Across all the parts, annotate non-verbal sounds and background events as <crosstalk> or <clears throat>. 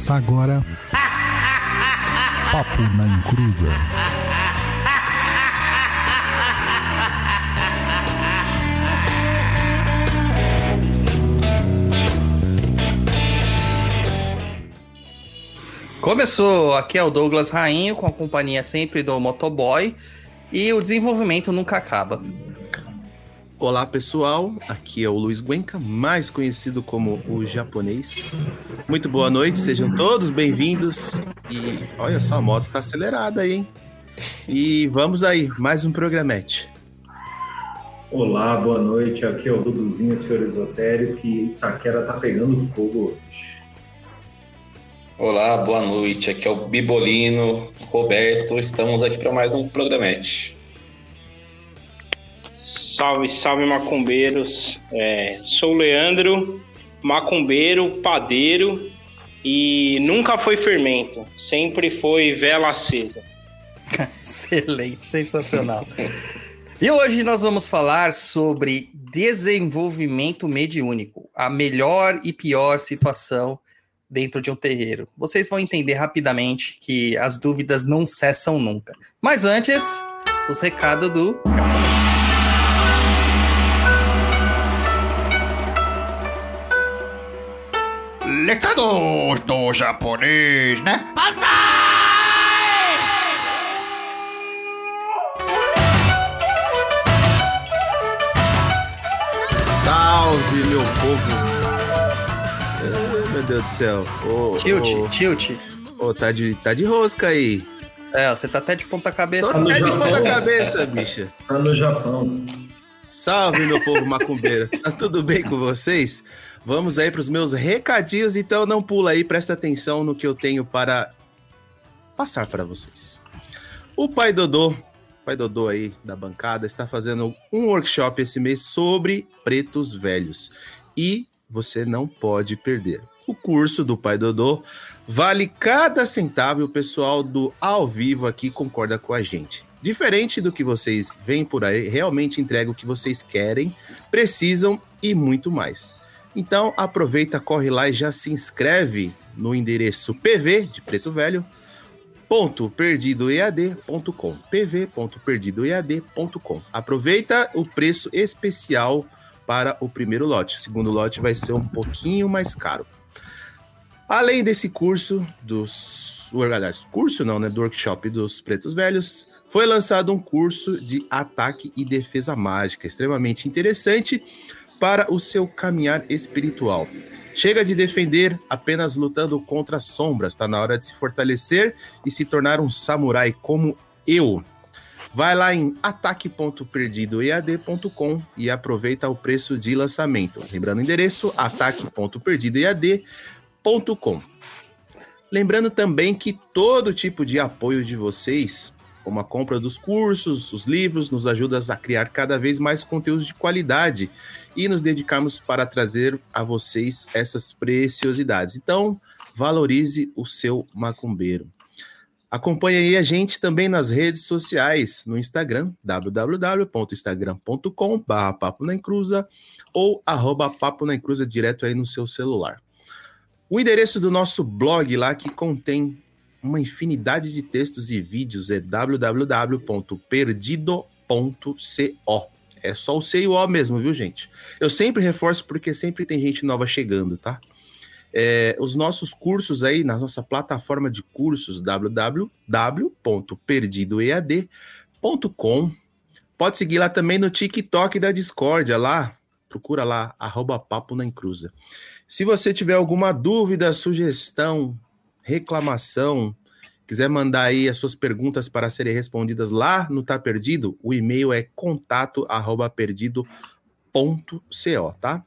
Começa agora. Papo na Encruza. Começou, aqui é o Douglas Rainho, com a companhia sempre do Motoboy, e o desenvolvimento nunca acaba. Olá pessoal, aqui é o Luiz Guenca, mais conhecido como o japonês. Muito boa noite, sejam todos bem-vindos. E olha só, a moto tá acelerada aí, hein? E vamos aí, mais um programete. Olá, boa noite, aqui é o Duduzinho, senhor esotérico, e Itaquera tá pegando fogo hoje. Olá, boa noite, aqui é o Bibolino, Roberto, estamos aqui para mais um programete. Salve, salve macumbeiros. É, sou Leandro, macumbeiro, padeiro e nunca foi fermento, sempre foi vela acesa. <laughs> Excelente, sensacional. e hoje nós vamos falar sobre desenvolvimento mediúnico, a melhor e pior situação dentro de um terreiro. Vocês vão entender rapidamente que as dúvidas não cessam nunca. Mas antes, os recados do Recados do japonês, né? Salve, meu povo! Ai, meu Deus do céu. Ô, tilt, ô, tilt. ô, tá, de, tá de rosca aí. É, você tá até de ponta cabeça. Tô no até de Japão. ponta cabeça, bicha. Tá no Japão. Salve, meu povo macumbeiro. Tá tudo bem com vocês? Vamos aí para os meus recadinhos, então não pula aí, presta atenção no que eu tenho para passar para vocês. O Pai Dodô, Pai Dodô aí da bancada, está fazendo um workshop esse mês sobre pretos velhos. E você não pode perder. O curso do Pai Dodô vale cada centavo e o pessoal do ao vivo aqui concorda com a gente. Diferente do que vocês veem por aí, realmente entrega o que vocês querem, precisam e muito mais. Então aproveita, corre lá e já se inscreve no endereço pv de Preto Velho ponto perdidoead.com pv.perdidoead.com Aproveita o preço especial para o primeiro lote. O segundo lote vai ser um pouquinho mais caro. Além desse curso dos curso não, né, do workshop dos Pretos Velhos, foi lançado um curso de ataque e defesa mágica, extremamente interessante para o seu caminhar espiritual. Chega de defender apenas lutando contra as sombras, está na hora de se fortalecer e se tornar um samurai como eu. Vai lá em ataque.perdidoead.com e aproveita o preço de lançamento. Lembrando o endereço ataque.perdidoead.com. Lembrando também que todo tipo de apoio de vocês, como a compra dos cursos, os livros, nos ajuda a criar cada vez mais conteúdos de qualidade e nos dedicarmos para trazer a vocês essas preciosidades. Então, valorize o seu macumbeiro. Acompanhe aí a gente também nas redes sociais, no Instagram, www.instagram.com papo na encruza ou arroba papo na encruza direto aí no seu celular. O endereço do nosso blog lá que contém uma infinidade de textos e vídeos é www.perdido.co. É só o C e o O mesmo, viu, gente? Eu sempre reforço porque sempre tem gente nova chegando, tá? É, os nossos cursos aí na nossa plataforma de cursos www.perdidoead.com. Pode seguir lá também no TikTok da Discordia lá, procura lá arroba papo na encruza. Se você tiver alguma dúvida, sugestão, reclamação, quiser mandar aí as suas perguntas para serem respondidas lá no Tá Perdido, o e-mail é contato@perdido.co, tá?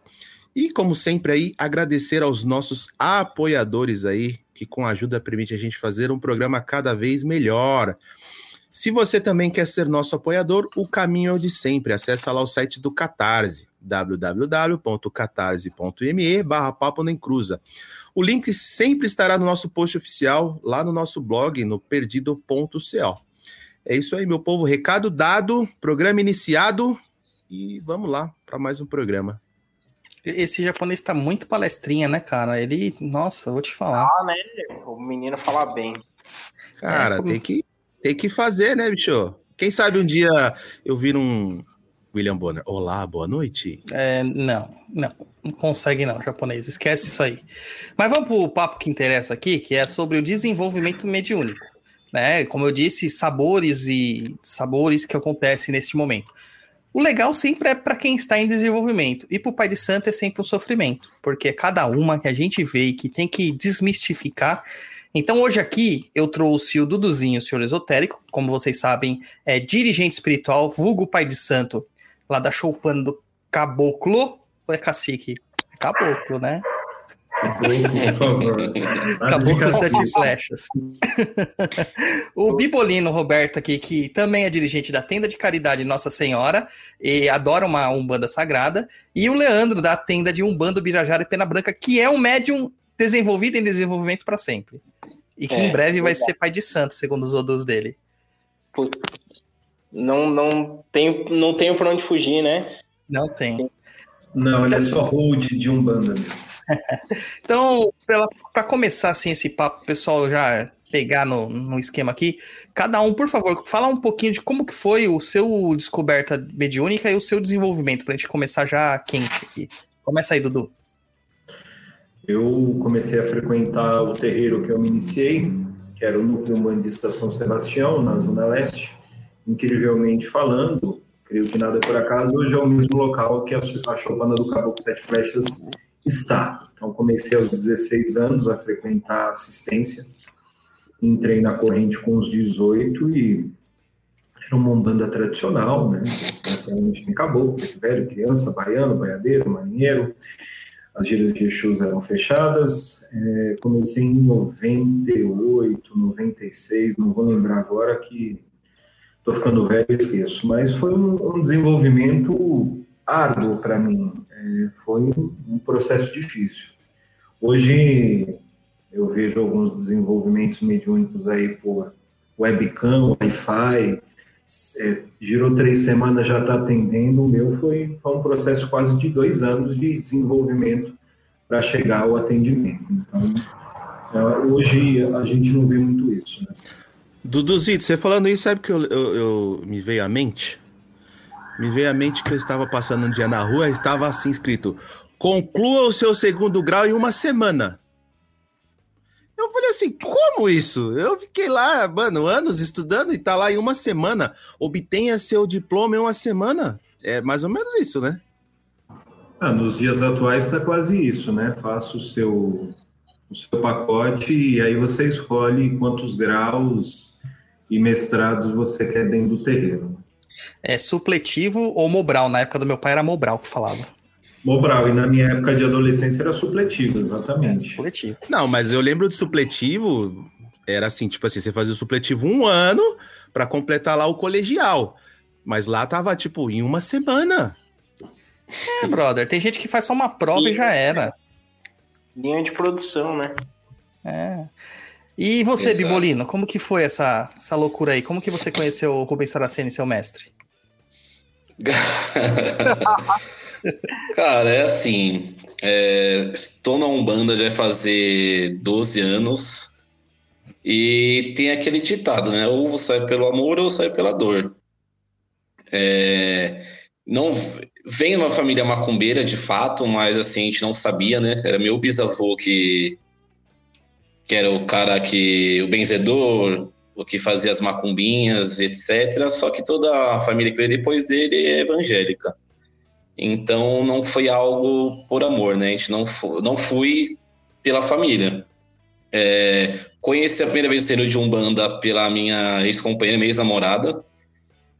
E como sempre aí, agradecer aos nossos apoiadores aí, que com a ajuda permite a gente fazer um programa cada vez melhor. Se você também quer ser nosso apoiador, o caminho é o de sempre. Acesse lá o site do Catarse, www.catarse.me barra papo na encruza. O link sempre estará no nosso post oficial, lá no nosso blog, no perdido.co. É isso aí, meu povo. Recado dado, programa iniciado e vamos lá para mais um programa. Esse japonês tá muito palestrinha, né, cara? Ele, nossa, vou te falar. Ah, né? O menino fala bem. Cara, É, como- tem, que, tem que fazer, né, bicho? Quem sabe um dia eu vir um William Bonner. Olá, boa noite. É, não, não, não consegue não, japonês, esquece isso aí. Mas vamos pro papo que interessa aqui, que é sobre o desenvolvimento mediúnico, né? Como eu disse, sabores e sabores que acontecem neste momento. O legal sempre é para quem está em desenvolvimento, e para o Pai de Santo é sempre um sofrimento, porque é cada uma que a gente vê e que tem que desmistificar. Então hoje aqui eu trouxe o Duduzinho, o senhor esotérico, como vocês sabem, é dirigente espiritual, vulgo Pai de Santo, lá da Choupana do Caboclo, ou é cacique? É caboclo, né? Caboclo sete flechas. <laughs> o Bibolino Roberto aqui, que também é dirigente da tenda de caridade Nossa Senhora, e adora uma Umbanda Sagrada. E o Leandro, da tenda de Umbanda Birajara e Pena Branca, que é um médium desenvolvido em desenvolvimento para sempre. E que É, em breve vai verdade. ser pai de santo, segundo os odos dele. Não, não, tenho, não tenho por onde fugir, né? Não tem. Não, ele é só hold de um banda. <laughs> Então, para começar assim esse papo, o pessoal já pegar no, no esquema aqui, cada um, por favor, fala um pouquinho de como que foi o seu descoberta mediúnica e o seu desenvolvimento, pra gente começar já quente aqui. Começa aí, Dudu. Eu comecei a frequentar o terreiro que eu me iniciei, que era o Núcleo Umbandista São Sebastião, na Zona Leste. Incrivelmente falando, creio que nada é por acaso, hoje é o mesmo local que a a Choupana do Caboclo Sete Flechas está. Então, comecei aos 16 anos a frequentar assistência. Entrei na corrente com os 18 e era uma umbanda tradicional, né? Praticamente tem caboclo, velho, criança, baiano, baiadeiro, marinheiro. As gírias de Exus eram fechadas. É, comecei em 98, 96, não vou lembrar agora que estou ficando velho e esqueço. Mas foi um, um desenvolvimento árduo para mim. É, foi um, processo difícil. Hoje eu vejo alguns desenvolvimentos mediúnicos aí por webcam, Wi-Fi. É, girou três semanas, já está atendendo. O meu foi, foi um processo quase de dois anos de desenvolvimento para chegar ao atendimento. Então, é, hoje a gente não vê muito isso. Né? Duduzito, você falando isso, sabe que eu, eu- eu- me veio à mente? Me veio à mente que eu estava passando um dia na rua estava assim escrito: conclua o seu segundo grau em uma semana. Eu falei assim, como isso? Eu fiquei lá, mano, anos estudando e tá lá em uma semana. Obtenha seu diploma em uma semana. É mais ou menos isso, né? Ah, nos dias atuais está quase isso, né? Faça o seu, o seu pacote e aí você escolhe quantos graus e mestrados você quer dentro do terreno. É supletivo ou Mobral? Na época do meu pai era Mobral que falava. Mobral, e na minha época de adolescência era supletivo, É, exatamente. supletivo. Não, mas eu lembro de supletivo, era assim, tipo assim, você fazia o supletivo um ano pra completar lá o colegial. Mas lá tava, tipo, em uma semana. É, brother, tem gente que faz só uma prova e já era. Linha de produção, né? É. E você, Exato. Bibolino, como que foi essa, essa loucura aí? Como que você conheceu o Rubens Saraceni, seu mestre? <laughs> Cara, é assim. é, estou na Umbanda já vai fazer 12 anos. E tem aquele ditado, né? Ou sai pelo amor ou sai pela dor. É, não vem uma família macumbeira de fato, mas assim, a gente não sabia, né? Era meu bisavô que, que era o cara que. o benzedor, o que fazia as macumbinhas, etc. Só que toda a família que veio depois dele é evangélica. Então não foi algo por amor, né? A gente não, fu não fui pela família. É, conheci a primeira vez o terreiro de Umbanda pela minha ex-companheira, minha ex-namorada.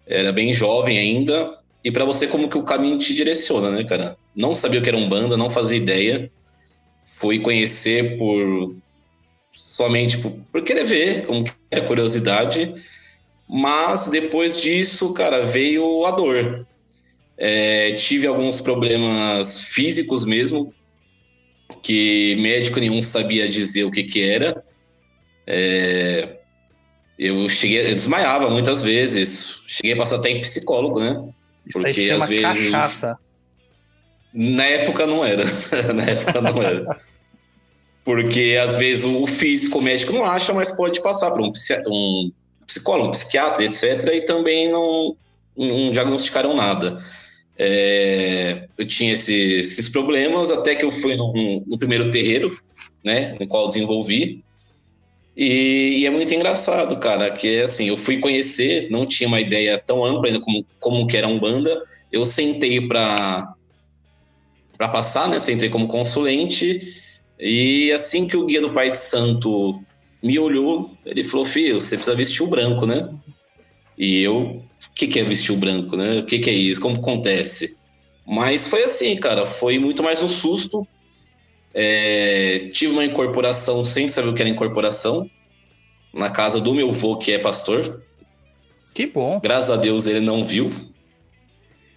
Era bem jovem ainda. E para você, como que o caminho te direciona, né, cara? Não sabia o que era Umbanda, não fazia ideia. Fui conhecer por somente por, por querer ver, como que era curiosidade. Mas depois disso, cara, veio a dor. É, tive alguns problemas físicos mesmo, que médico nenhum sabia dizer o que que era. É, eu cheguei, eu desmaiava muitas vezes, cheguei a passar até em psicólogo, né? Isso aí Porque, se chama às vezes- cachaça. Na época não era. <laughs> Na época não era. Porque às vezes o físico médico não acha, mas pode passar para um, um, psicólogo, um psiquiatra, etc. E também não, não diagnosticaram nada. É, eu tinha esse, esses problemas até que eu fui no, no, primeiro terreiro, né, no qual desenvolvi. E, e, é muito engraçado, cara, que assim, eu fui conhecer, não tinha uma ideia tão ampla ainda como, como que era um banda. Eu sentei para para passar, né? Sentei como consulente e assim que o guia do Pai de Santo me olhou, ele falou: "Filho, você precisa vestir o branco, né?" E eu o que, que é vestir o branco, né? O que, que é isso? Como acontece? Mas foi assim, cara. Foi muito mais um susto. É, tive uma incorporação sem saber o que era incorporação. Na casa do meu avô, que é pastor. Que bom. Graças a Deus ele não viu.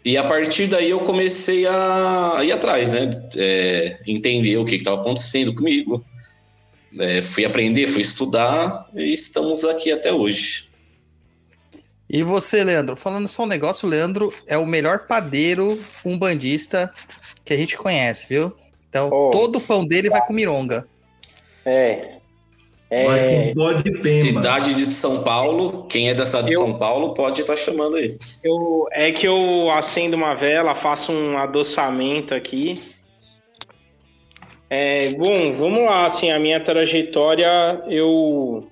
E a partir daí eu comecei a ir atrás, né? É, entender o que estava acontecendo comigo. É, fui aprender, fui estudar e estamos aqui até hoje. E você, Leandro? Falando só um negócio, o Leandro é o melhor padeiro umbandista que a gente conhece, viu? Então, oh. todo o pão dele vai com mironga. É. é... Vai com pó de pemba. Cidade de São Paulo. Quem é da cidade eu... de São Paulo pode estar tá chamando aí. Eu... É que eu acendo uma vela, faço um adoçamento aqui. É, bom, vamos lá. Assim, a minha trajetória, eu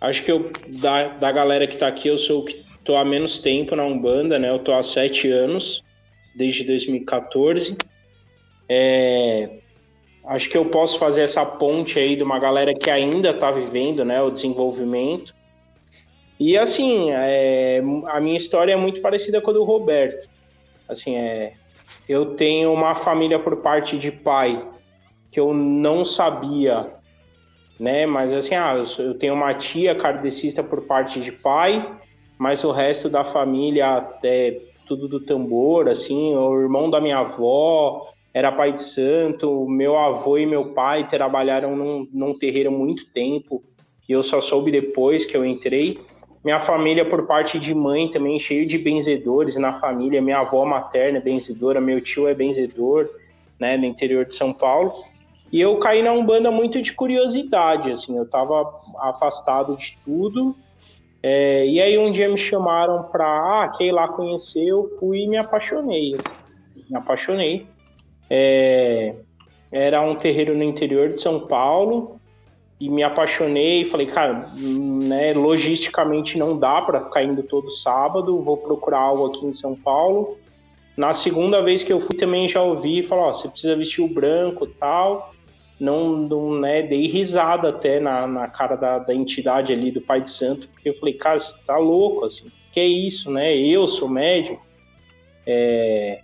Acho que eu, da, da galera que tá aqui, eu sou o que tô há menos tempo na Umbanda, né? Eu tô há sete anos, desde 2014. É, acho que eu posso fazer essa ponte aí de uma galera que ainda tá vivendo, né? O desenvolvimento. E assim, é, a minha história é muito parecida com a do Roberto. Assim, é, eu tenho uma família por parte de pai que eu não sabia né? Mas assim, ah, eu tenho uma tia kardecista por parte de pai, mas o resto da família é tudo do tambor, assim, o irmão da minha avó era pai de santo, meu avô e meu pai trabalharam num, num terreiro muito tempo, e eu só soube depois que eu entrei. Minha família, por parte de mãe, também cheio de benzedores na família. Minha avó materna é benzedora, meu tio é benzedor, né, no interior de São Paulo. E eu caí na Umbanda muito de curiosidade, assim, eu estava afastado de tudo. É, e aí um dia me chamaram para, ah, quer ir lá conhecer? Eu fui e me apaixonei. Me apaixonei. É, era um terreiro no interior de São Paulo e me apaixonei. Falei, cara, né, logisticamente não dá para ficar indo todo sábado. Vou procurar algo aqui em São Paulo. Na segunda vez que eu fui também já ouvi falar, ó, você precisa vestir o branco tal não, não né, dei risada até na, na cara da, da entidade ali do Pai de Santo, porque eu falei, cara, você tá louco, assim, que é isso, né? Eu sou médium. É...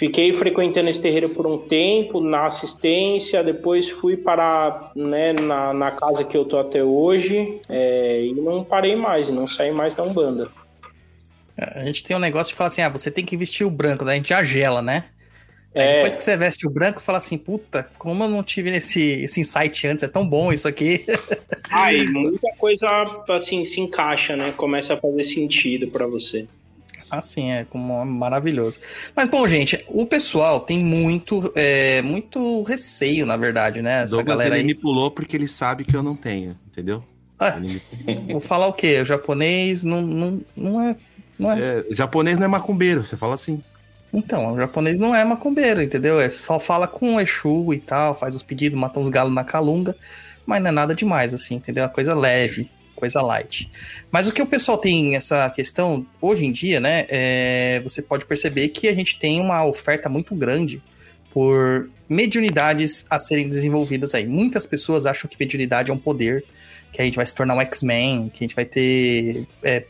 Fiquei frequentando esse terreiro por um tempo, na assistência, depois fui para né, na, na casa que eu tô até hoje, é, e não parei mais, não saí mais da Umbanda. A gente tem um negócio de falar assim, ah, você tem que vestir o branco, daí a gente já gela, né? É... Depois que você veste o branco, fala assim, puta, como eu não tive esse, esse insight antes, é tão bom isso aqui. Aí, muita coisa, assim, se encaixa, né? Começa a fazer sentido para você. Assim, é como maravilhoso. Mas, bom, gente, o pessoal tem muito, é, muito receio, na verdade, né? Essa Douglas, galera ele aí... me pulou porque ele sabe que eu não tenho, entendeu? Ah, <laughs> vou falar o quê? O japonês não, não, não é... Não é... é... Japonês não é macumbeiro, você fala assim. Então, o japonês não é macumbeiro, entendeu? É só fala com o Exu e tal, faz os pedidos, mata uns galos na calunga, mas não é nada demais, assim, entendeu? É uma coisa leve, coisa light. Mas o que o pessoal tem essa questão, hoje em dia, né, é, você pode perceber que a gente tem uma oferta muito grande por mediunidades a serem desenvolvidas aí. Muitas pessoas acham que mediunidade é um poder, que a gente vai se tornar um X-Men, que a gente vai ter é,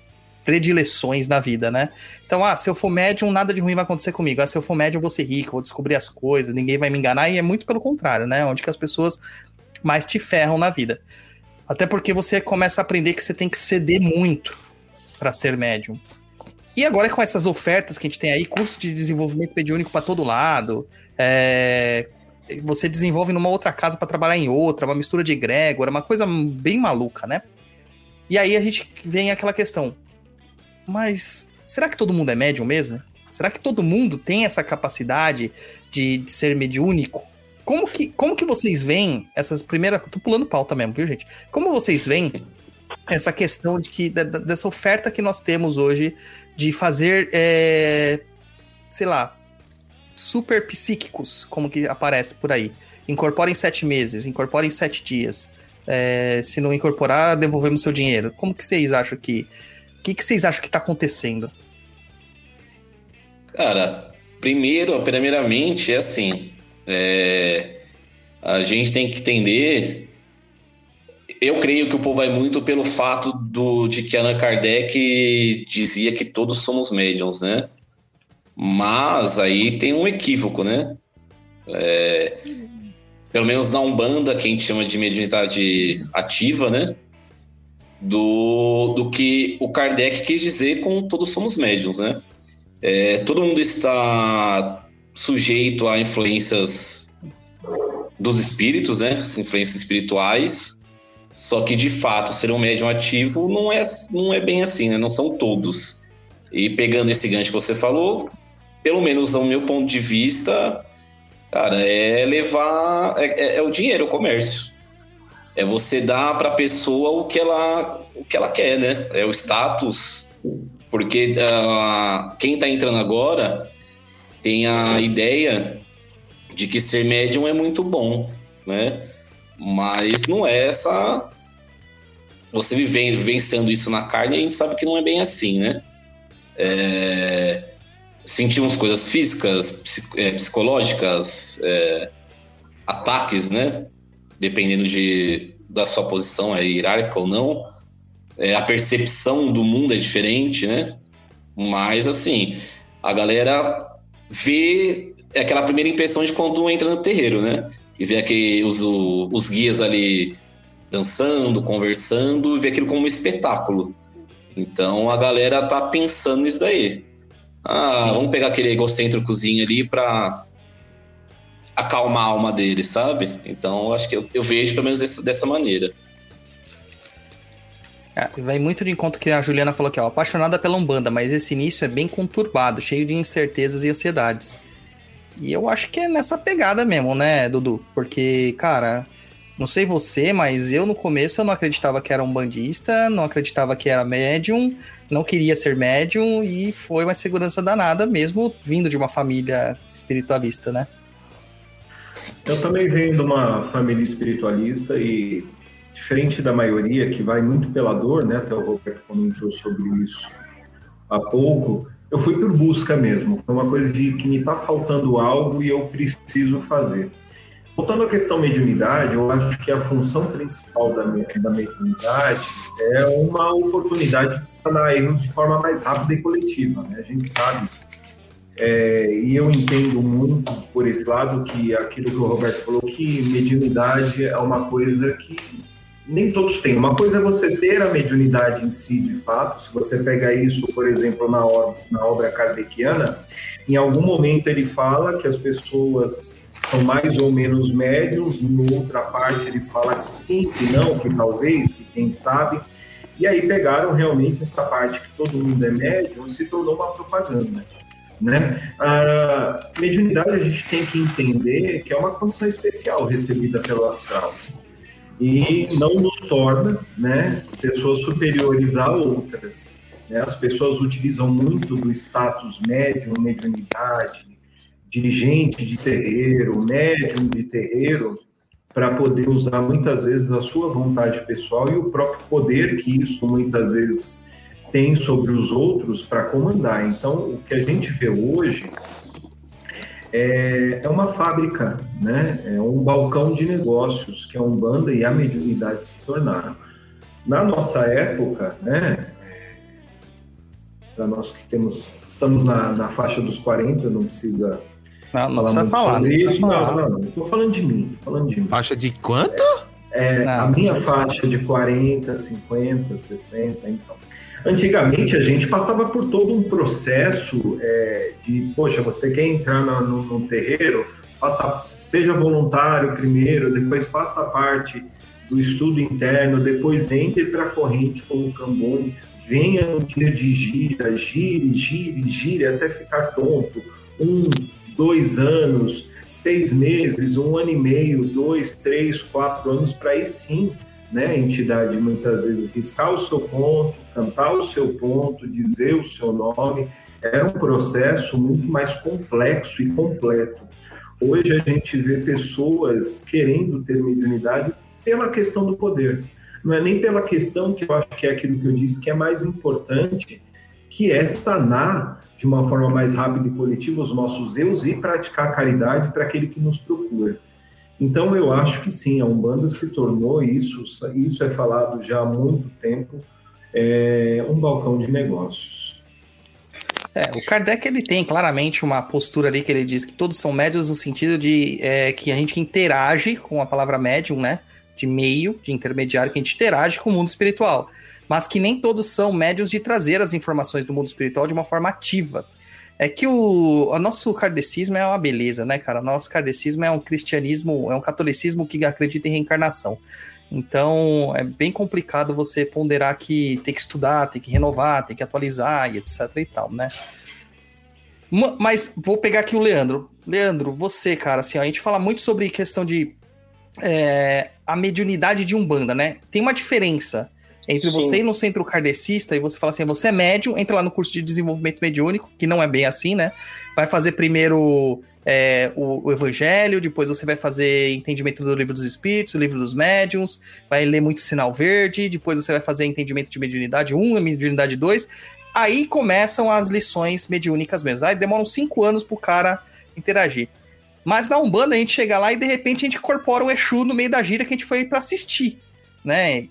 predileções na vida, né? Então, ah, se eu for médium, nada de ruim vai acontecer comigo. Ah, se eu for médium, eu vou ser rico, vou descobrir as coisas, ninguém vai me enganar. E é muito pelo contrário, né? Onde que as pessoas mais te ferram na vida. Até porque você começa a aprender que você tem que ceder muito para ser médium. E agora com essas ofertas que a gente tem aí, curso de desenvolvimento mediúnico para todo lado, é... você desenvolve numa outra casa para trabalhar em outra, uma mistura de egrégora, uma coisa bem maluca, né? E aí a gente vem aquela questão: mas será que todo mundo é médium mesmo? Será que todo mundo tem essa capacidade de, de ser mediúnico? Como que, como que vocês veem essas primeiras. Tô pulando pauta mesmo, viu, gente? Como vocês veem essa questão de que dessa oferta que nós temos hoje de fazer, é, sei lá, super psíquicos, como que aparece por aí. Incorpora em sete meses, incorpora em sete dias. É, se não incorporar, devolvemos seu dinheiro. Como que vocês acham que. O que, que vocês acham que está acontecendo? Cara, primeiro, primeiramente, é assim. É, a gente tem que entender. Eu creio que o povo vai muito pelo fato do, de que Allan Kardec dizia que todos somos médiums, né? Mas aí tem um equívoco, né? É, pelo menos na Umbanda, que a gente chama de mediunidade ativa, né? Do, do que o Kardec quis dizer com todos somos médiums, né? É, todo mundo está sujeito a influências dos espíritos, né? Influências espirituais. Só que de fato ser um médium ativo não é, não é bem assim, né? Não são todos. E pegando esse gancho que você falou, pelo menos ao meu ponto de vista, Cara, é levar. É, é, é o dinheiro, o comércio. É você dar para a pessoa o que, ela, o que ela quer, né? É o status. Porque uh, quem está entrando agora tem a ideia de que ser médium é muito bom, né? Mas não é essa. Você vivenciando isso na carne, a gente sabe que não é bem assim, né? É sentimos coisas físicas, é, psicológicas, é, ataques, né? Dependendo de, da sua posição, é hierárquica ou não. É, a percepção do mundo é diferente, né? Mas, assim, a galera vê aquela primeira impressão de quando entra no terreiro, né? E vê aqui os, os guias ali dançando, conversando, vê aquilo como um espetáculo. Então a galera tá pensando nisso daí. Ah, Sim. vamos pegar aquele egocêntricozinho ali pra acalmar a alma dele, sabe? Então, acho que eu, eu vejo pelo menos dessa, dessa maneira. É, vai muito de encontro que a Juliana falou que é apaixonada pela Umbanda, mas esse início é bem conturbado, cheio de incertezas e ansiedades. E eu acho que é nessa pegada mesmo, né, Dudu? Porque, cara, não sei você, mas eu no começo eu não acreditava que era um bandista, não acreditava que era médium, não queria ser médium e foi uma segurança danada, mesmo vindo de uma família espiritualista, né? Eu também venho de uma família espiritualista e, diferente da maioria, que vai muito pela dor, né? Até o Roberto comentou sobre isso há pouco, eu fui por busca mesmo. Foi uma coisa de que me está faltando algo e eu preciso fazer. Voltando à questão mediunidade, eu acho que a função principal da, da mediunidade é uma oportunidade de sanar erros de forma mais rápida e coletiva. Né? A gente sabe, é, e eu entendo muito por esse lado que aquilo que o Roberto falou, que mediunidade é uma coisa que nem todos têm. Uma coisa é você ter a mediunidade em si, de fato. Se você pega isso, por exemplo, na obra, na obra kardeciana, em algum momento ele fala que as pessoas são mais ou menos médios, em outra parte ele fala que sim, que não, que talvez, que quem sabe. E aí pegaram realmente essa parte que todo mundo é médium se tornou uma propaganda. Né? A mediunidade a gente tem que entender que é uma condição especial recebida pelo astral e não nos torna né, pessoas superiores a outras. Né? As pessoas utilizam muito do status médium, mediunidade, dirigente de terreiro, médium de terreiro, para poder usar muitas vezes a sua vontade pessoal e o próprio poder que isso muitas vezes tem sobre os outros para comandar. Então, o que a gente vê hoje é, é uma fábrica, né? é um balcão de negócios que a Umbanda e a mediunidade se tornaram. Na nossa época, né, para nós que temos, estamos na, na faixa dos 40, não precisa não, não precisa falar. Não, precisa falar. não, não, tô falando de mim, falando de mim. Faixa de quanto? É, não, a minha faixa de 40, 50, 60, então. Antigamente a gente passava por todo um processo é, de, poxa, você quer entrar no, no, no terreiro, faça, seja voluntário primeiro, depois faça parte do estudo interno, depois entre para a corrente como Cambone, venha no dia de gira, gire, gire, gire até ficar tonto. Um, dois anos, seis meses, um ano e meio, dois, três, quatro anos, para aí sim né, a entidade muitas vezes riscar o seu ponto, cantar o seu ponto, dizer o seu nome, era um processo muito mais complexo e completo. Hoje a gente vê pessoas querendo ter mediunidade pela questão do poder. Não é nem pela questão que eu acho que é aquilo que eu disse que é mais importante, que é sanar de uma forma mais rápida e coletiva os nossos eus e praticar caridade para aquele que nos procura. Então, eu acho que sim, a Umbanda se tornou isso, isso é falado já há muito tempo, é um balcão de negócios. É, o Kardec ele tem claramente uma postura ali que ele diz que todos são médios no sentido de é, que a gente interage com a palavra médium, né? De meio, de intermediário, que a gente interage com o mundo espiritual. Mas que nem todos são médios de trazer as informações do mundo espiritual de uma forma ativa. É que o, o nosso kardecismo é uma beleza, né, cara? O nosso kardecismo é um cristianismo, é um catolicismo que acredita em reencarnação. Então é bem complicado você ponderar que tem que estudar, tem que renovar, tem que atualizar e etc e tal, né? Mas vou pegar aqui o Leandro. Leandro, você, cara, assim, ó, a gente fala muito sobre questão de é, a mediunidade de Umbanda, né? Tem uma diferença entre Sim. você ir no centro kardecista e você fala assim, você é médium, entra lá no curso de desenvolvimento mediúnico, que não é bem assim, né? Vai fazer primeiro é, o, o, Evangelho, depois você vai fazer entendimento do livro dos Espíritos, livro dos Médiuns, vai ler muito sinal verde, depois você vai fazer entendimento de mediunidade 1, mediunidade 2. Aí começam as lições mediúnicas mesmo. Aí demoram cinco anos pro cara interagir. Mas na Umbanda a gente chega lá e de repente a gente incorpora o Exu no meio da gira que a gente foi para assistir, né?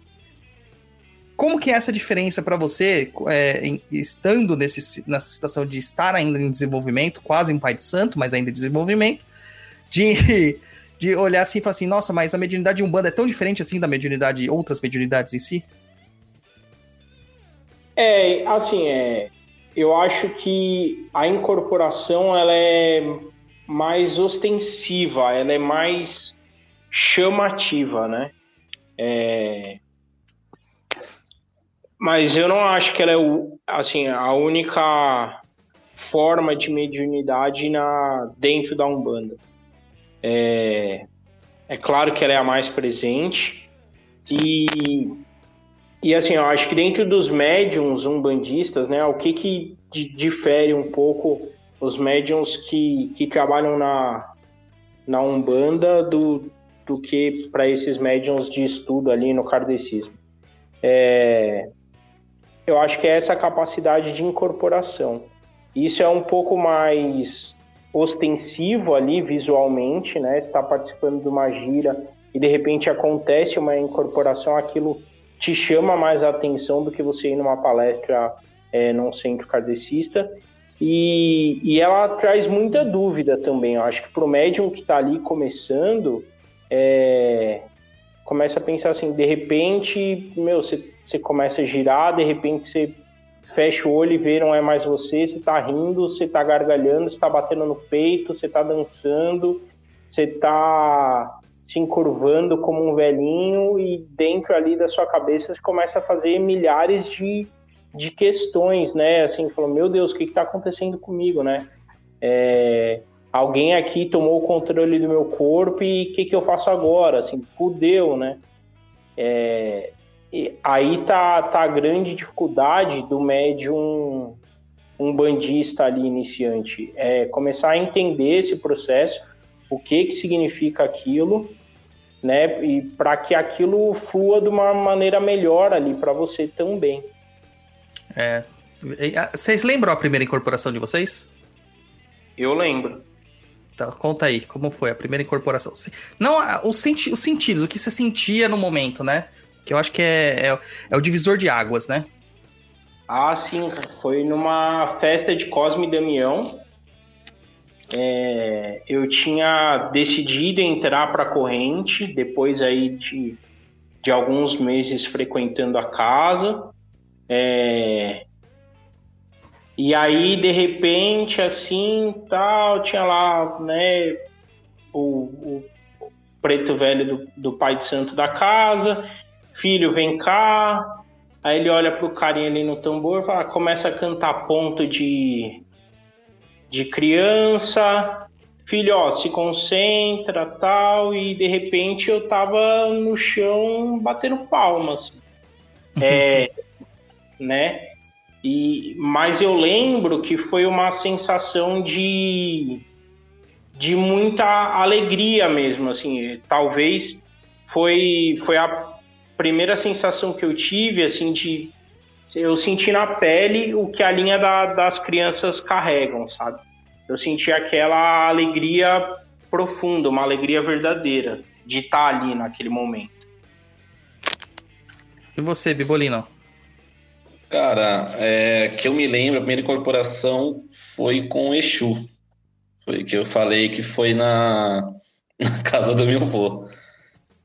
Como que é essa diferença para você, é, em, estando nesse, nessa situação de estar ainda em desenvolvimento, quase um pai de santo, mas ainda em desenvolvimento, de, de olhar assim e falar assim, nossa, mas a mediunidade umbanda é tão diferente assim da mediunidade, outras mediunidades em si? É, assim, é, eu acho que a incorporação ela é mais ostensiva, ela é mais chamativa, né? É, mas eu não acho que ela é o, assim, a única forma de mediunidade na, dentro da Umbanda. É, é claro que ela é a mais presente e, e assim, eu acho que dentro dos médiums umbandistas, né, o que que difere um pouco os médiums que, que trabalham na, na Umbanda do, do que para esses médiums de estudo ali no kardecismo. É, eu acho que é essa capacidade de incorporação. Isso é um pouco mais ostensivo ali visualmente, né? Está participando de uma gira e de repente acontece uma incorporação, aquilo te chama mais a atenção do que você ir numa palestra é, num centro kardecista. E, e ela traz muita dúvida também. Eu acho que para o médium que está ali começando, é, começa a pensar assim, de repente, meu, você, você começa a girar, de repente você fecha o olho e vê não é mais você, você tá rindo, você tá gargalhando, você tá batendo no peito, você tá dançando, você tá se encurvando como um velhinho e dentro ali da sua cabeça você começa a fazer milhares de, de questões, né? Assim, falou, meu Deus, o que está acontecendo comigo, né? É, alguém aqui tomou o controle do meu corpo e o que, que eu faço agora? Assim, fudeu, né? É, aí tá, tá a grande dificuldade do médium um bandista ali iniciante, é começar a entender esse processo, o que que significa aquilo, né? E para que aquilo flua de uma maneira melhor ali para você também. É. Vocês lembram a primeira incorporação de vocês? Eu lembro. Tá, conta aí, como foi a primeira incorporação? Não, os, senti os sentidos, o que você sentia no momento, né? Que eu acho que é, é, é o divisor de águas, né? Ah, sim, foi numa festa de Cosme e Damião. É, eu tinha decidido entrar para a corrente, depois aí de, de alguns meses frequentando a casa. É, e aí, de repente, assim, tal, tinha lá, né, o, o, preto velho do, do pai de santo da casa. Filho, vem cá. Aí ele olha pro carinha ali no tambor, fala, começa a cantar ponto de, de criança. Filho, ó, se concentra, tal. E de repente eu tava no chão batendo palmas. <laughs> É, né? E, mas eu lembro que foi uma sensação de, de muita alegria mesmo, assim, talvez foi, foi a primeira sensação que eu tive, assim, de eu senti na pele o que a linha da, das crianças carregam, sabe? Eu senti aquela alegria profunda, uma alegria verdadeira de estar ali naquele momento. E você, Bibolino? Cara, é, que eu me lembro, a primeira incorporação foi com o Exu. Foi que eu falei que foi na, <laughs> na casa do meu avô.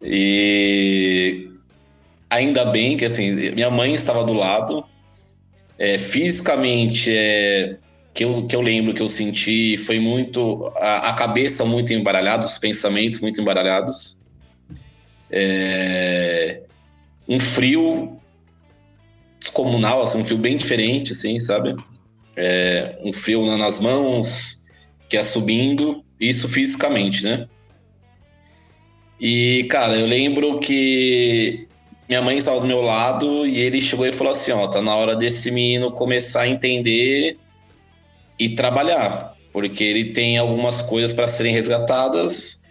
E ainda bem que, assim, minha mãe estava do lado. É, fisicamente, é, que, eu, que eu lembro que eu senti foi muito... A, a cabeça muito embaralhada, os pensamentos muito embaralhados. É, um frio descomunal, assim, um frio bem diferente, assim, sabe? É, um frio nas mãos, que é subindo, isso fisicamente, né? E, cara, eu lembro que minha mãe estava do meu lado e ele chegou e falou assim: Ó, tá na hora desse menino começar a entender e trabalhar, porque ele tem algumas coisas para serem resgatadas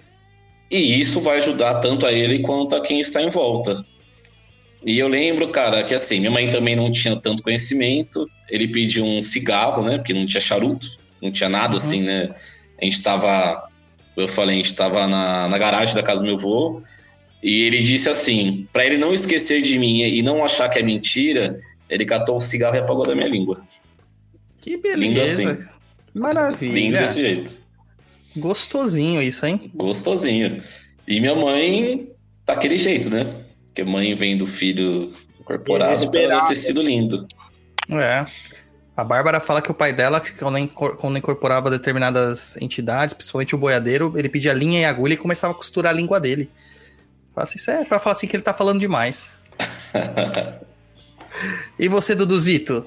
e isso vai ajudar tanto a ele quanto a quem está em volta. E eu lembro, cara, que assim, minha mãe também não tinha tanto conhecimento. Ele pediu um cigarro, né? Porque não tinha charuto, não tinha nada assim, né? A gente tava, eu falei, a gente tava na, na garagem da casa do meu avô. E ele disse assim: para ele não esquecer de mim e não achar que é mentira, ele catou um cigarro e apagou da minha língua. Que beleza. Lindo assim. Maravilha. Lindo desse jeito. Gostosinho isso, hein? Gostosinho. E minha mãe, daquele jeito, né? Porque mãe vem do filho incorporado, pra ela ter sido lindo. É. A Bárbara fala que o pai dela, quando incorporava determinadas entidades, principalmente o boiadeiro, ele pedia linha e agulha e começava a costurar a língua dele. Assim, isso é pra falar assim que ele tá falando demais. <laughs> E você, Duduzito?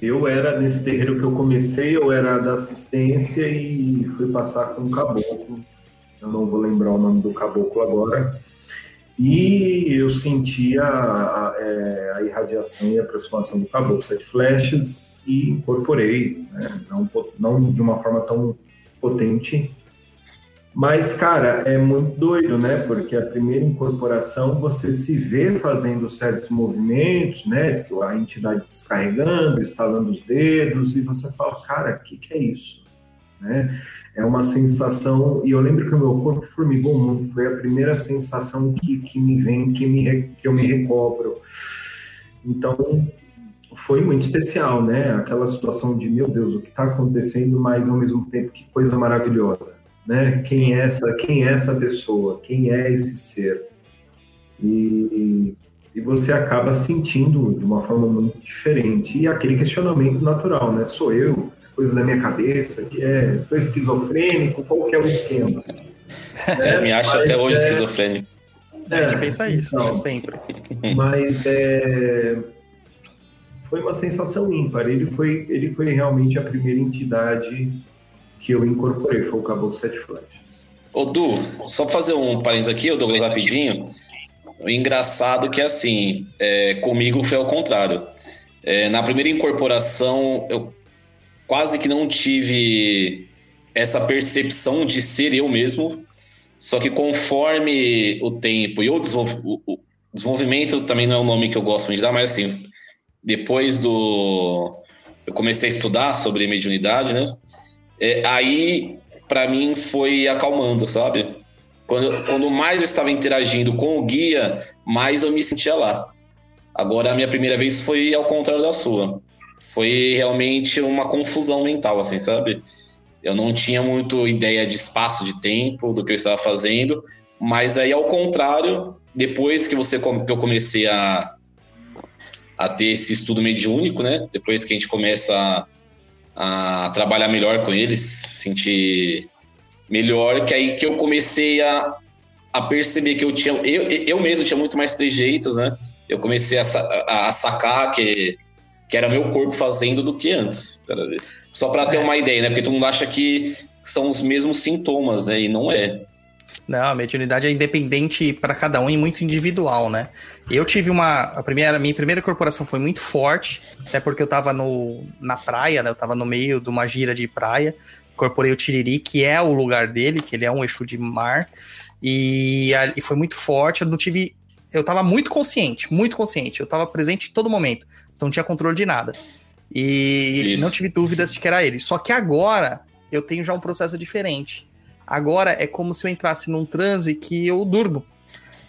Eu era, nesse terreiro que eu comecei, eu era da assistência e fui passar com um caboclo. Eu não vou lembrar o nome do caboclo agora. E eu sentia a, é, a irradiação e a aproximação do caboclo, sete flechas, e incorporei, né? não, não de uma forma tão potente. Mas, cara, é muito doido, né? Porque a primeira incorporação você se vê fazendo certos movimentos, né? A entidade descarregando, estalando os dedos, e você fala, cara, o que, que é isso? Né? É uma sensação, e eu lembro que o meu corpo formigou muito, foi a primeira sensação que, que me vem, que, me, que eu me recobro. Então, foi muito especial, né? Aquela situação de, meu Deus, o que está acontecendo, mas ao mesmo tempo, que coisa maravilhosa, né? Quem é essa, quem é essa pessoa? Quem é esse ser? E, e você acaba sentindo de uma forma muito diferente. E aquele questionamento natural, né? Sou eu? Coisa da minha cabeça? Que é, sou esquizofrênico? Qual que é o esquema? É, me acha Mas até hoje é- esquizofrênico. A gente pensa isso, então, sempre. mas é, foi uma sensação ímpar. Ele foi, ele foi realmente a primeira entidade que eu incorporei, foi o Caboclo Sete Flechas. Ô, Du, só fazer um parênteses aqui, ô Douglas, rapidinho. O engraçado que, assim, é, comigo foi ao contrário. É, na primeira incorporação, eu quase que não tive essa percepção de ser eu mesmo. Só que conforme o tempo e o, o- o desenvolvimento, também não é o nome que eu gosto muito de dar, mas assim, depois do. Eu comecei a estudar sobre mediunidade, né? É, aí para mim foi acalmando, sabe? Quando, quando mais eu estava interagindo com o guia, mais eu me sentia lá. Agora a minha primeira vez foi ao contrário da sua. Foi realmente uma confusão mental, assim, sabe? Eu não tinha muito ideia de espaço, de tempo, do que eu estava fazendo, mas aí ao contrário, depois que você que eu comecei a a ter esse estudo mediúnico, né? Depois que a gente começa a, a trabalhar melhor com eles, sentir melhor, que aí que eu comecei a, a perceber que eu tinha. Eu, eu mesmo tinha muito mais trejeitos, né? Eu comecei a, a, a sacar que, que era meu corpo fazendo do que antes. Só para ter é. uma ideia, né? Porque todo mundo acha que são os mesmos sintomas, né? E não é. Não, a mediunidade é independente para cada um e muito individual, né? Eu tive uma. A primeira, minha primeira corporação foi muito forte, até porque eu tava no, na praia, né? Eu tava no meio de uma gira de praia. Incorporei o Tiriri, que é o lugar dele, que ele é um eixo de mar. E, e foi muito forte. Eu não tive. Eu tava muito consciente, muito consciente. Eu tava presente em todo momento. Então não tinha controle de nada. E Isso. não tive dúvidas de que era ele. Só que agora eu tenho já um processo diferente Agora é como se eu entrasse num transe que eu durmo.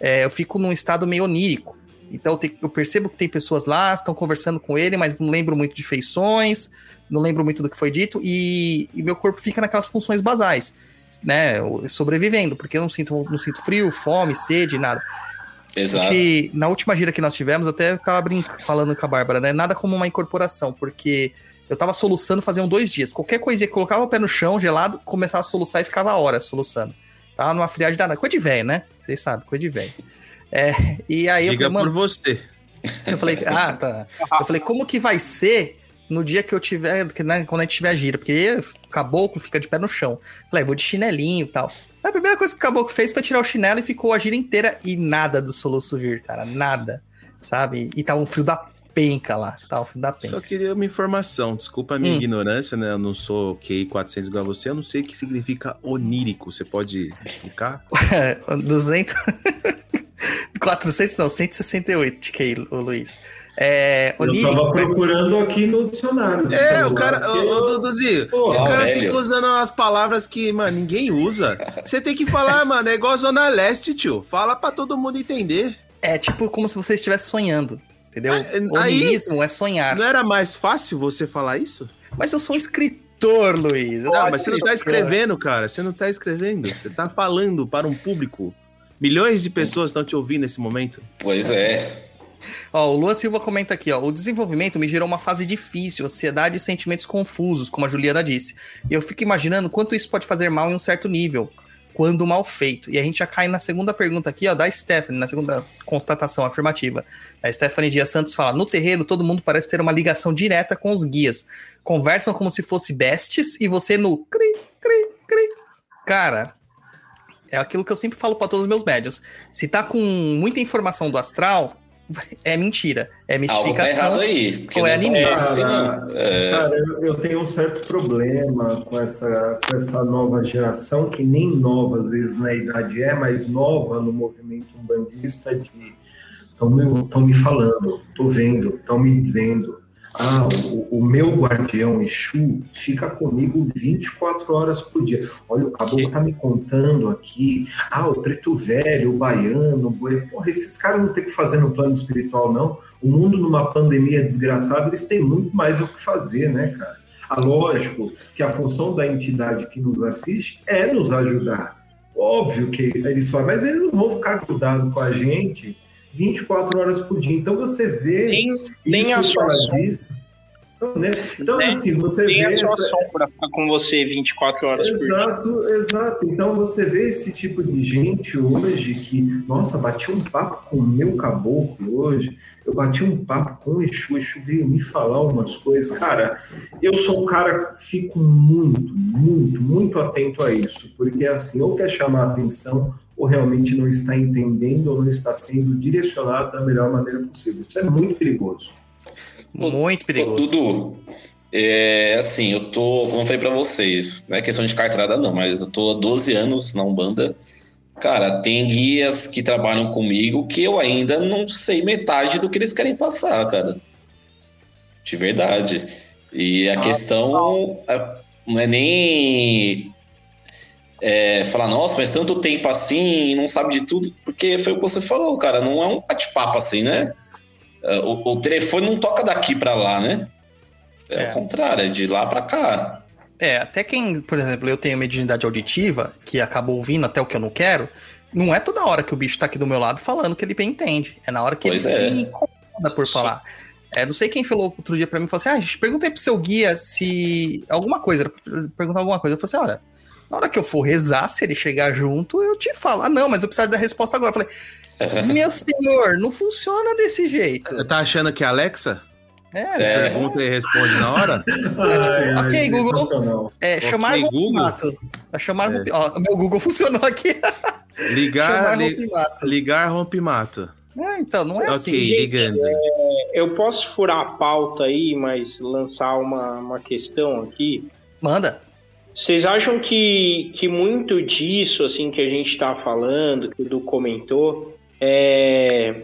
É, eu fico num estado meio onírico. Então eu percebo que tem pessoas lá, estão conversando com ele, mas não lembro muito de feições, não lembro muito do que foi dito, e, e meu corpo fica naquelas funções basais, né? Sobrevivendo, porque eu não sinto, não sinto frio, fome, sede, nada. Exato. Gente, na última gira que nós tivemos, até tava falando com a Bárbara, né? Nada como uma incorporação, porque eu tava soluçando faziam dois dias. Qualquer coisinha que colocava o pé no chão, gelado, começava a soluçar e ficava horas soluçando. Tava numa friagem danada. Coisa de velho, né? Vocês sabem, coisa de velho. É, e aí Diga eu falei, por você. Eu falei, ah, tá. Eu falei, como que vai ser no dia que eu tiver, né, quando a gente tiver a gira? Porque o caboclo fica de pé no chão. Eu falei, vou de chinelinho e tal. A primeira coisa que o caboclo fez foi tirar o chinelo e ficou a gira inteira e nada do soluço vir, cara. Nada. Sabe? E tava um frio da penca lá, tá? O fim da penca. Só queria uma informação, desculpa a minha hum. ignorância, né? Eu não sou QI 400 igual a você, eu não sei o que significa onírico, você pode explicar? <laughs> 200... 400 <laughs> não, 168 de QI, o Luiz. É, onírico, eu tava procurando aqui no dicionário. É, o cara, o, o Duduzinho, o cara velho. fica usando umas palavras que, mano, ninguém usa. Você tem que falar, <laughs> mano, é igual Zona Leste, tio. Fala pra todo mundo entender. É tipo como se você estivesse sonhando. Entendeu? Ah, Onismo é sonhar. Não era mais fácil você falar isso? Mas eu sou um escritor, Luiz. não, mas você não tá escrevendo, cara. Você não tá escrevendo. Você tá falando para um público. Milhões de pessoas estão te ouvindo nesse momento. Pois é. Ó, o Luan Silva comenta aqui, ó. O desenvolvimento me gerou uma fase difícil, ansiedade e sentimentos confusos, como a Juliana disse. E eu fico imaginando quanto isso pode fazer mal em um certo nível quando mal feito. E a gente já cai na segunda pergunta aqui, ó, da Stephanie, na segunda constatação afirmativa. A Stephanie Dias Santos fala: No terreiro, todo mundo parece ter uma ligação direta com os guias. Conversam como se fosse bestes e você no cri, cri, cri. Cara, é aquilo que eu sempre falo para todos os meus médios. Se tá com muita informação do astral, <laughs> é mentira. É mistificação. Algo tá aí, ou é animismo. Cara, é... cara eu, eu, tenho um certo problema com essa, com essa nova geração, que nem nova às vezes na idade é, mas nova no movimento umbandista de estão me, me falando, estou vendo, estão me dizendo, ah, o, o, meu guardião Exu fica comigo 24 horas por dia. Olha, o caboclo tá me contando aqui. Ah, o preto velho, o baiano, o boi. Porra, esses caras não tem que fazer no plano espiritual, não. O mundo, numa pandemia desgraçada, eles têm muito mais o que fazer, né, cara? Ah, lógico que a função da entidade que nos assiste é nos ajudar. Óbvio que eles falam, mas eles não vão ficar grudados com a gente 24 horas por dia. Então você vê. Nem, nem a sua disso. Então, né? então nem, assim, você vê. a sua essa... sombra ficar com você 24 horas exato, por dia. Exato, Então você vê esse tipo de gente hoje que, nossa, bati um papo com o meu caboclo hoje. Eu bati um papo com o Exu, o Exu veio me falar umas coisas. Cara, eu sou um cara que fico muito, muito, muito atento a isso, porque assim, ou quer chamar a atenção, ou realmente não está entendendo ou não está sendo direcionado da melhor maneira possível. Isso é muito perigoso. Muito perigoso. Tudo. É assim, eu tô, como eu falei para vocês, não é questão de carteirada não, mas eu tô há 12 anos na Umbanda. Cara, tem guias que trabalham comigo que eu ainda não sei metade do que eles querem passar, cara. De verdade. E a ah, questão tá. não é nem é, falar, nossa, mas tanto tempo assim, não sabe de tudo, porque foi o que você falou, cara, não é um bate-papo assim, né? É, o, o, telefone não toca daqui para lá, né? É, é, o contrário, é de lá para cá. É, até quem, por exemplo, eu tenho mediunidade auditiva, que acabou ouvindo até o que eu não quero, não é toda hora que o bicho tá aqui do meu lado falando que ele bem entende. É na hora que pois ele é. se incomoda por falar. É, não sei quem falou outro dia para mim, falou assim, ah, pergunta aí pro seu guia se alguma coisa, perguntar alguma coisa. Eu falei assim, olha, Na hora que eu for rezar, se ele chegar junto, eu te falo. Ah, não, mas eu preciso da resposta agora. Eu falei, <laughs> meu senhor, não funciona desse jeito. Tá achando que é Alexa? É, Sério? Pergunta e responde na hora? <laughs> tipo, Ai, ok, Google. É, Ok, chamar Google. Rompimato. É chamar É. Rompi- Ó, meu Google <laughs> funcionou aqui. Ligar, li- Rompimato. ligar rompe-mato. É, então, não é ok, assim. ligando. Eu posso furar a pauta aí, mas lançar uma, uma questão aqui. Manda. Vocês acham que, que muito disso, assim, que a gente tá falando, que o Du comentou, é,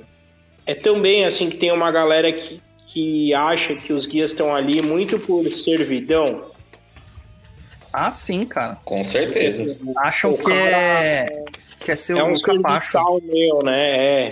é também, assim, que tem uma galera que, que acha que os guias estão ali muito por servidão? Ah, sim, cara. Com certeza. Acham O que é, que é ser é um o capacho. meu, né? É.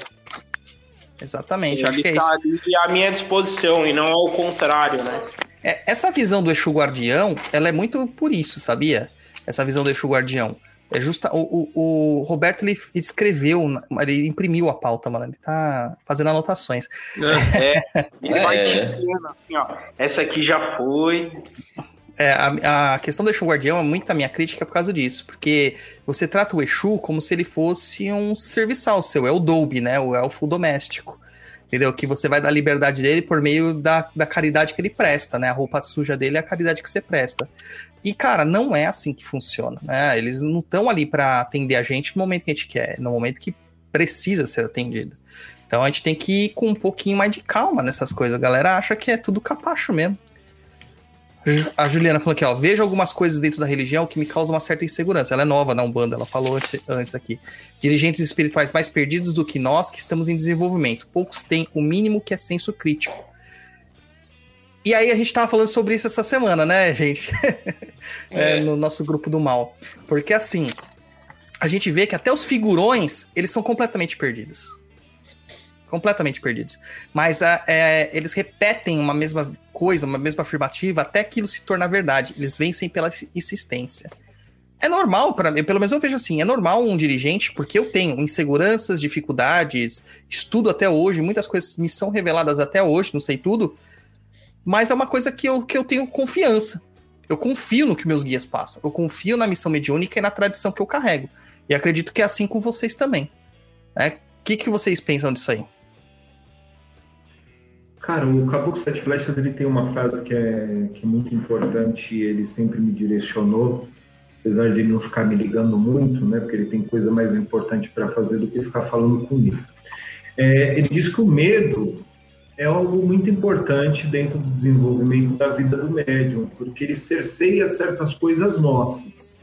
Exatamente, acho Ele que é tá isso. ali à minha disposição e não ao contrário, né? É, essa visão do Exu Guardião, ela é muito por isso, sabia? Essa visão do Exu Guardião. É justa, o, o, o Roberto ele escreveu, ele imprimiu a pauta, mano. Ele tá fazendo anotações. <laughs> Ele vai É. dizendo assim, ó, essa aqui já foi. É, a, a questão do Exu Guardião é muito a minha crítica por causa disso, porque você trata o Exu como se ele fosse um serviçal seu, é o Dolby, né? O elfo doméstico. Entendeu? Que você vai dar liberdade dele por meio da, da caridade que ele presta, né? A roupa suja dele é a caridade que você presta. E, cara, não é assim que funciona, né? Eles não estão ali para atender a gente no momento que a gente quer, no momento que precisa ser atendido. Então a gente tem que ir com um pouquinho mais de calma nessas coisas. A galera acha que é tudo capacho mesmo. A Juliana falou aqui, ó. Vejo algumas coisas dentro da religião que me causam uma certa insegurança. Ela é nova na Umbanda, ela falou antes, antes aqui. Dirigentes espirituais mais perdidos do que nós que estamos em desenvolvimento. Poucos têm o mínimo que é senso crítico. E aí a gente tava falando sobre isso essa semana, né, gente? <laughs> É, É. no nosso grupo do mal. Porque assim, a gente vê que até os figurões, eles são completamente perdidos. Completamente perdidos. Mas a- é, eles repetem uma mesma coisa, uma mesma afirmativa, até aquilo se tornar verdade. Eles vencem pela insistência. É normal, para mim, pelo menos eu vejo assim, é normal um dirigente, porque eu tenho inseguranças, dificuldades, estudo até hoje, muitas coisas me são reveladas até hoje, não sei tudo, mas é uma coisa que eu, que eu tenho confiança. Eu confio no que meus guias passam, eu confio na missão mediúnica e na tradição que eu carrego. E acredito que é assim com vocês também. né? O que, que vocês pensam disso aí? Cara, o Caboclo Sete Flechas ele tem uma frase que é, que é muito importante ele sempre me direcionou, apesar de ele não ficar me ligando muito, né? Porque ele tem coisa mais importante para fazer do que ficar falando comigo. É, ele diz que o medo é algo muito importante dentro do desenvolvimento da vida do médium, porque ele cerceia certas coisas nossas.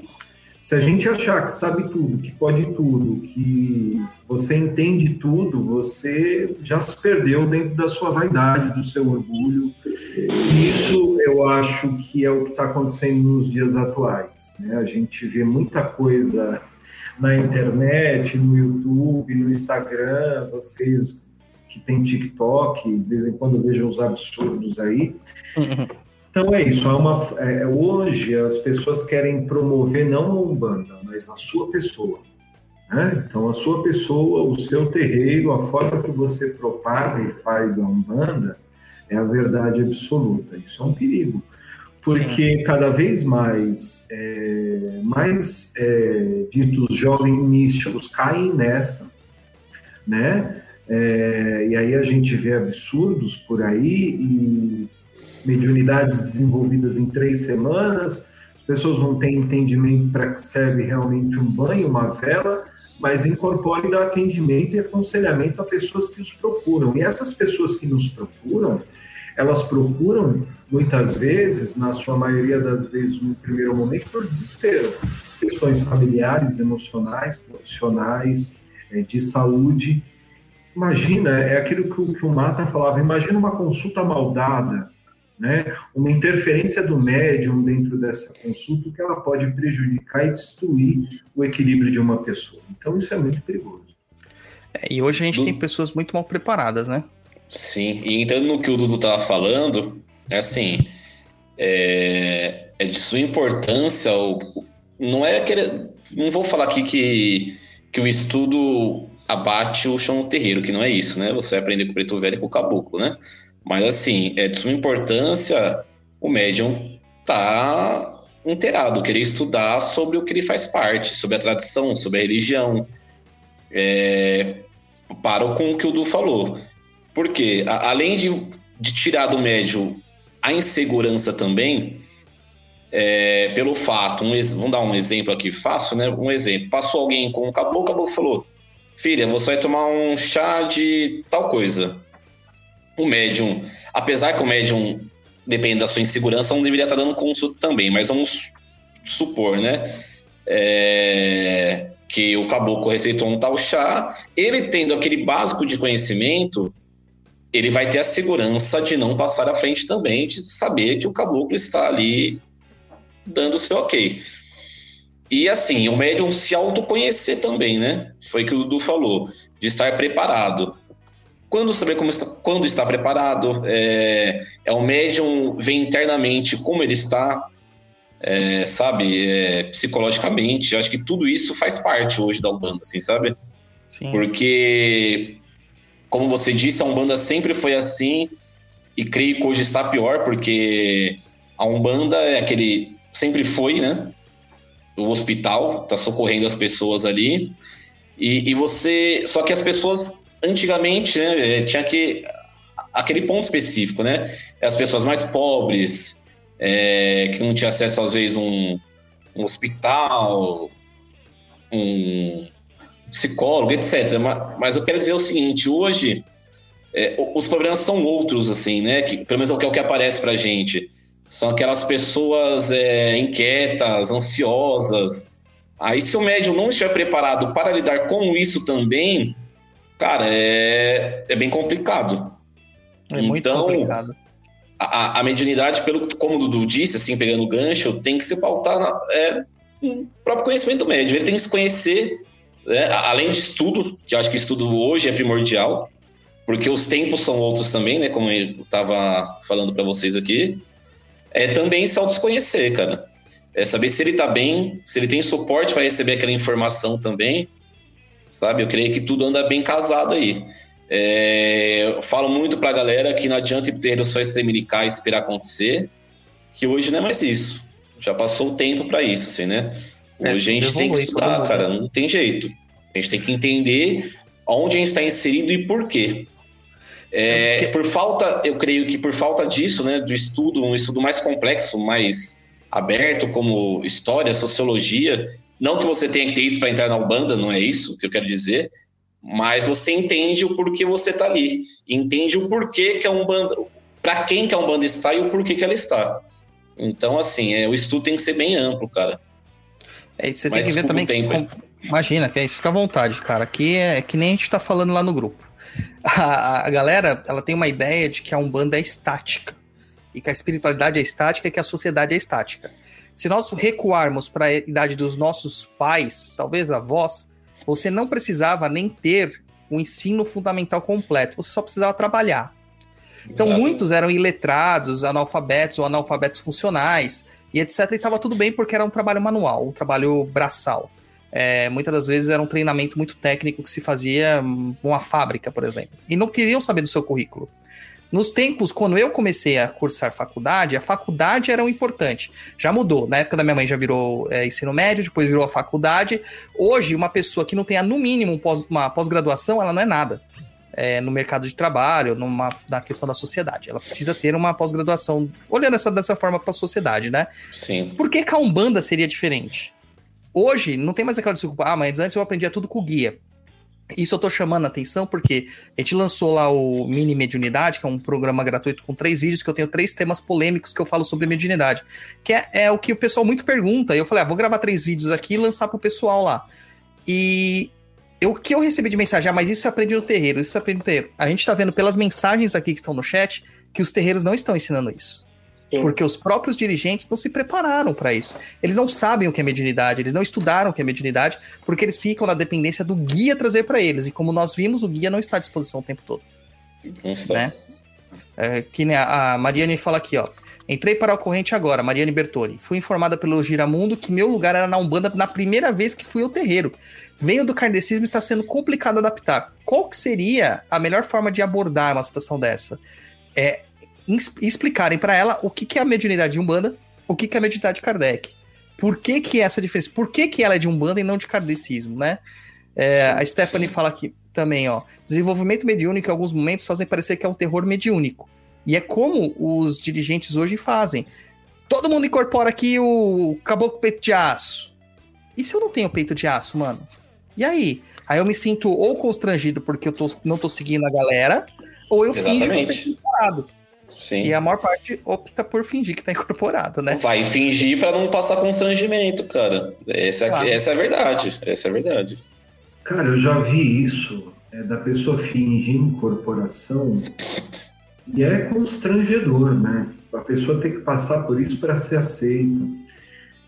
Se a gente achar que sabe tudo, que pode tudo, que você entende tudo, você já se perdeu dentro da sua vaidade, do seu orgulho. Isso eu acho que é o que está acontecendo nos dias atuais. Né? A gente vê muita coisa na internet, no YouTube, no Instagram, vocês que têm TikTok, de vez em quando vejo uns absurdos aí. <laughs> Então é isso. É uma, é, hoje as pessoas querem promover não a Umbanda, mas a sua pessoa. Né? Então a sua pessoa, o seu terreiro, a forma que você propaga e faz a Umbanda é a verdade absoluta. Isso é um perigo. Porque Sim. cada vez mais, é, mais é, ditos jovens místicos caem nessa, né? É, e aí a gente vê absurdos por aí e mediunidades desenvolvidas em três semanas, as pessoas não têm entendimento para que serve realmente um banho, uma vela, mas incorpora e dá atendimento e aconselhamento a pessoas que os procuram. E essas pessoas que nos procuram, elas procuram muitas vezes, na sua maioria das vezes, no primeiro momento, por desespero. Questões familiares, emocionais, profissionais, de saúde. Imagina, é aquilo que o, que o Mata falava, imagina uma consulta maldada, né? uma interferência do médium dentro dessa consulta que ela pode prejudicar e destruir o equilíbrio de uma pessoa. Então isso é muito perigoso. É, e hoje a gente tem pessoas muito mal preparadas, né? Sim, e entrando no que o Dudu estava falando, é assim, é, é de sua importância, o, não é aquele, não vou falar aqui que, que o estudo abate o chão terreiro, que não é isso, né? Você vai aprender com o preto velho e com o caboclo, né? Mas assim, é de suma importância o médium tá inteirado, querer estudar sobre o que ele faz parte, sobre a tradição, sobre a religião. É, paro com o que o Du falou. Porque, a, além de, de tirar do médio a insegurança também, é, pelo fato, um, vamos dar um exemplo aqui fácil, né? Um exemplo. Passou alguém com um caboclo, o caboclo falou: Filha, você vai tomar um chá de tal coisa. O médium, apesar que o médium, depende da sua insegurança, não deveria estar dando consulta também, mas vamos supor, né? É, que o caboclo receitou um tal chá, ele tendo aquele básico de conhecimento, ele vai ter a segurança de não passar à frente também, de saber que o caboclo está ali dando o seu ok. E assim, o médium se autoconhecer também, né? Foi o que o Dudu falou, de estar preparado. Quando saber como está, quando está preparado, é, é o médium ver internamente como ele está, é, sabe, é, psicologicamente. Eu acho que tudo isso faz parte hoje da Umbanda, assim, sabe? Sim. Porque, como você disse, a Umbanda sempre foi assim e creio que hoje está pior, porque a Umbanda é aquele sempre foi, né? O hospital tá socorrendo as pessoas ali. E, e você. Só que as pessoas, antigamente, né, eh, tinha que. aquele ponto específico, né? As pessoas mais pobres, é, que não tinham acesso, às vezes, um, um hospital, um psicólogo, etc. Mas, mas eu quero dizer o seguinte: hoje. É, os problemas são outros, assim, né? Que, pelo menos é o que, é o que aparece pra gente são aquelas pessoas é, inquietas, ansiosas. Aí, se o médium não estiver preparado para lidar com isso também, cara, é, é bem complicado. É muito então, complicado. A, a mediunidade, pelo, como o Dudu disse, assim, pegando o gancho, tem que se pautar na, é, no próprio conhecimento do médium. Ele tem que se conhecer, né, além de estudo, que eu acho que estudo hoje é primordial, porque os tempos são outros também, né? Como eu estava falando para vocês aqui é também se autoconhecer, cara. É saber se ele tá bem, se ele tem suporte para receber aquela informação também, sabe? Eu creio que tudo anda bem casado aí. É, eu falo muito pra galera que não adianta ir ter só extremilicar e esperar acontecer, que hoje não é mais isso. Já passou o tempo para isso, assim, né? É, hoje é, a gente tem que estudar, cara, não tem jeito. A gente tem que entender onde a gente está inserido e por quê. É, por falta, eu creio que por falta disso, né, do estudo, um estudo mais complexo, mais aberto, como história, sociologia, não que você tenha que ter isso para entrar na Ubanda, não é isso que eu quero dizer, mas você entende o porquê você está ali, entende o porquê que a Umbanda, para quem que a Umbanda está e o porquê que ela está. Então, assim, é, o estudo tem que ser bem amplo, cara. É, você mas tem que ver também. Com, imagina, que é isso, fica à vontade, cara. Aqui é que nem a gente está falando lá no grupo <laughs> a, a galera ela tem uma ideia de que a Umbanda é estática. E que a espiritualidade é estática e que a sociedade é estática. Se nós recuarmos para a idade dos nossos pais, talvez avós, você não precisava nem ter o um ensino fundamental completo, você só precisava trabalhar. Então, Exato. muitos eram iletrados, analfabetos ou analfabetos funcionais, e etc. E estava tudo bem porque era um trabalho manual, um trabalho braçal. É, muitas das vezes era um treinamento muito técnico que se fazia numa fábrica, por exemplo. E não queriam saber do seu currículo. Nos tempos, quando eu comecei a cursar faculdade, a faculdade era o um importante. Já mudou. Na época da minha mãe já virou é, ensino médio, depois virou a faculdade. Hoje, uma pessoa que não tenha, no mínimo, um uma pós-graduação, ela não é nada. É, no mercado de trabalho, numa, na questão da sociedade. Ela precisa ter uma pós-graduação, olhando essa, dessa forma para a sociedade, né? Sim. Por que a Umbanda seria diferente? Hoje, não tem mais aquela desculpa, ah, mas antes eu aprendia tudo com guia. Isso eu tô chamando a atenção porque a gente lançou lá o Mini Mediunidade, que é um programa gratuito com três vídeos, que eu tenho três temas polêmicos que eu falo sobre mediunidade. Que é, é o que o pessoal muito pergunta. E eu falei, ah, vou gravar três vídeos aqui e lançar pro pessoal lá. E o que eu recebi de mensagem, ah, mas isso eu aprendi no terreiro, isso eu aprendi no terreiro. A gente tá vendo pelas mensagens aqui que estão no chat que os terreiros não estão ensinando isso. Porque os próprios dirigentes não se prepararam para isso. Eles não sabem o que é mediunidade, eles não estudaram o que é mediunidade, porque eles ficam na dependência do guia trazer para eles. E como nós vimos, o guia não está à disposição o tempo todo. Não está. Né? É, que a Mariane fala aqui, ó. Entrei para a corrente agora, Mariane Bertoni. Fui informada pelo Giramundo que meu lugar era na Umbanda na primeira vez que fui ao terreiro. Venho do kardecismo e está sendo complicado adaptar. Qual que seria a melhor forma de abordar uma situação dessa? É explicarem para ela o que, que é a mediunidade de Umbanda, o que, que é a mediunidade de Kardec. Por que, que essa diferença? Por que, que ela é de Umbanda e não de kardecismo, né? É, a Stephanie Sim. fala aqui também, ó. Desenvolvimento mediúnico em alguns momentos fazem parecer que é um terror mediúnico. E é como os dirigentes hoje fazem. Todo mundo incorpora aqui o caboclo peito de aço. E se eu não tenho peito de aço, mano? E aí? Aí eu me sinto ou constrangido porque eu tô- não tô seguindo a galera, ou eu finjo que eu tô Exatamente. Sim. E a maior parte opta por fingir que tá incorporado, né? Vai fingir pra não passar constrangimento, cara. Essa, Claro. essa é a verdade. Essa é a verdade. Cara, eu já vi isso, é, da pessoa fingir incorporação, e é constrangedor, né? A pessoa tem que passar por isso para ser aceita.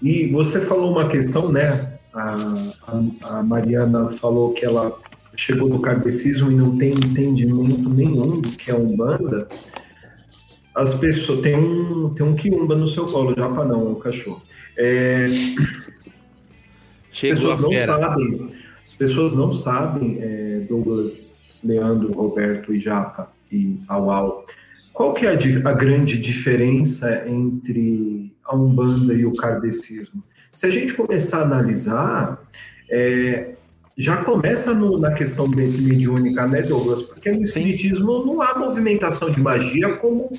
E você falou uma questão, né? A, a- a Mariana falou que ela chegou no kardecismo e não tem entendimento nenhum do que é Umbanda. As pessoas. Tem um, tem um quiumba no seu colo, japa não, o cachorro. É, as Chegou pessoas a não fera. sabem, as pessoas não sabem, é, Douglas, Leandro, Roberto e Japa e Auau, qual que é a, a grande diferença entre a Umbanda e o kardecismo? Se a gente começar a analisar, é, já começa no- na questão me- mediúnica, né, Douglas? Porque no Sim. espiritismo não há movimentação de magia como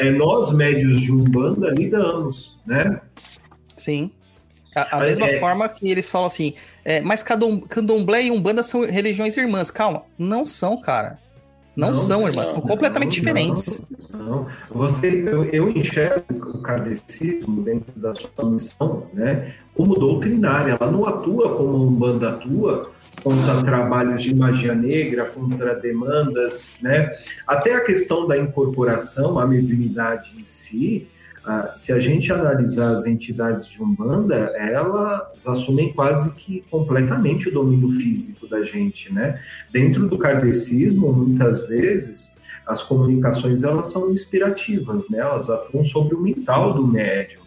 é, nós, médios de Umbanda, lidamos, né? Sim. A, a mesma é- forma que eles falam assim, é, mas Candomblé e Umbanda são religiões irmãs. Calma, não são, cara. Não, Não, são irmãs, são completamente Não, diferentes. Não, você, eu, eu enxergo o kardecismo dentro da sua missão, né, como doutrinária. Ela não atua como a Umbanda atua contra trabalhos de magia negra, contra demandas, né? Até a questão da incorporação, a mediunidade em si, ah, se a gente analisar as entidades de Umbanda, elas assumem quase que completamente o domínio físico da gente, né? Dentro do kardecismo, muitas vezes, as comunicações elas são inspirativas, né? Elas atuam sobre o mental do médium.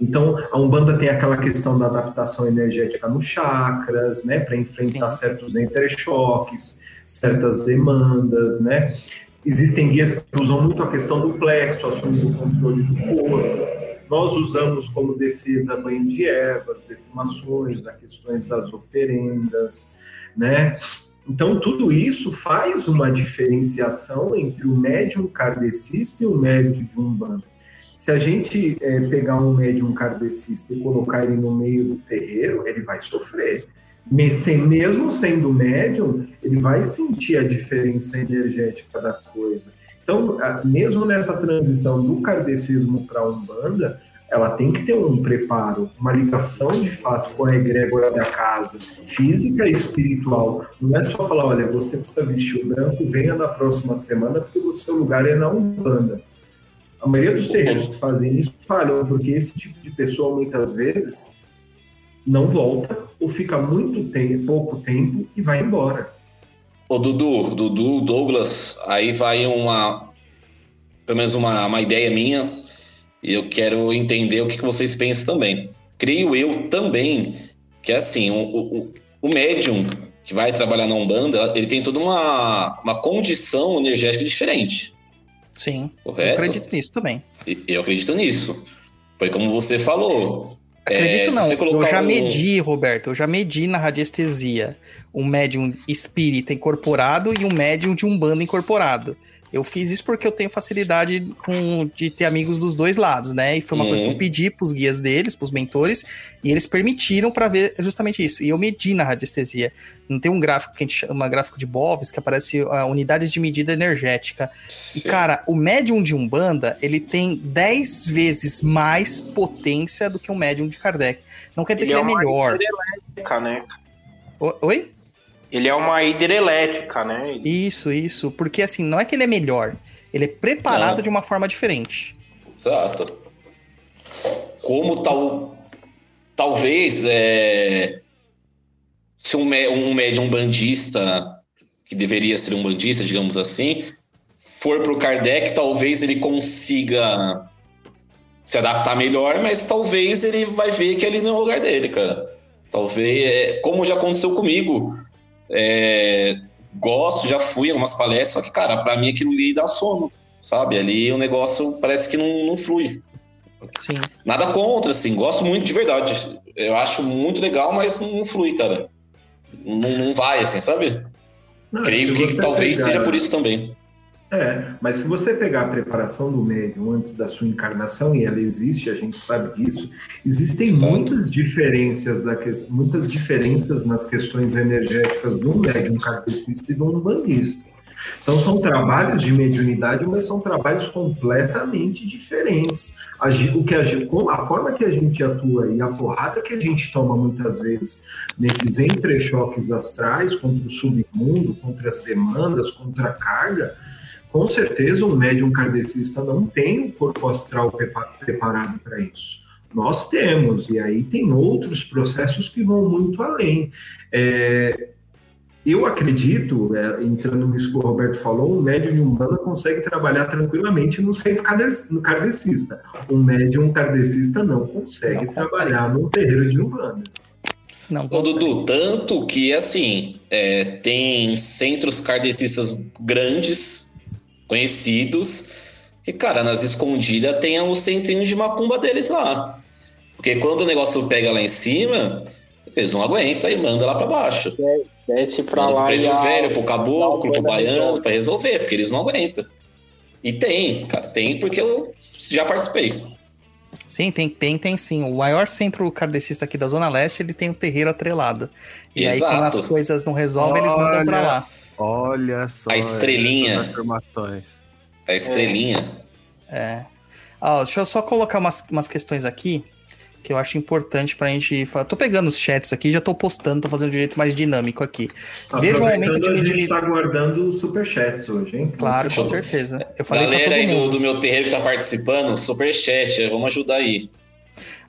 Então, a Umbanda tem aquela questão da adaptação energética nos chakras, né? Para enfrentar Sim. certos entrechoques, certas demandas, né? Existem guias que usam muito a questão do plexo, assumindo o controle do corpo. Nós usamos como defesa banho de ervas, defumações, as questões das oferendas, né? Então, tudo isso faz uma diferenciação entre o médium kardecista e o médium de Umbanda. Se a gente eh, pegar um médium kardecista e colocar ele no meio do terreiro, ele vai sofrer. Mesmo sendo médium, ele vai sentir a diferença energética da coisa. Então, mesmo nessa transição do kardecismo para a Umbanda, ela tem que ter um preparo, uma ligação de fato com a egrégora da casa, física e espiritual. Não é só falar, olha, você precisa vestir o branco, venha na próxima semana, porque o seu lugar é na Umbanda. A maioria dos terreiros que fazem isso falham, porque esse tipo de pessoa, muitas vezes, não volta ou fica muito tempo, pouco tempo e vai embora. Ô, Dudu, Dudu, Douglas, aí vai uma. Pelo menos uma, uma ideia minha, e eu quero entender o que, que vocês pensam também. Creio eu também que, assim, o, o, o médium que vai trabalhar na Umbanda, ele tem toda uma, uma condição energética diferente, Sim, eu correto? acredito nisso também. Eu acredito nisso. Foi como você falou. Acredito É, não, eu já um- medi, Roberto, eu já medi na radiestesia um médium espírita incorporado e um médium de umbanda incorporado. Eu fiz isso porque eu tenho facilidade com, de ter amigos dos dois lados, né? E foi uma coisa que eu Uhum. pedi pros guias deles, pros mentores, e eles permitiram para ver justamente isso. E eu medi na radiestesia. Não tem um gráfico que a gente chama gráfico de Boves, que aparece ah, unidades de medida energética. E, Sim. cara, o médium de Umbanda, ele tem 10 vezes mais potência do que um médium de Kardec. Não quer dizer Ele que é ele é uma melhor. hidrelétrica, né? O- Oi? Ele é uma hidrelétrica, né? Ele- Isso, isso. Porque, assim, não é que ele é melhor. Ele é preparado Não. de uma forma diferente. Exato. Como tal, talvez é, se um, um médium bandista, que deveria ser um bandista, digamos assim, for pro Kardec, talvez ele consiga se adaptar melhor, mas talvez ele vai ver que ali não é o lugar dele, cara. Talvez, é, como já aconteceu comigo, é, gosto, já fui em algumas palestras, só que, cara, pra mim aquilo ali dá sono, sabe? Ali o negócio parece que não, não flui. Sim. Nada contra, assim, gosto muito de verdade. Eu acho muito legal, mas não, não flui, cara. Não, não vai, assim, sabe? Não, Creio que você talvez pegar- seja por isso também. É, mas se você pegar a preparação do médium antes da sua encarnação, e ela existe, a gente sabe disso, existem Exato. muitas diferenças, da que- muitas diferenças nas questões energéticas do médium kardecista e do umbandista. Então são trabalhos de mediunidade, mas são trabalhos completamente diferentes. A, o que a, a forma que a gente atua e a porrada que a gente toma muitas vezes nesses entrechoques astrais contra o submundo, contra as demandas, contra a carga, com certeza um médium kardecista não tem o corpo astral prepa- preparado para isso. Nós temos, e aí tem outros processos que vão muito além. É, eu acredito, é, entrando nisso que o Roberto falou, um médium de Umbanda consegue trabalhar tranquilamente no centro karde- no kardecista. Um médium kardecista não consegue, Não consegue. trabalhar num terreiro de Umbanda. Não, Ô. Dudu, tanto que, assim, é, tem centros kardecistas grandes, conhecidos, e, cara, nas escondidas tem o centrinho de macumba deles lá. Porque quando o negócio pega lá em cima, eles não aguentam e manda lá pra baixo. Desce pra Manda pro lá preto e a- velho, pro caboclo, pro baiano, pra resolver, porque eles não aguentam. E tem, cara, tem porque eu já participei. Sim, tem, tem, tem sim. O maior centro kardecista aqui da Zona Leste, ele tem um terreiro atrelado. E aí, quando as Exato. coisas não resolvem, eles mandam pra Olha. lá. Olha só. A estrelinha. afirmações. A estrelinha. É. Ah, deixa eu só colocar umas, umas questões aqui que eu acho importante pra gente. fa- Tô pegando os chats aqui, já tô postando, tô fazendo de um jeito mais dinâmico aqui. Veja um aumento de a gente está guardando superchats hoje, hein? Claro, com certeza. Eu falei pra Galera aí do, do meu terreiro que tá participando, superchat, vamos ajudar aí.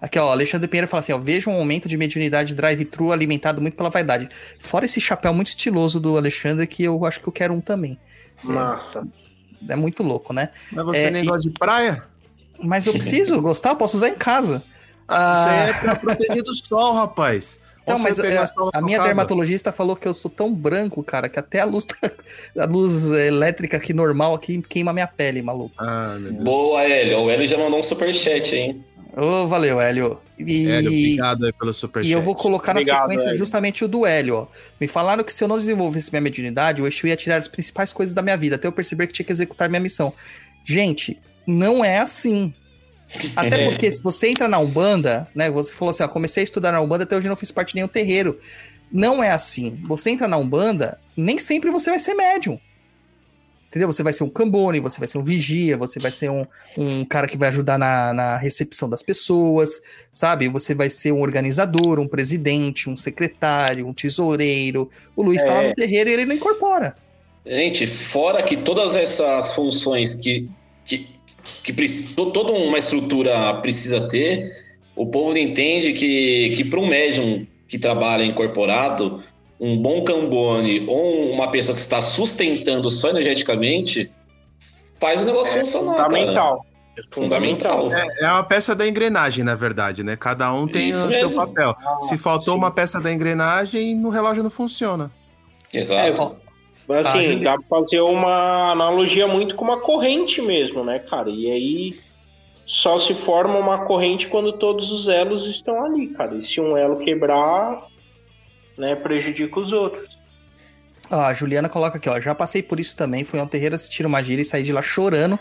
Aqui, ó, Alexandre Pinheiro fala assim, ó, veja um aumento de mediunidade drive-thru alimentado muito pela vaidade. Fora esse chapéu muito estiloso do Alexandre, que eu acho que eu quero um também. Massa. É muito louco, né? Mas você É, nem e- gosta de praia? Mas eu preciso gostar, eu posso usar em casa. Você Ah, é pra proteger do sol, rapaz. Então, mas é, a sua minha casa? dermatologista falou que eu sou tão branco, cara, que até a luz, tá- a luz elétrica aqui normal aqui queima minha pele, maluco. Ah, meu Deus. Boa, Hélio. O Hélio já mandou um superchat, hein? Ô, valeu, Hélio. E, Hélio, obrigado aí pelo superchat. e eu vou colocar na Obrigado, sequência Hélio. justamente o do Hélio, ó. Me falaram que se eu não desenvolvesse minha mediunidade, o Exu ia tirar as principais coisas da minha vida, até eu perceber que tinha que executar minha missão. Gente, não é assim. <laughs> Até porque se você entra na Umbanda, né? Você falou assim, ó, comecei a estudar na Umbanda, até hoje eu não fiz parte de nenhum terreiro. Não é assim. Você entra na Umbanda, nem sempre você vai ser médium. Entendeu? Você vai ser um cambone, você vai ser um vigia, você vai ser um, um cara que vai ajudar na, na recepção das pessoas, sabe? Você vai ser um organizador, um presidente, um secretário, um tesoureiro. O Luiz tá lá É. no terreiro e ele não incorpora. Gente, fora que todas essas funções que, que, que toda uma estrutura precisa ter, o povo entende que, que para um médium que trabalha incorporado, um bom cambone ou uma pessoa que está sustentando só energeticamente, faz o negócio É funcionar, cara. fundamental. É Fundamental. É, é uma peça da engrenagem, na verdade, né? Cada um tem Isso o seu mesmo. papel. Se faltou sim. uma peça da engrenagem, no relógio não funciona. Exato. Mas Ah, assim, dá pra fazer uma analogia muito com uma corrente mesmo, né, cara? E aí só se forma uma corrente quando todos os elos estão ali, cara. E se um elo quebrar, né, prejudica os outros. Ó, a Juliana coloca aqui, ó. Já passei por isso também. Fui a um terreiro assistir uma gira e saí de lá chorando.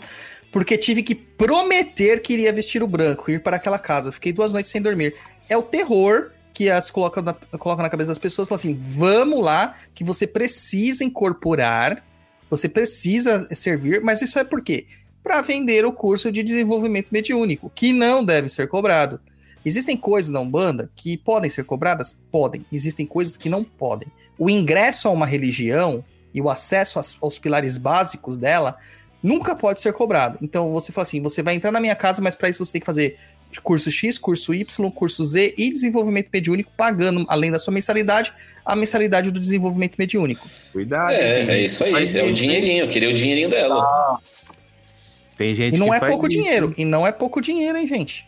Porque tive que prometer que iria vestir o branco, ir para aquela casa. Fiquei duas noites sem dormir. É o terror que as coloca na, na cabeça das pessoas. Fala assim: vamos lá, que você precisa incorporar, você precisa servir, mas isso é por quê? Para vender o curso de desenvolvimento mediúnico, que não deve ser cobrado. Existem coisas na Umbanda que podem ser cobradas? Podem. Existem coisas que não podem. O ingresso a uma religião e o acesso aos pilares básicos dela nunca pode ser cobrado. Então você fala assim: você vai entrar na minha casa, mas para isso você tem que fazer curso X, curso Y, curso Z e desenvolvimento mediúnico, pagando, além da sua mensalidade, a mensalidade do desenvolvimento mediúnico. Cuidado. É, hein? é isso aí. Faz É o dinheirinho. Eu queria o dinheirinho dela. Tem gente E não que é faz pouco isso, dinheiro. hein? E não é pouco dinheiro, hein, gente?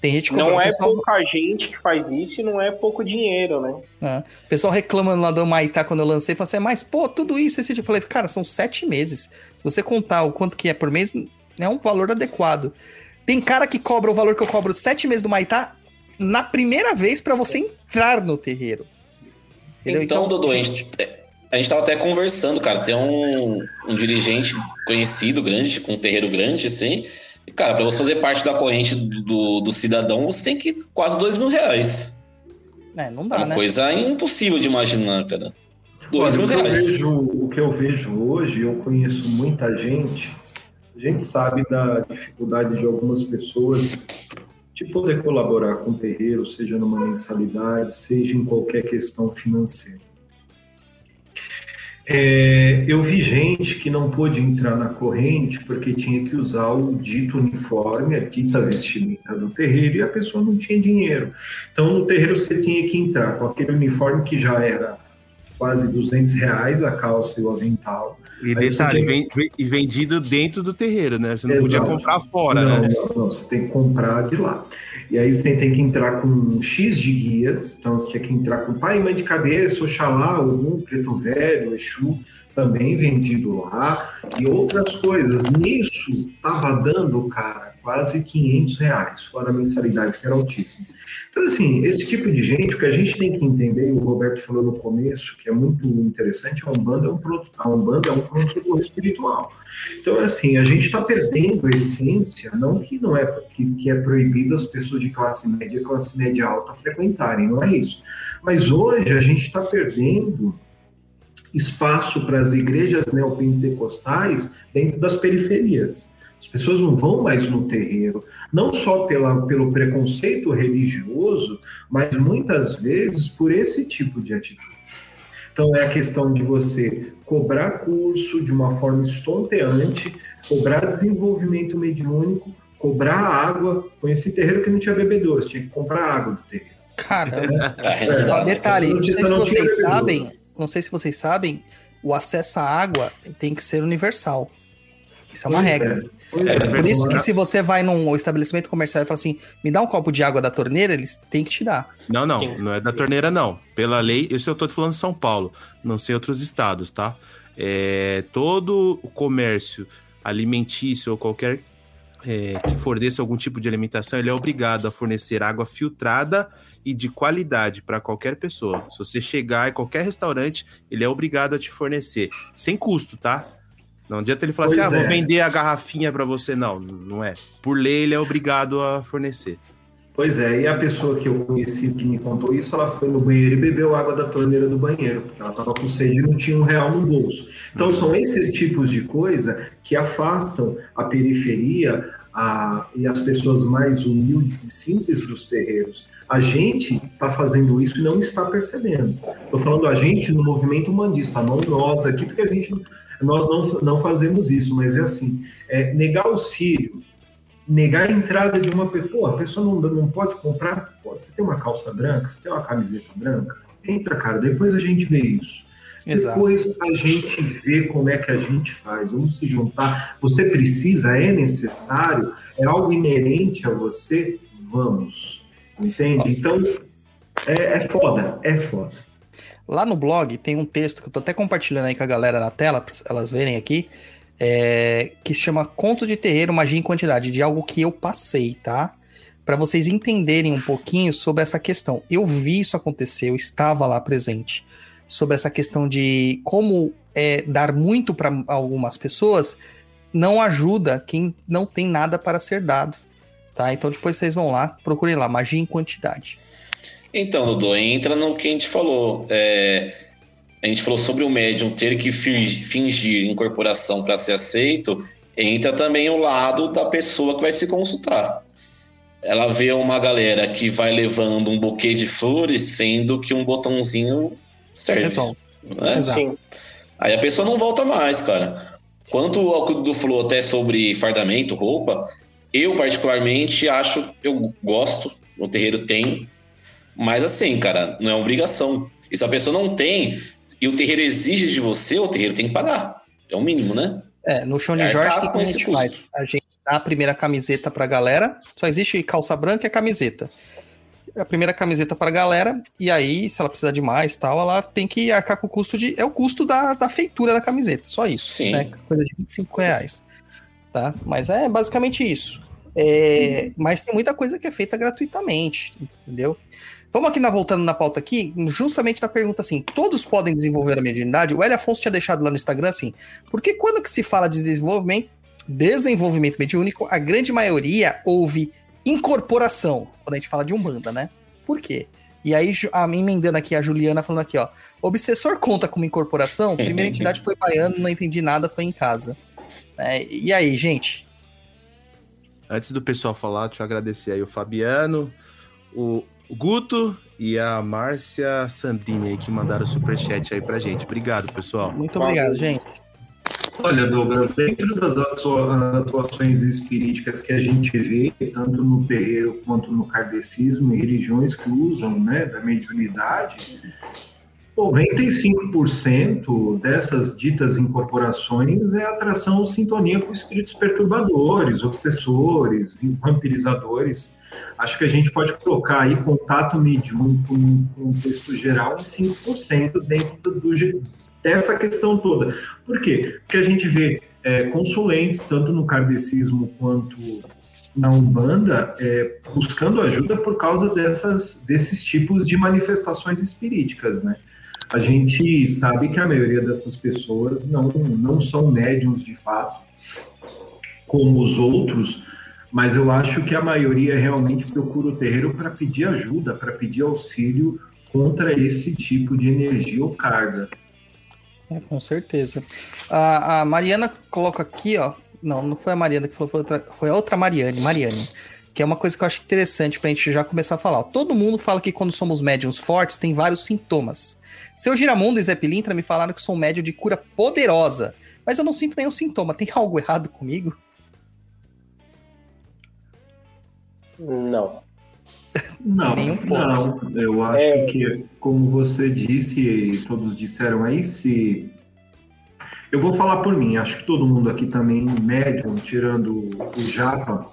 Tem gente que Não é pessoal- pouca gente que faz isso e não é pouco dinheiro, né? É. O pessoal reclamando lá do Maitá quando eu lancei, falou assim, mas pô, tudo isso, esse dia. Eu falei, cara, são sete meses. Se você contar o quanto que é por mês, é um valor adequado. Tem cara que cobra o valor que eu cobro sete meses do Maitá na primeira vez pra você entrar no terreiro. Entendeu? Então, Dodô, a gente, a gente tava até conversando, cara. Tem um, um dirigente conhecido, grande, com um terreiro grande, assim. E, cara, pra você fazer parte da corrente do, do cidadão, você tem que quase dois mil reais. É, não É dá, uma né? coisa impossível de imaginar, cara. Dois Olha, mil reais. vejo, o que eu vejo hoje, eu conheço muita gente, a gente sabe da dificuldade de algumas pessoas de poder colaborar com o terreiro, seja numa mensalidade, seja em qualquer questão financeira. É, eu vi gente que não pôde entrar na corrente porque tinha que usar o dito uniforme, a dita vestimenta do terreiro, e a pessoa não tinha dinheiro. Então, no terreiro você tinha que entrar com aquele uniforme que já era quase 200 reais a calça e o avental. E detalhe, e vendido dentro do terreiro, né? Você não podia Exato. comprar fora, não, né? não, não, você tem que comprar de lá. E aí você tem que entrar com um X de guias, então você tinha que entrar com pai e mãe de cabeça, Oxalá, Ogum, Preto Velho, Exu, também vendido lá, e outras coisas. Nisso, tava dando, cara, quase 500 reais, fora a mensalidade, que era altíssima. Então, assim, esse tipo de gente, o que a gente tem que entender, e o Roberto falou no começo, que é muito interessante, a Umbanda é um pronto, a Umbanda é um pronto-socorro espiritual. Então, assim, a gente está perdendo a essência, não que não é que, que é proibido as pessoas de classe média e classe média alta frequentarem, não é isso. Mas hoje a gente está perdendo espaço para as igrejas neopentecostais dentro das periferias. As pessoas não vão mais no terreiro, não só pela, pelo preconceito religioso, mas muitas vezes por esse tipo de atitude. Então é a questão de você cobrar curso de uma forma estonteante, cobrar desenvolvimento mediúnico, cobrar água. Conheci terreiro que não tinha bebedouro, você tinha que comprar água do terreiro. Caramba. Ah, Renan, Ó, É. detalhe, não sei se vocês sabem, não sei se vocês sabem, o acesso à água tem que ser universal. Isso é uma Pois regra. Pois É, Por isso que se você vai num estabelecimento comercial e fala assim, me dá um copo de água da torneira, eles têm que te dar. Não, não, Sim. não é da torneira, não. Pela lei, isso eu tô te falando de São Paulo, não sei outros estados, tá? É, todo o comércio alimentício ou qualquer é, que forneça algum tipo de alimentação, ele é obrigado a fornecer água filtrada e de qualidade para qualquer pessoa. Se você chegar em qualquer restaurante, ele é obrigado a te fornecer, sem custo, tá? Não adianta ele falar Pois assim, ah, vou é. vender a garrafinha para você. Não, não é. Por lei, ele é obrigado a fornecer. Pois é, e a pessoa que eu conheci que me contou isso, ela foi no banheiro e bebeu água da torneira do banheiro, porque ela estava com sede e não tinha um real no bolso. Então são esses tipos de coisa que afastam a periferia a- e as pessoas mais humildes e simples dos terreiros. A gente está fazendo isso e não está percebendo. Estou falando a gente no movimento humanista, não nós aqui, porque a gente nós não, não fazemos isso, mas é assim, é, negar auxílio, negar a entrada de uma pessoa. A pessoa não, não pode comprar. Pô, você tem uma calça branca, você tem uma camiseta branca? Entra, cara, depois a gente vê isso. Exato. Depois a gente vê como é que a gente faz. Vamos se juntar. Você precisa, é necessário, é algo inerente a você, vamos. Entende? Então, é, é foda, é foda. Lá no blog tem um texto que eu tô até compartilhando aí com a galera na tela, para elas verem aqui, é, que se chama Contos de Terreiro, Magia em Quantidade, de algo que eu passei, tá? Para vocês entenderem um pouquinho sobre essa questão. Eu vi isso acontecer, eu estava lá presente, sobre essa questão de como é, dar muito para algumas pessoas não ajuda quem não tem nada para ser dado, tá? Então depois vocês vão lá, procurem lá, Magia em Quantidade. Então, Dudu, entra no que a gente falou. É, a gente falou sobre o médium ter que fingir, incorporação para ser aceito. Entra também o lado da pessoa que vai se consultar. Ela vê uma galera que vai levando um buquê de flores, sendo que um botãozinho serve. Resolve. né? Exato. Aí a pessoa não volta mais, cara. Quanto ao que o Dudu falou até sobre fardamento, roupa, eu particularmente acho, eu gosto, no terreiro tem, mas assim, cara, não é obrigação. E se a pessoa não tem, e o terreiro exige de você, o terreiro tem que pagar. É o mínimo, né? É, no Show de É, Jorge, o que, que a gente custo. faz? A gente dá a primeira camiseta pra galera, só existe calça branca e camiseta. A primeira camiseta pra galera, e aí, se ela precisar de mais tal, ela tem que arcar com o custo de. É o custo da, da feitura da camiseta, só isso. Sim. Né? Coisa de 25 reais. Tá? Mas é basicamente isso. É, mas tem muita coisa que é feita gratuitamente, entendeu? Vamos aqui na voltando na pauta aqui, justamente na pergunta assim: todos podem desenvolver a mediunidade? O Hélio Afonso tinha deixado lá no Instagram assim, porque quando que se fala de desenvolvimento, desenvolvimento mediúnico, a grande maioria ouve incorporação, quando a gente fala de Umbanda, né? Por quê? E aí, a mim emendando aqui, a Juliana falando aqui, ó. Obsessor conta como incorporação? Primeira <laughs> entidade foi baiano, não entendi nada, foi em casa. É, e aí, gente? Antes do pessoal falar, deixa eu agradecer aí o Fabiano, o Guto e a Márcia Sandrini aí que mandaram o superchat aí pra gente. Obrigado, pessoal. Muito obrigado, gente. Olha, Douglas, dentro das atuações espíriticas que a gente vê, tanto no terreiro quanto no kardecismo e religiões que usam né, da mediunidade, 95% dessas ditas incorporações é atração sintonia com espíritos perturbadores, obsessores, vampirizadores. Acho que a gente pode colocar aí contato mediúnico no contexto geral em 5% dentro do, dessa questão toda. Por quê? Porque a gente vê é, consulentes, tanto no kardecismo quanto na Umbanda, é, buscando ajuda por causa dessas, desses tipos de manifestações espiríticas, né? A gente sabe que a maioria dessas pessoas não, não são médiums de fato, como os outros, mas eu acho que a maioria realmente procura o terreiro para pedir ajuda, para pedir auxílio contra esse tipo de energia ou carga. É, com certeza. A, a, Mariana coloca aqui, ó. Não, não foi a Mariana que falou, foi, outra, foi a outra Mariane, Mariane. Que é uma coisa que eu acho interessante pra gente já começar a falar. Todo mundo fala que quando somos médiums fortes, tem vários sintomas. Seu Giramundo e Zé Pilintra me falaram que sou um médium de cura poderosa. Mas eu não sinto nenhum sintoma. Tem algo errado comigo? Não. Não, um não. Eu acho é... que, como você disse e todos disseram aí, se eu vou falar por mim, acho que todo mundo aqui também, médium, tirando o Japa,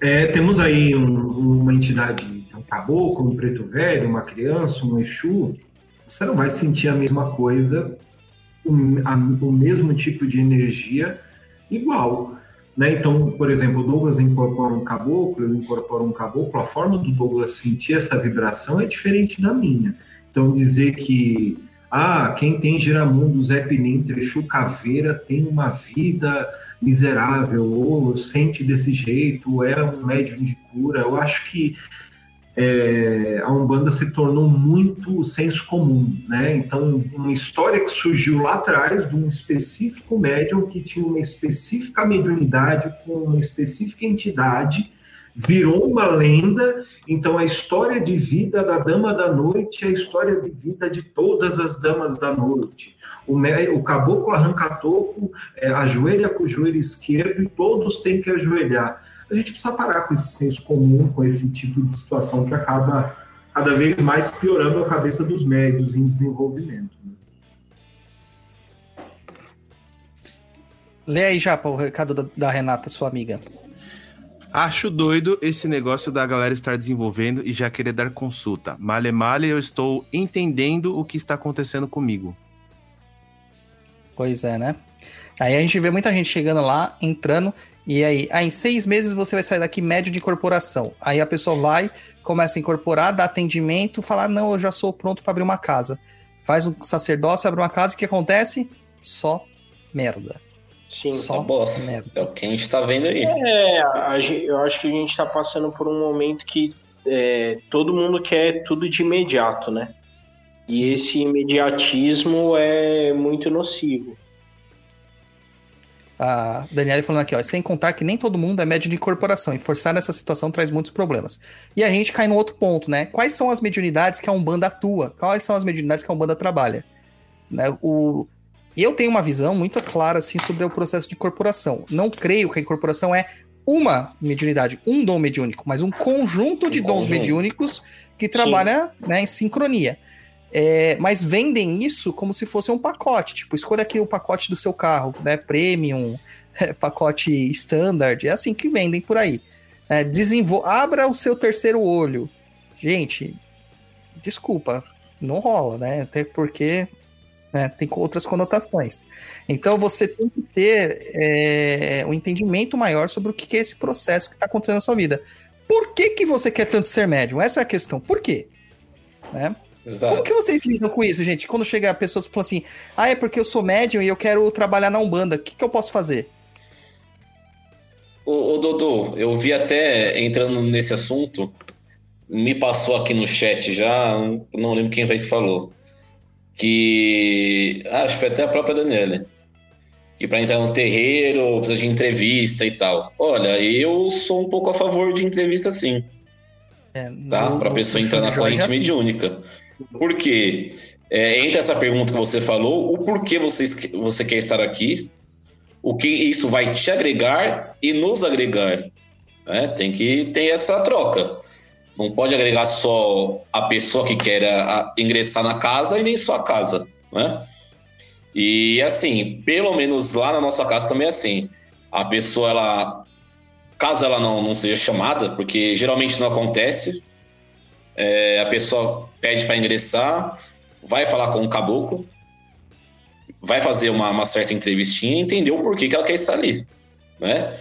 é, temos aí um, uma entidade, um caboclo, um preto velho, uma criança, um Exu, você não vai sentir a mesma coisa, um, a, o mesmo tipo de energia igual. Né? Então, por exemplo, o Douglas incorpora um caboclo, eu incorporo um caboclo, a forma do Douglas sentir essa vibração é diferente da minha. Então, dizer que ah, quem tem Giramundo, Zé Pilintra, Exu Caveira tem uma vida miserável, ou sente desse jeito, ou é um médium de cura, eu acho que é, a Umbanda se tornou muito senso comum, né? Então, uma história que surgiu lá atrás de um específico médium que tinha uma específica mediunidade com uma específica entidade, virou uma lenda. Então, a história de vida da Dama da Noite é a história de vida de todas as Damas da Noite. O, o caboclo arranca-toco, é, ajoelha com o joelho esquerdo e todos têm que ajoelhar a gente precisa parar com esse senso comum, com esse tipo de situação que acaba cada vez mais piorando a cabeça dos médios em desenvolvimento. Né? Lê aí já o recado da, da Renata, sua amiga. Acho doido esse negócio da galera estar desenvolvendo e já querer dar consulta. Male male, eu estou entendendo o que está acontecendo comigo. Pois é, né? Aí a gente vê muita gente chegando lá, entrando, e aí, ah, em seis meses você vai sair daqui médio de incorporação. Aí a pessoa vai, começa a incorporar, dá atendimento, fala: não, eu já sou pronto para abrir uma casa. Faz um sacerdócio, abre uma casa, o que acontece? Só merda. Sim, só bosta. Merda. É o que a gente tá vendo aí. É, a, eu acho que a gente tá passando por um momento que é, todo mundo quer tudo de imediato, né? E esse imediatismo é muito nocivo. A Daniela falando aqui, ó, sem contar que nem todo mundo é médio de incorporação e forçar nessa situação traz muitos problemas. E a gente cai no outro ponto, né? Quais são as mediunidades que a Umbanda atua? Quais são as mediunidades que a Umbanda trabalha? Né? O... Eu tenho uma visão muito clara assim sobre o processo de incorporação. Não creio que a incorporação é uma mediunidade, um dom mediúnico, mas um conjunto de um dons conjunto. mediúnicos que trabalha né, em sincronia. É, mas vendem isso como se fosse um pacote. Tipo, escolha aqui o pacote do seu carro, né? Premium, <laughs> é, pacote standard. É assim que vendem por aí. É, desenvol... Abra o seu terceiro olho. Gente, desculpa, não rola, né? Até porque né? Tem outras conotações. Então você tem que ter é, um entendimento maior sobre o que é esse processo que está acontecendo na sua vida. Por que, que você quer tanto ser médium? Essa é a questão. Por quê? Né? Exato. Como que vocês lidam com isso, gente? Quando chega pessoas que falam assim, ah, é porque eu sou médium e eu quero trabalhar na Umbanda, o que, que eu posso fazer? Ô, ô, Dodô, eu vi até entrando nesse assunto, me passou aqui no chat já, não lembro quem foi que falou, que ah, acho que foi até a própria Daniela, que para entrar no terreiro precisa de entrevista e tal. Olha, eu sou um pouco a favor de entrevista sim, É, tá? Para a pessoa entrar na Jorge é corrente assim. mediúnica. Por quê? É, entre essa pergunta que você falou, o porquê você, você quer estar aqui, o que isso vai te agregar e nos agregar. né? Tem que ter essa troca. Não pode agregar só a pessoa que quer a- ingressar na casa e nem só a casa. Né? E assim, pelo menos lá na nossa casa também é assim. A pessoa, ela, caso ela não, não seja chamada, porque geralmente não acontece, é, a pessoa pede para ingressar, vai falar com o caboclo, vai fazer uma, uma certa entrevistinha e entender o porquê que ela quer estar ali. Né?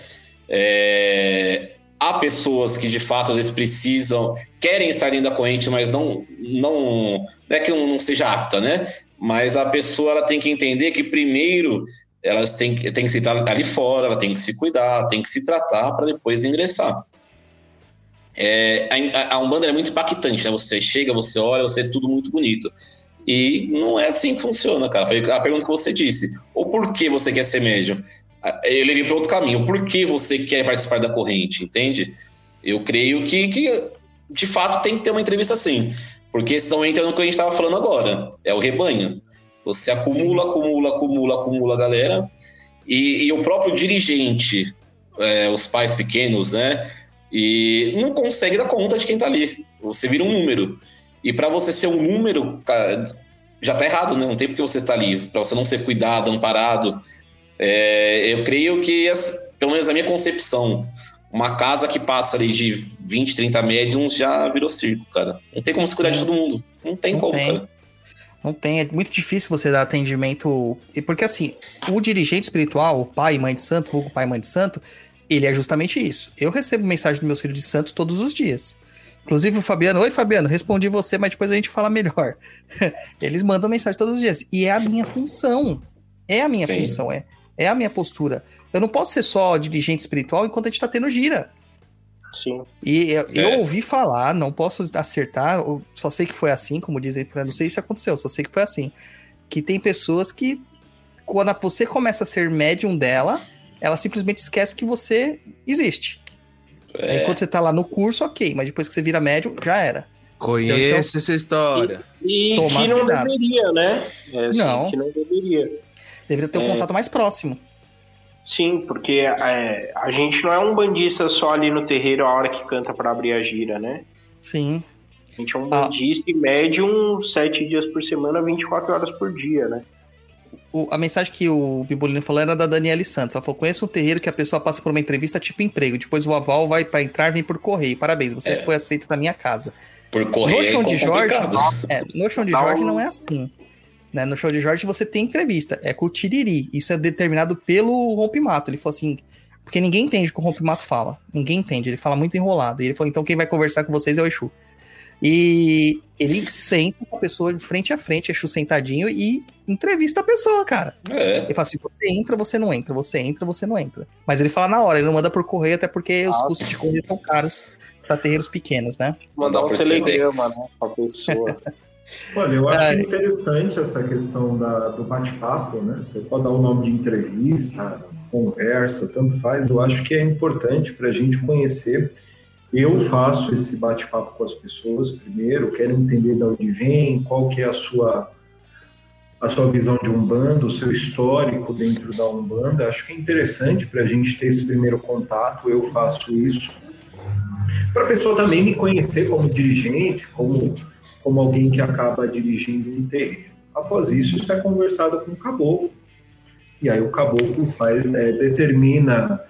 É, há pessoas que de fato às vezes precisam, querem estar dentro da corrente, mas não, não, não é que não, seja apta, né? Mas a pessoa ela tem que entender que primeiro elas têm, tem que estar ali fora, ela tem que se cuidar, ela tem que se tratar para depois ingressar. É, a, a Umbanda é muito impactante, né? Você chega, você olha, você é tudo muito bonito. E não é assim que funciona, cara. Foi a pergunta que você disse. Ou por que você quer ser médium? Ah, Eu levei para outro caminho. Por que você quer participar da corrente, entende? Eu creio que, que de fato tem que ter uma entrevista assim. Porque senão entra no que a gente estava falando agora. É o rebanho. Você acumula, acumula, acumula, acumula a galera. E, e o próprio dirigente, é, os pais pequenos, né? E não consegue dar conta de quem tá ali. Você vira um número. E para você ser um número, cara, já tá errado, né? Não tem porque você tá ali. Para você não ser cuidado, amparado. É, eu creio que, pelo menos a minha concepção, uma casa que passa ali de 20, 30 médiums já virou circo, cara. Não tem como se cuidar de todo mundo. Não tem Não como, tem. cara. Não tem, é muito difícil você dar atendimento. E porque assim, o dirigente espiritual, o pai e mãe de santo, vulgo pai e mãe de santo, ele é justamente isso. Eu recebo mensagem dos meus filhos de santo todos os dias. Inclusive o Fabiano, oi Fabiano, respondi você, mas depois a gente fala melhor. <laughs> Eles mandam mensagem todos os dias. E é a minha função. É a minha Sim. função, é, é a minha postura. Eu não posso ser só dirigente espiritual enquanto a gente tá tendo gira. Sim. E eu, eu É. ouvi falar, não posso acertar, eu só sei que foi assim, como dizem, não sei se aconteceu, só sei que foi assim. Que tem pessoas que, quando você começa a ser médium dela, ela simplesmente esquece que você existe. Aí É, quando você tá lá no curso, ok, mas depois que você vira médium, já era. Conheço essa história. E Tomar que não cuidado. deveria, né? É, assim, Não. Que não deveria. Deveria ter um É. contato mais próximo. Sim, porque é, a gente não é um bandista só ali no terreiro a hora que canta para abrir a gira, né? Sim. A gente é um Ah. bandista e médium sete dias por semana, 24 horas por dia, né? O- a mensagem que o Bibolino falou era da Daniele Santos. Ela falou: conheço um terreiro que a pessoa passa por uma entrevista tipo emprego. Depois o aval vai para entrar, vem por correio. Parabéns, você É. foi aceito na minha casa. por correr No é chão de Jorge, é, no chão de Jorge não é assim. Né? No show de Jorge você tem entrevista, é com o Tiriri. Isso é determinado pelo Rompimato. Ele falou assim, porque ninguém entende o que o Rompimato fala. Ninguém entende, ele fala muito enrolado. E ele falou, então quem vai conversar com vocês é o Exu. E ele senta com a pessoa de frente a frente, Exu sentadinho, e entrevista a pessoa, cara. É. Ele fala assim: você entra, você não entra, você entra, você não entra. Mas ele fala na hora, ele não manda por correio, até porque os Ah, custos de correio são caros para terreiros pequenos, né? Mandar um por telegrama, né? Pra pessoa. <laughs> Olha, eu acho É. interessante essa questão da, do bate-papo, né? Você pode dar o nome de entrevista, conversa, tanto faz. Eu acho que é importante para a gente conhecer. Eu faço esse bate-papo com as pessoas primeiro, quero entender de onde vem, qual que é a sua a sua visão de Umbanda, o seu histórico dentro da Umbanda. Acho que é interessante para a gente ter esse primeiro contato. Eu faço isso para a pessoa também me conhecer como dirigente, como como alguém que acaba dirigindo um terreiro. Após isso, isso é conversado com o caboclo. E aí o caboclo faz, é, determina,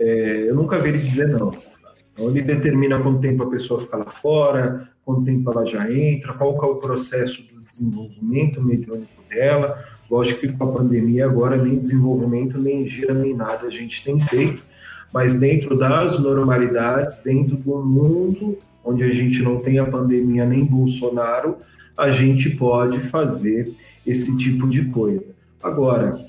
é, eu nunca vi ele dizer não. Então ele determina quanto tempo a pessoa fica lá fora, quanto tempo ela já entra, qual que é o processo do desenvolvimento mediúnico dela, Lógico que com a pandemia agora nem desenvolvimento, nem gira, nem nada a gente tem feito, mas dentro das normalidades, dentro do mundo onde a gente não tem a pandemia nem Bolsonaro, a gente pode fazer esse tipo de coisa. Agora,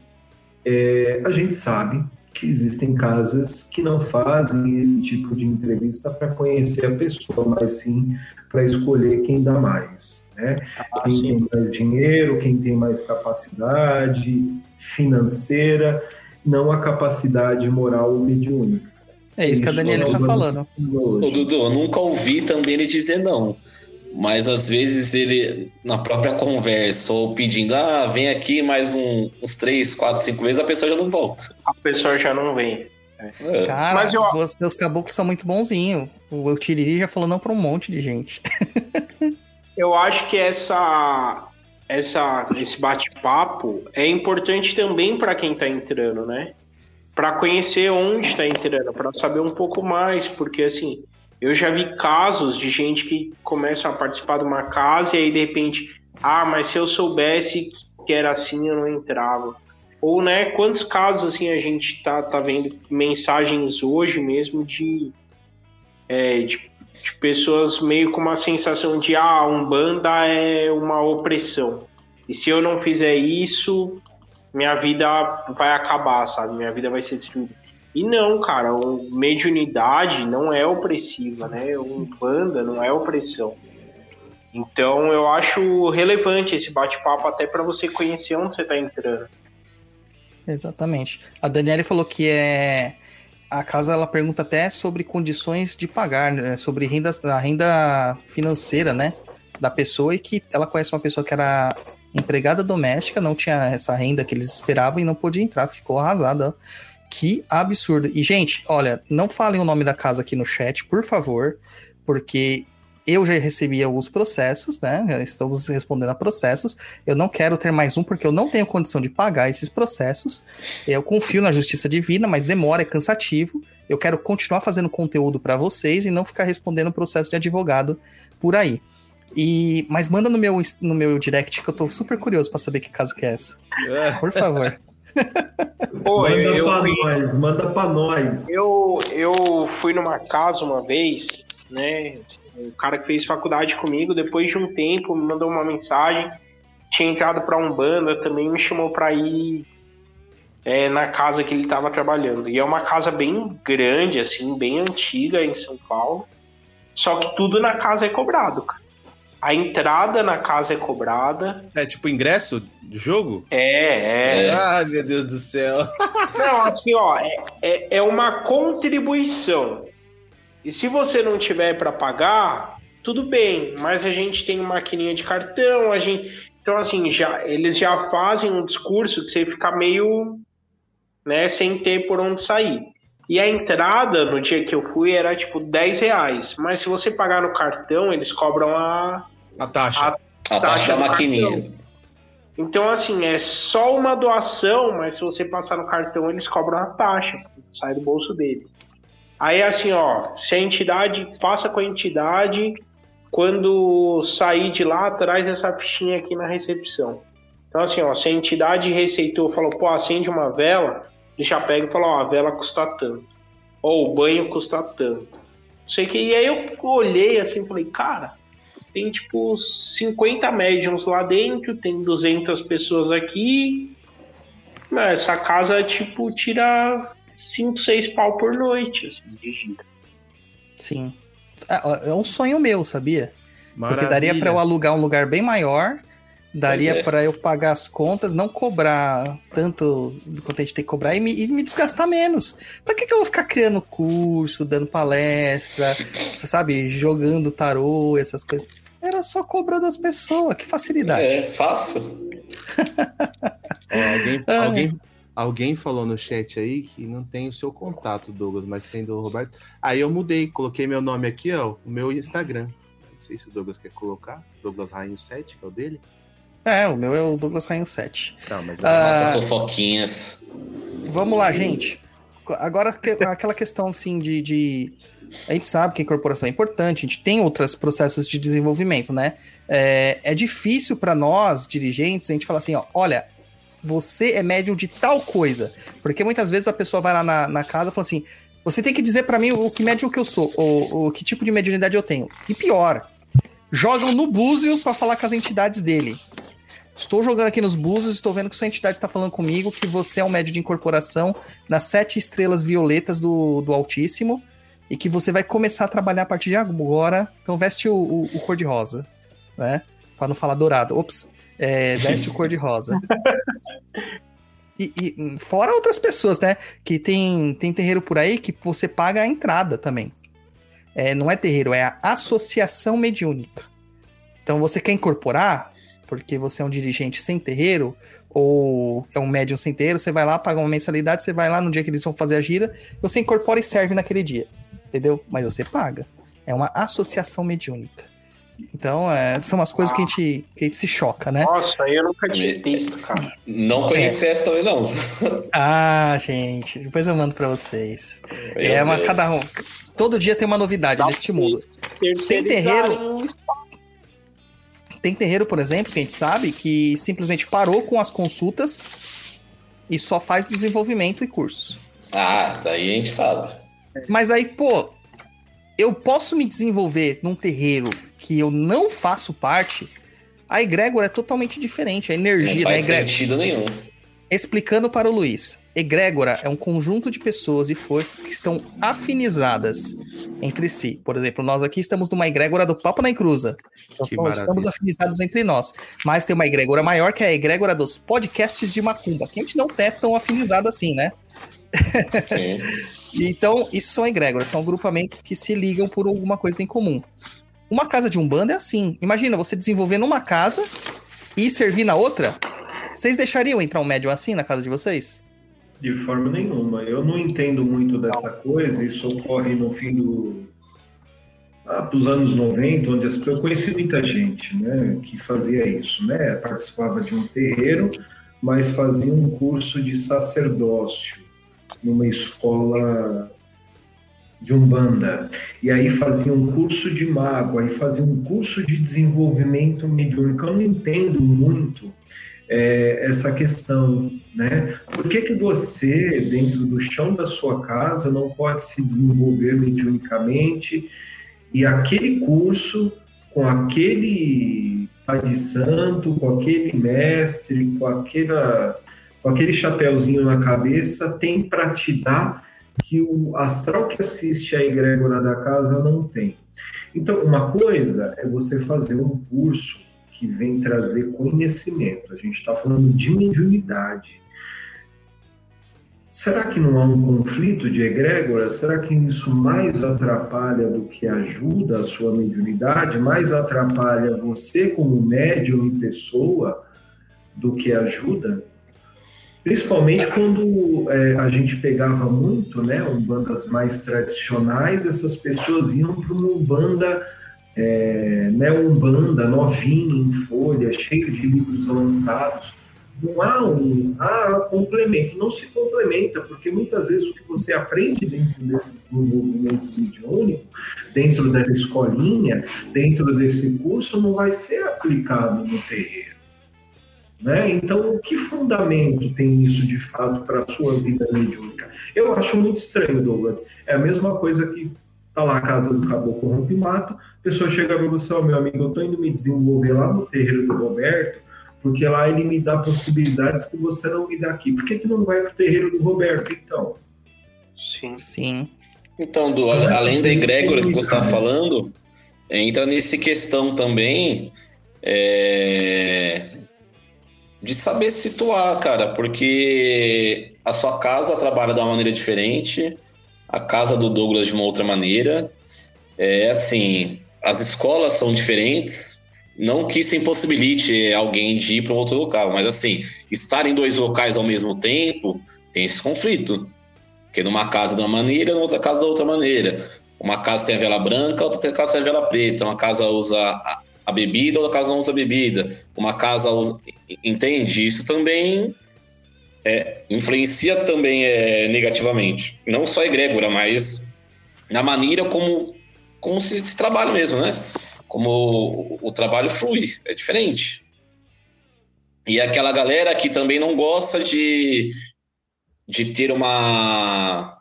é, a gente sabe que existem casas que não fazem esse tipo de entrevista para conhecer a pessoa, mas sim para escolher quem dá mais. Né? Ah, quem tem mais dinheiro, quem tem mais capacidade financeira, não a capacidade moral mediúnica. É isso que a Daniela nós tá vamos falando. Ô. Dudu, eu nunca ouvi também ele dizer não. Mas às vezes ele, na própria conversa, ou pedindo, ah, vem aqui mais um- uns três, quatro, cinco vezes, a pessoa já não volta. A pessoa já não vem. É. Cara, Mas eu- os seus caboclos são muito bonzinhos. O Eu Tiriri já falou não pra um monte de gente. <laughs> Eu acho que essa, essa, esse bate-papo é importante também para quem está entrando, né? Para conhecer onde está entrando, para saber um pouco mais, porque assim, eu já vi casos de gente que começa a participar de uma casa e aí de repente, ah, mas se eu soubesse que era assim, eu não entrava. Ou, né, quantos casos assim a gente tá, tá vendo mensagens hoje mesmo de, é, de de pessoas meio com uma sensação de ah, a Umbanda é uma opressão. E se eu não fizer isso, minha vida vai acabar, sabe? Minha vida vai ser destruída. E não, cara, o mediunidade não é opressiva, né? Umbanda não é opressão. Então eu acho relevante esse bate-papo até para você conhecer onde você tá entrando. Exatamente. A Daniela falou que é. A casa ela pergunta até sobre condições de pagar, né? sobre renda, a renda financeira, né? Da pessoa e que ela conhece uma pessoa que era empregada doméstica, não tinha essa renda que eles esperavam e não podia entrar, ficou arrasada. ó. Que absurdo. E, gente, olha, não falem o nome da casa aqui no chat, por favor, porque eu já recebi alguns processos, né? Já estamos respondendo a processos. Eu não quero ter mais um porque eu não tenho condição de pagar esses processos. Eu confio na justiça divina, mas demora, é cansativo. Eu quero continuar fazendo conteúdo para vocês e não ficar respondendo processo de advogado por aí. E, mas manda no meu, no meu direct que eu tô super curioso para saber que caso que é essa. Por favor. <laughs> Pô, manda eu, pra fui- nós, manda pra nós. Eu, eu fui numa casa uma vez, né? O cara que fez faculdade comigo, depois de um tempo, me mandou uma mensagem. Tinha entrado pra Umbanda, também me chamou pra ir é, na casa que ele tava trabalhando. E é uma casa bem grande, assim, bem antiga em São Paulo. Só que tudo na casa é cobrado, cara. A entrada na casa é cobrada. É tipo ingresso do jogo? É, é. Ah, meu Deus do céu. <laughs> Não, assim, ó, é, é, é uma contribuição. E se você não tiver para pagar, tudo bem, mas a gente tem maquininha de cartão, a gente. Então, assim, já, eles já fazem um discurso que você fica meio. né, sem ter por onde sair. E a entrada no dia que eu fui era tipo 10 reais. Mas se você pagar no cartão, eles cobram a, A taxa. A- A taxa da maquininha. Então, assim, é só uma doação, mas se você passar no cartão, eles cobram a taxa, sai do bolso deles. Aí, assim, ó, se a entidade, passa com a entidade, quando sair de lá, traz essa fichinha aqui na recepção. Então, assim, ó, se a entidade receitou, falou, pô, acende uma vela, ele já pega e fala, ó, a vela custa tanto. Ou o banho custa tanto. Sei que, e aí eu olhei assim e falei, cara, tem tipo 50 médiums lá dentro, tem 200 pessoas aqui. Mas essa casa, tipo, tira 5, 6 pau por noite, assim, de gira. Sim. É, é um sonho meu, sabia? Porque daria Maravilha. para eu alugar um lugar bem maior, daria é. para eu pagar as contas, não cobrar tanto do quanto a gente tem que cobrar e me, e me desgastar menos. Pra que, que eu vou ficar criando curso, dando palestra, sabe, jogando tarô, essas coisas? Era só cobrar das pessoas, que facilidade. É, fácil. Alguém, <laughs> alguém, alguém falou no chat aí que não tem o seu contato, Douglas, mas tem do Roberto. Aí eu mudei, coloquei meu nome aqui, ó, o meu Instagram. Não sei se o Douglas quer colocar. Douglas Rainho 7, que é o dele. É, o meu é o Douglas Rainho 7. Tá, mas Ah, Nossa, fofoquinhas. Vamos lá, gente. Agora, que- aquela questão, assim, de, de- A gente sabe que a incorporação é importante, a gente tem outros processos de desenvolvimento, né? É, é difícil para nós, dirigentes, a gente falar assim, ó, olha, você é médium de tal coisa. Porque muitas vezes a pessoa vai lá na, na casa e fala assim: você tem que dizer para mim o que médium que eu sou, ou, que tipo de mediunidade eu tenho. E pior, jogam no búzio para falar com as entidades dele. Estou jogando aqui nos búzios, estou vendo que sua entidade está falando comigo que você é um médio de incorporação nas sete estrelas violetas do, do Altíssimo e que você vai começar a trabalhar a partir de agora. Então veste o, o, o cor de rosa, né? Para não falar dourado. Ops, é, veste o cor de rosa. <laughs> E, e, fora outras pessoas, né? Que tem, tem terreiro por aí que você paga a entrada também. É, não é terreiro, é a associação mediúnica. Então você quer incorporar, porque você é um dirigente sem terreiro, ou é um médium sem terreiro, você vai lá, paga uma mensalidade, você vai lá no dia que eles vão fazer a gira, você incorpora e serve naquele dia. Entendeu? Mas você paga. É uma associação mediúnica. Então, é, são umas coisas ah. que, a gente, que a gente se choca, né? Nossa, eu nunca tinha visto, cara. Não conheci é. essa também, não. <laughs> Ah, gente, depois eu mando pra vocês. Meu é uma Deus. cada um. Todo dia tem uma novidade Dá neste mundo. Tem terreiro. Tem terreiro, por exemplo, que a gente sabe que simplesmente parou com as consultas e só faz desenvolvimento e cursos. Ah, daí a gente sabe. Mas aí, pô, eu posso me desenvolver num terreiro que eu não faço parte, a egrégora é totalmente diferente. A energia não faz da egrégora. sentido nenhum. Explicando para o Luiz, egrégora é um conjunto de pessoas e forças que estão afinizadas entre si. Por exemplo, nós aqui estamos numa egrégora do Papa na Encruza. Então, estamos afinizados entre nós. Mas tem uma egrégora maior que é a egrégora dos podcasts de Macumba, que a gente não é tão afinizado assim, né? <laughs> então, isso são egrégoras, são agrupamentos que se ligam por alguma coisa em comum. Uma casa de Umbanda é assim. Imagina você desenvolver numa casa e servir na outra. Vocês deixariam entrar um médium assim na casa de vocês? De forma nenhuma. Eu não entendo muito dessa coisa. Isso ocorre no fim do, ah, dos anos 90, onde as, eu conheci muita gente né, que fazia isso. Né? Participava de um terreiro, mas fazia um curso de sacerdócio numa escola de Umbanda, e aí fazia um curso de mago, aí fazia um curso de desenvolvimento mediúnico. Eu não entendo muito é, essa questão, né? Por que, que você, dentro do chão da sua casa, não pode se desenvolver mediunicamente e aquele curso, com aquele pai de santo, com aquele mestre, com, aquela, com aquele chapéuzinho na cabeça, tem para te dar que o astral que assiste à egrégora da casa não tem. Então, uma coisa é você fazer um curso que vem trazer conhecimento. A gente está falando de mediunidade. Será que não há um conflito de egrégora? Será que isso mais atrapalha do que ajuda a sua mediunidade? Mais atrapalha você como médium e pessoa do que ajuda? Principalmente quando é, a gente pegava muito, né, bandas mais tradicionais, essas pessoas iam para uma Umbanda, é, né, Umbanda novinha, em folha, cheio de livros lançados. Não há um há complemento, não se complementa, porque muitas vezes o que você aprende dentro desse desenvolvimento mediúnico, dentro dessa escolinha, dentro desse curso, não vai ser aplicado no terreiro. Né? Então, que fundamento tem isso de fato para a sua vida mediúnica? Eu acho muito estranho, Douglas. É a mesma coisa que tá lá a casa do caboclo rompe-mato, a pessoa chega para você, oh, meu amigo, eu estou indo me desenvolver lá no terreiro do Roberto, porque lá ele me dá possibilidades que você não me dá aqui. Por que, que não vai para o terreiro do Roberto, então? Sim, sim. Então, do, além da egrégora que você está falando, entra nesse questão também é, de saber situar, cara, porque a sua casa trabalha de uma maneira diferente, a casa do Douglas de uma outra maneira. É assim, as escolas são diferentes. Não que isso impossibilite alguém de ir para outro local, mas assim, estar em dois locais ao mesmo tempo tem esse conflito. Porque numa casa de uma maneira, na outra casa da outra maneira. Uma casa tem a vela branca, outra casa tem a vela preta. Uma casa usa a bebida, outra casa não usa bebida. Uma casa usa, entende? Isso também é, influencia também é, negativamente. Não só a egrégora, mas na maneira como, como se, se trabalha mesmo, né? Como o, o trabalho flui, é diferente. E aquela galera que também não gosta de, de ter uma.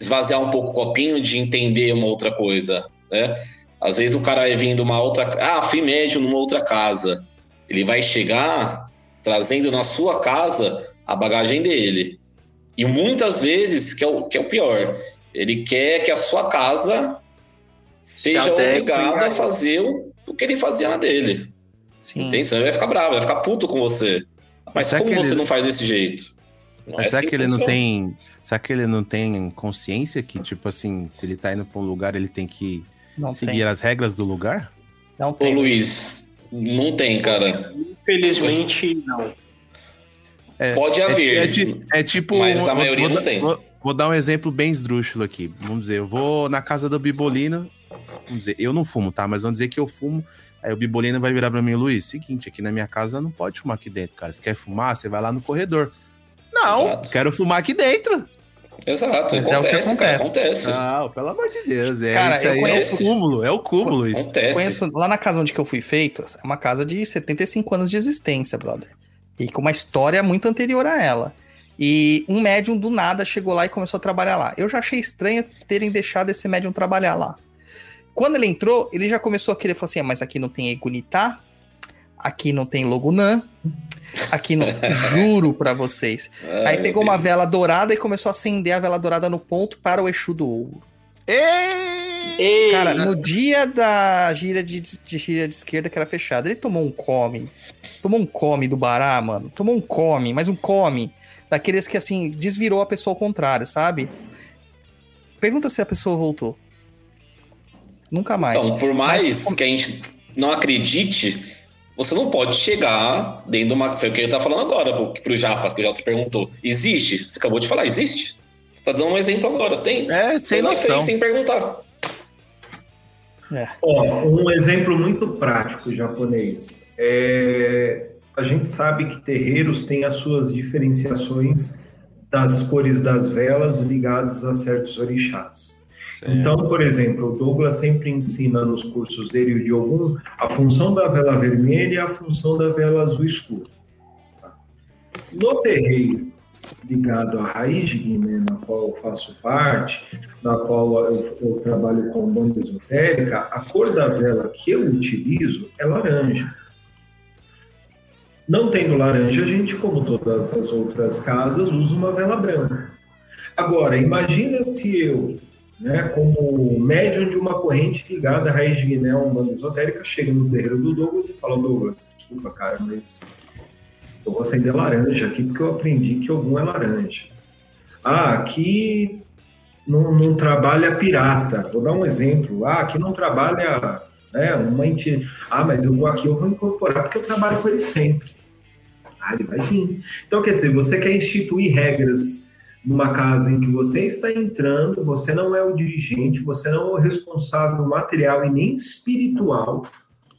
esvaziar um pouco o copinho, de entender uma outra coisa, né? Às vezes o cara é vindo uma outra. Ah, fui médio numa outra casa. Ele vai chegar trazendo na sua casa a bagagem dele. E muitas vezes, que é o, que é o pior, ele quer que a sua casa seja obrigada a fazer o, o que ele fazia na dele. Sim. Entende? Você vai ficar bravo, vai ficar puto com você. Mas será como que você ele- não faz desse jeito? Não Mas é será assim que ele não tem. Será que ele não tem consciência que, tipo assim, se ele tá indo pra um lugar, ele tem que Não seguir tem. as regras do lugar? Não Ô, tem. Luiz, não tem, cara. Infelizmente, não. É, Pode é- haver. É, ti- é tipo. Mas a vou- maioria vou não dar- tem. Vou, vou dar um exemplo bem esdrúxulo aqui. Vamos dizer, eu vou na casa do Bibolino. Vamos dizer, eu não fumo, tá? Mas vamos dizer que eu fumo. Aí o Bibolino vai virar pra mim, Luiz, seguinte, aqui na minha casa não pode fumar aqui dentro, cara. Se quer fumar, você vai lá no corredor. Não, Exato. quero fumar aqui dentro. Exato, Mas é o que acontece, cara, acontece. acontece. Não, pelo amor de Deus. É, Cara, isso eu aí conheço- é o cúmulo, é o cúmulo isso. Acontece. Conheço lá na casa onde que eu fui feito, é uma casa de 75 anos de existência, brother. E com uma história muito anterior a ela. E um médium do nada chegou lá e começou a trabalhar lá. Eu já achei estranho terem deixado esse médium trabalhar lá. Quando ele entrou, ele já começou a querer falar assim: ah, mas aqui não tem Egunitá, aqui não tem Logunã, aqui não. <laughs> Juro pra vocês. Ai, Aí pegou uma vela dourada e começou a acender a vela dourada no ponto para o Exu do ouro. Ei, Cara, no dia da gira de, de gira de esquerda que era fechada, ele tomou um come. Tomou um come do Bará, mano. Tomou um come, mas um come. Daqueles que, assim, desvirou a pessoa ao contrário, sabe? Pergunta se a pessoa voltou. Nunca mais. Então, por mais Mas- que a gente não acredite, você não pode chegar dentro de uma. Foi o que eu tava falando agora pro, pro Japa, que o Japa perguntou. Existe? Você acabou de falar, existe. Você tá dando um exemplo agora, tem. É, sem Você noção. fez sem perguntar. Ó, um exemplo muito prático japonês. É, a gente sabe que terreiros têm as suas diferenciações das cores das velas ligadas a certos orixás. Então, por exemplo, o Douglas sempre ensina nos cursos dele e de algum a função da vela vermelha e a função da vela azul escuro. tá? No terreiro ligado à raiz de Guiné, na qual eu faço parte, na qual eu, eu trabalho com banda esotérica, a cor da vela que eu utilizo é laranja. Não tendo laranja, a gente, como todas as outras casas, usa uma vela branca. Agora, imagina se eu, né, como médium de uma corrente ligada à raiz de Guiné, uma esotérica, chego no terreiro do Douglas e falo, Douglas, desculpa, cara, mas eu vou acender laranja aqui porque eu aprendi que algum é laranja. Ah, aqui não, não trabalha pirata. Vou dar um exemplo. Ah, aqui não trabalha né, uma entidade. Ah, mas eu vou aqui, eu vou incorporar porque eu trabalho com ele sempre. Ah, ele vai vir. Então, quer dizer, você quer instituir regras numa casa em que você está entrando, você não é o dirigente, você não é o responsável material e nem espiritual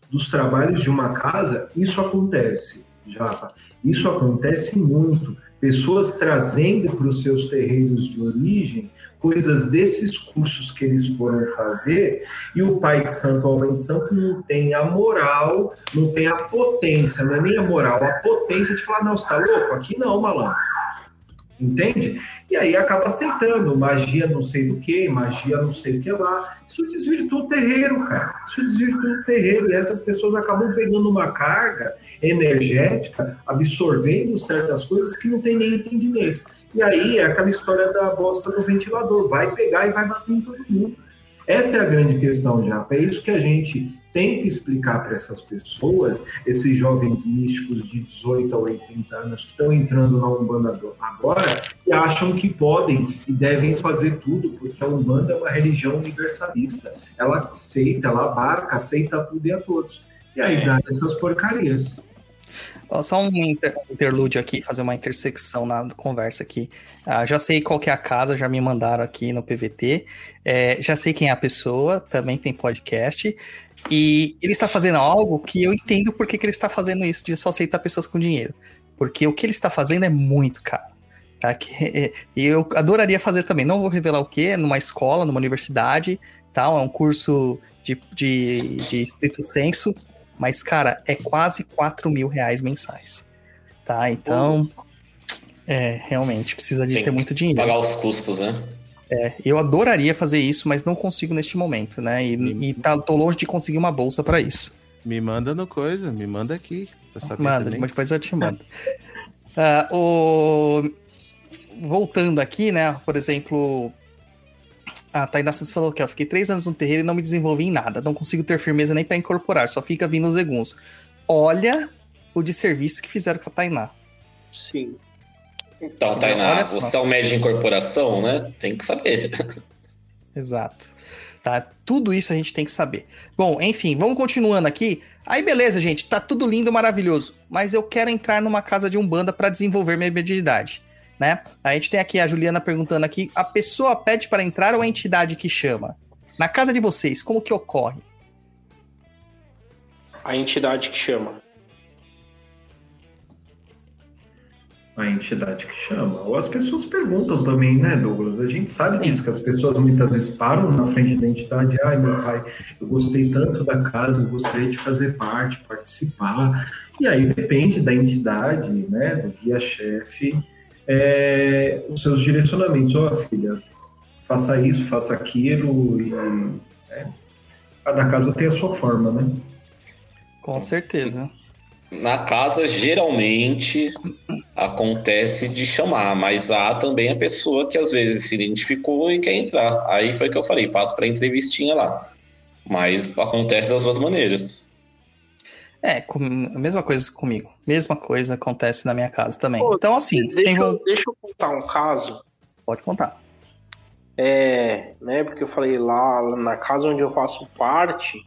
dos trabalhos de uma casa, isso acontece, Japa. Isso acontece muito. Pessoas trazendo para os seus terreiros de origem coisas desses cursos que eles foram fazer e o pai de santo a mãe de santo não tem a moral, não tem a potência, não é nem a moral, a potência de falar, não, você tá louco? Aqui não, malandro. Entende? E aí acaba aceitando magia não sei do que, magia não sei o que lá. Isso desvirtua o terreiro, cara. Isso desvirtua o terreiro. E essas pessoas acabam pegando uma carga energética, absorvendo certas coisas que não tem nem entendimento. E aí é aquela história da bosta do ventilador. Vai pegar e vai bater em todo mundo. Essa é a grande questão, Japa. É isso que a gente tenta explicar para essas pessoas, esses jovens místicos de 18 a 80 anos que estão entrando na Umbanda agora e acham que podem e devem fazer tudo, porque a Umbanda é uma religião universalista. Ela aceita, ela abarca, aceita tudo e a todos. E aí dá essas porcarias. Só um inter- interlúdio aqui, fazer uma intersecção na conversa aqui. Ah, já sei qual é a casa, já me mandaram aqui no PVT. É, já sei quem é a pessoa, também tem podcast. E ele está fazendo algo que eu entendo por que, ele está fazendo isso, de só aceitar pessoas com dinheiro. Porque o que ele está fazendo é muito caro. Tá? Que, é, eu adoraria fazer também. Não vou revelar o que, numa escola, numa universidade, tal. É um curso de, de, de senso. Mas, cara, é quase 4 mil reais mensais. Tá, então. É, realmente, precisa de Tem ter muito dinheiro. Pagar os custos, né? É, eu adoraria fazer isso, mas não consigo neste momento, né? E, e tá, tô longe de conseguir uma bolsa para isso. Me manda no coisa, me manda aqui. Manda, também. mas depois eu te mando. <laughs> Ah, o... Voltando aqui, né? Por exemplo, a Tainá Santos falou que eu fiquei três anos no terreiro e não me desenvolvi em nada. Não consigo ter firmeza nem para incorporar, só fica vindo os eguns. Olha o de serviço que fizeram com a Tainá. Sim. Então, Tainá, você é um médio de incorporação, né? Tem que saber. <laughs> Exato. Tá? Tudo isso a gente tem que saber. Bom, enfim, vamos continuando aqui. Aí, beleza, gente. Tá tudo lindo, maravilhoso. Mas eu quero entrar numa casa de umbanda para desenvolver minha mediunidade, né? A gente tem aqui a Juliana perguntando aqui: a pessoa pede para entrar ou a entidade que chama? Na casa de vocês, como que ocorre? A entidade que chama. A entidade que chama. Ou as pessoas perguntam também, né, Douglas? A gente sabe disso, que as pessoas muitas vezes param na frente da entidade. Ai, meu pai, eu gostei tanto da casa, eu gostaria de fazer parte, participar. E aí depende da entidade, né, do guia-chefe, é, os seus direcionamentos. Ó, filha, faça isso, faça aquilo. E, né, cada casa tem a sua forma, né? Com certeza. Na casa, geralmente, acontece de chamar, mas há também a pessoa que às vezes se identificou e quer entrar. Aí foi que eu falei, passa pra entrevistinha lá. Mas acontece das duas maneiras. É, com, a mesma coisa comigo. Mesma coisa acontece na minha casa também. Pô, então, assim, Deixa, tem eu, deixa eu contar um caso. pode contar. É, né, porque eu falei lá, lá na casa onde eu faço parte,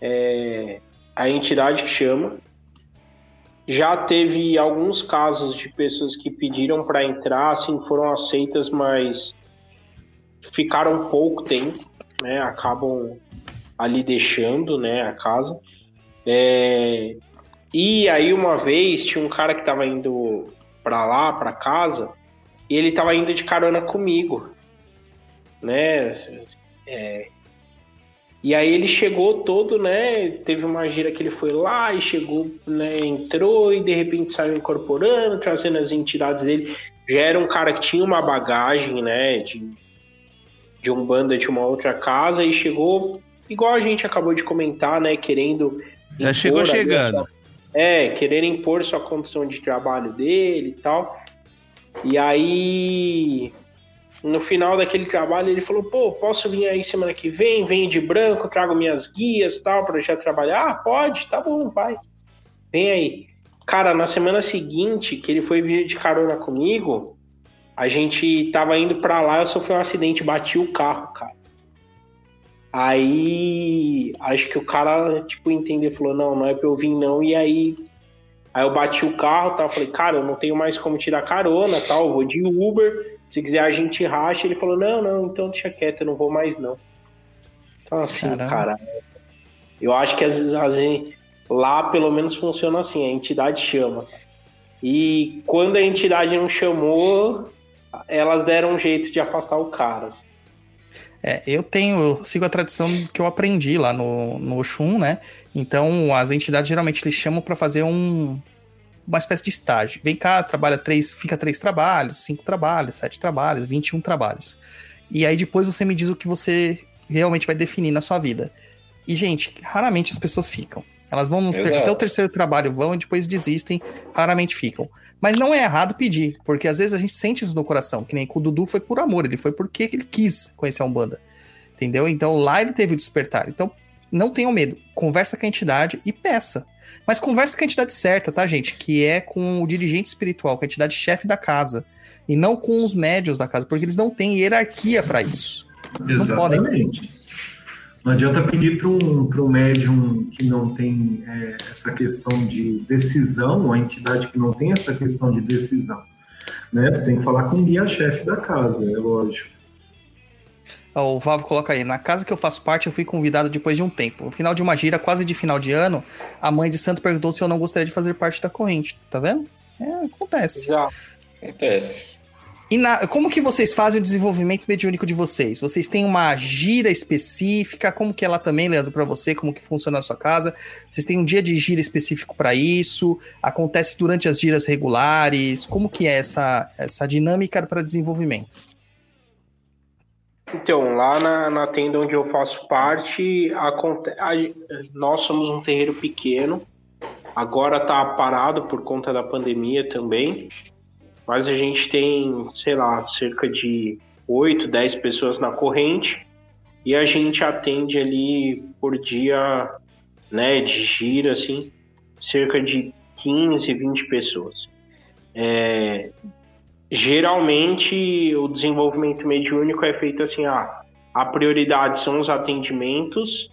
é, a entidade que chama. Já teve alguns casos de pessoas que pediram para entrar, assim, foram aceitas, mas ficaram pouco tempo, né? Acabam ali deixando, né, a casa. É, e aí uma vez tinha um cara que tava indo para lá, para casa, e ele tava indo de carona comigo né? É, e aí ele chegou todo, né? Teve uma gira que ele foi lá e chegou, né? Entrou e de repente saiu incorporando, trazendo as entidades dele. Já era um cara que tinha uma bagagem, né? De, de um banda de uma outra casa e chegou, igual a gente acabou de comentar, né? Querendo. Já chegou chegando. sua- É, querer impor sua condição de trabalho dele e tal. E aí, no final daquele trabalho, ele falou: pô, posso vir aí semana que vem? Venho de branco, trago minhas guias tal, para já trabalhar? Ah, pode, tá bom, vai. Vem aí. Cara, na semana seguinte, que ele foi vir de carona comigo, a gente tava indo pra lá, eu sofri um acidente, bati o carro, cara. Aí, acho que o cara, tipo, entendeu, falou, não, não é pra eu vir não, e aí, aí eu bati o carro, tal, falei, cara, eu não tenho mais como tirar carona, tal, vou de Uber, se quiser a gente racha, ele falou, não, não, então deixa quieto, eu não vou mais não. Então, assim, Caramba. cara, eu acho que às vezes, às vezes lá pelo menos funciona assim, a entidade chama. E quando a entidade não chamou, elas deram um jeito de afastar o cara. assim. É, eu tenho, eu sigo a tradição que eu aprendi lá no, no Oxum, né? Então, as entidades geralmente eles chamam para fazer um, uma espécie de estágio. Vem cá, trabalha três, fica três trabalhos, cinco trabalhos, sete trabalhos, 21 trabalhos. E aí depois você me diz o que você realmente vai definir na sua vida. E, gente, raramente as pessoas ficam. Elas vão Exato. até o terceiro trabalho, vão e depois desistem, raramente ficam. Mas não é errado pedir, porque às vezes a gente sente isso no coração, que nem com o Dudu foi por amor, ele foi porque ele quis conhecer a Umbanda. Entendeu? Então lá ele teve o despertar. Então não tenham medo, conversa com a entidade e peça. Mas conversa com a entidade certa, tá, gente? Que é com o dirigente espiritual, com a entidade chefe da casa. E não com os médios da casa, porque eles não têm hierarquia para isso. Eles não podem. Não adianta pedir para um, pra um médium que não tem é, essa questão de decisão, uma entidade que não tem essa questão de decisão. Né? Você tem que falar com o guia-chefe da casa, é lógico. O Vavo coloca aí, na casa que eu faço parte, eu fui convidado depois de um tempo. No final de uma gira, quase de final de ano, a mãe de santo perguntou se eu não gostaria de fazer parte da corrente. Tá vendo? É, acontece. Já. Acontece. E na, como que vocês fazem o desenvolvimento mediúnico de vocês? Vocês têm uma gira específica? Como que ela também, Leandro, para você? Como que funciona na sua casa? Vocês têm um dia de gira específico para isso? Acontece durante as giras regulares? Como que é essa, essa dinâmica para desenvolvimento? Então, lá na, na tenda onde eu faço parte, a, a, nós somos um terreiro pequeno. Agora está parado por conta da pandemia também mas a gente tem, sei lá, cerca de 8, 10 pessoas na corrente e a gente atende ali por dia, né, de gira, assim, cerca de 15, 20 pessoas. É, geralmente o desenvolvimento mediúnico é feito assim, ah, a prioridade são os atendimentos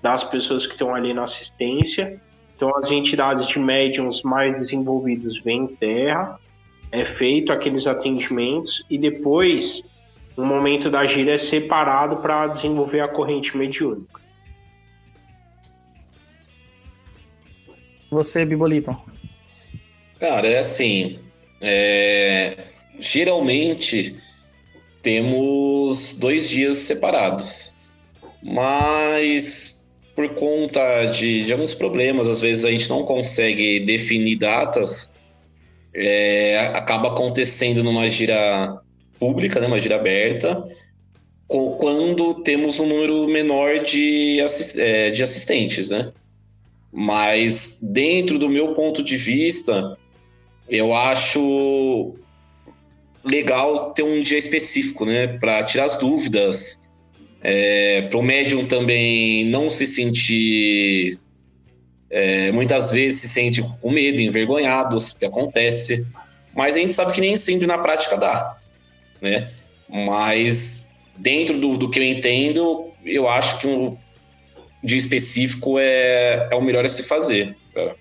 das pessoas que estão ali na assistência, então as entidades de médiums mais desenvolvidos vêm em terra, é feito aqueles atendimentos e depois, no momento da gira, é separado para desenvolver a corrente mediúnica. Você, Bibolito. Cara, é assim. É... Geralmente temos dois dias separados, mas por conta de, de alguns problemas, às vezes a gente não consegue definir datas é, acaba acontecendo numa gira pública, né, uma gira aberta, quando temos um número menor de, assist é, de assistentes, né? Mas dentro do meu ponto de vista, eu acho legal ter um dia específico, né, para tirar as dúvidas, é, para o médium também não se sentir é, muitas vezes se sente com medo, envergonhados, que acontece, mas a gente sabe que nem sempre na prática dá, né? Mas dentro do, do que eu entendo, eu acho que um dia específico é, é o melhor a se fazer. Tá?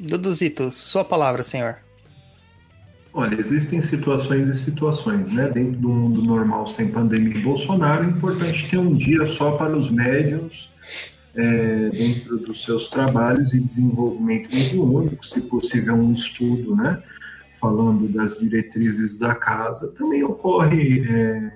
Duduzito, sua palavra, senhor. Olha, existem situações e situações, né? Dentro do mundo normal, sem pandemia e Bolsonaro, é importante ter um dia só para os médios é, dentro dos seus trabalhos e desenvolvimento mediúnico, se possível um estudo, né, falando das diretrizes da casa, também ocorre é,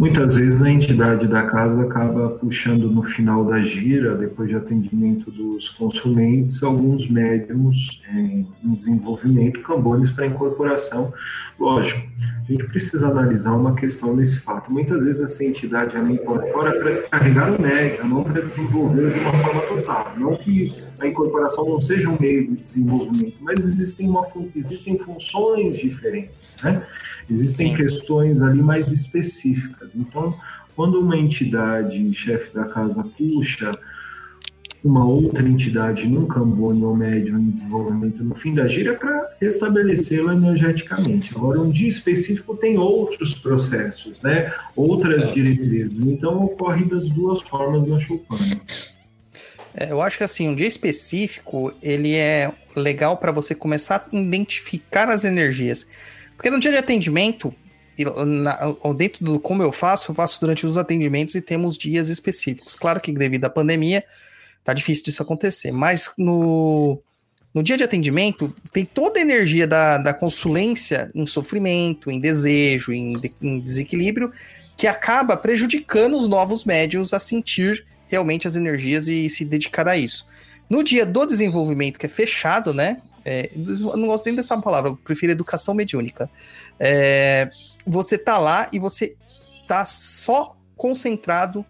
Muitas vezes a entidade da casa acaba puxando no final da gira, depois de atendimento dos consulentes, alguns médiums em, desenvolvimento, cambones para incorporação. Lógico, a gente precisa analisar uma questão nesse fato. Muitas vezes essa entidade ela incorpora para descarregar o médium, não para desenvolver de uma forma total. Não que a incorporação não seja um meio de desenvolvimento, mas existem, uma, existem funções diferentes, né? Existem Sim. questões ali mais específicas. Então, quando uma entidade, chefe da casa, puxa uma outra entidade num cambone ou médium em desenvolvimento no fim da gira é para restabelecê-la energeticamente. Agora, um dia específico tem outros processos, né? outras certo. diretrizes. Então, ocorre das duas formas na Chopin. É, eu acho que assim, um dia específico, ele é legal para você começar a identificar as energias. Porque no dia de atendimento, dentro do como eu faço, eu faço durante os atendimentos e temos dias específicos. Claro que devido à pandemia, tá difícil disso acontecer, mas no, no dia de atendimento, tem toda a energia da, da consulência em sofrimento, em desejo, em, em desequilíbrio, que acaba prejudicando os novos médios a sentir realmente as energias e se dedicar a isso. No dia do desenvolvimento, que é fechado, né? É, não gosto nem dessa palavra, eu prefiro educação mediúnica. É, você tá lá e você tá só concentrado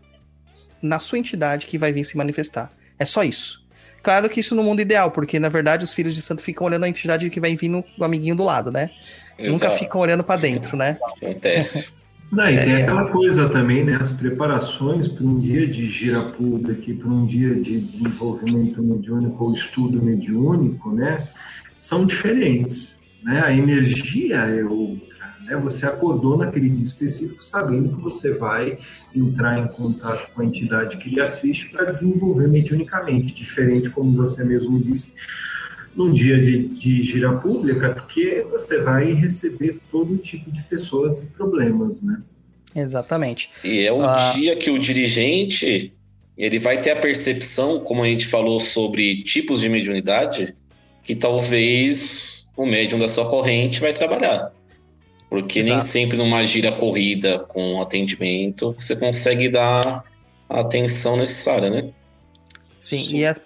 na sua entidade que vai vir se manifestar. É só isso. Claro que isso no mundo ideal, porque na verdade os filhos de santo ficam olhando a entidade que vai vir no amiguinho do lado, né? Exato. Nunca ficam olhando para dentro, né? Acontece. Não, e tem é, aquela coisa também, né? As preparações para um dia de gira pública e para um dia de desenvolvimento mediúnico ou estudo mediúnico, né? São diferentes, né? A energia é outra, né? Você acordou naquele dia específico sabendo que você vai entrar em contato com a entidade que lhe assiste para desenvolver mediunicamente, diferente, como você mesmo disse, num dia de, de gira pública, porque você vai receber todo tipo de pessoas e problemas, né? Exatamente. E é um ah. dia que o dirigente ele vai ter a percepção, como a gente falou sobre tipos de mediunidade, que talvez o médium da sua corrente vai trabalhar. Porque nem Exato. sempre numa gira corrida com atendimento você consegue dar a atenção necessária, né? Sim, e as,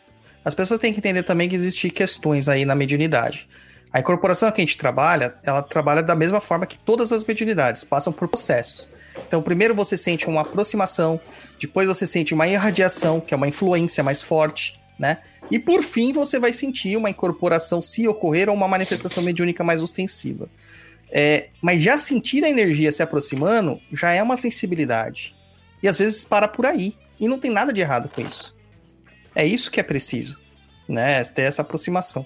as pessoas têm que entender também que existem questões aí na mediunidade. A incorporação que a gente trabalha, ela trabalha da mesma forma que todas as mediunidades, passam por processos. Então, primeiro você sente uma aproximação, depois você sente uma irradiação, que é uma influência mais forte, né? E por fim você vai sentir uma incorporação, se ocorrer, ou uma manifestação mediúnica mais ostensiva. É, mas já sentir a energia se aproximando já é uma sensibilidade. E às vezes para por aí. E não tem nada de errado com isso. É isso que é preciso, né? Ter essa aproximação.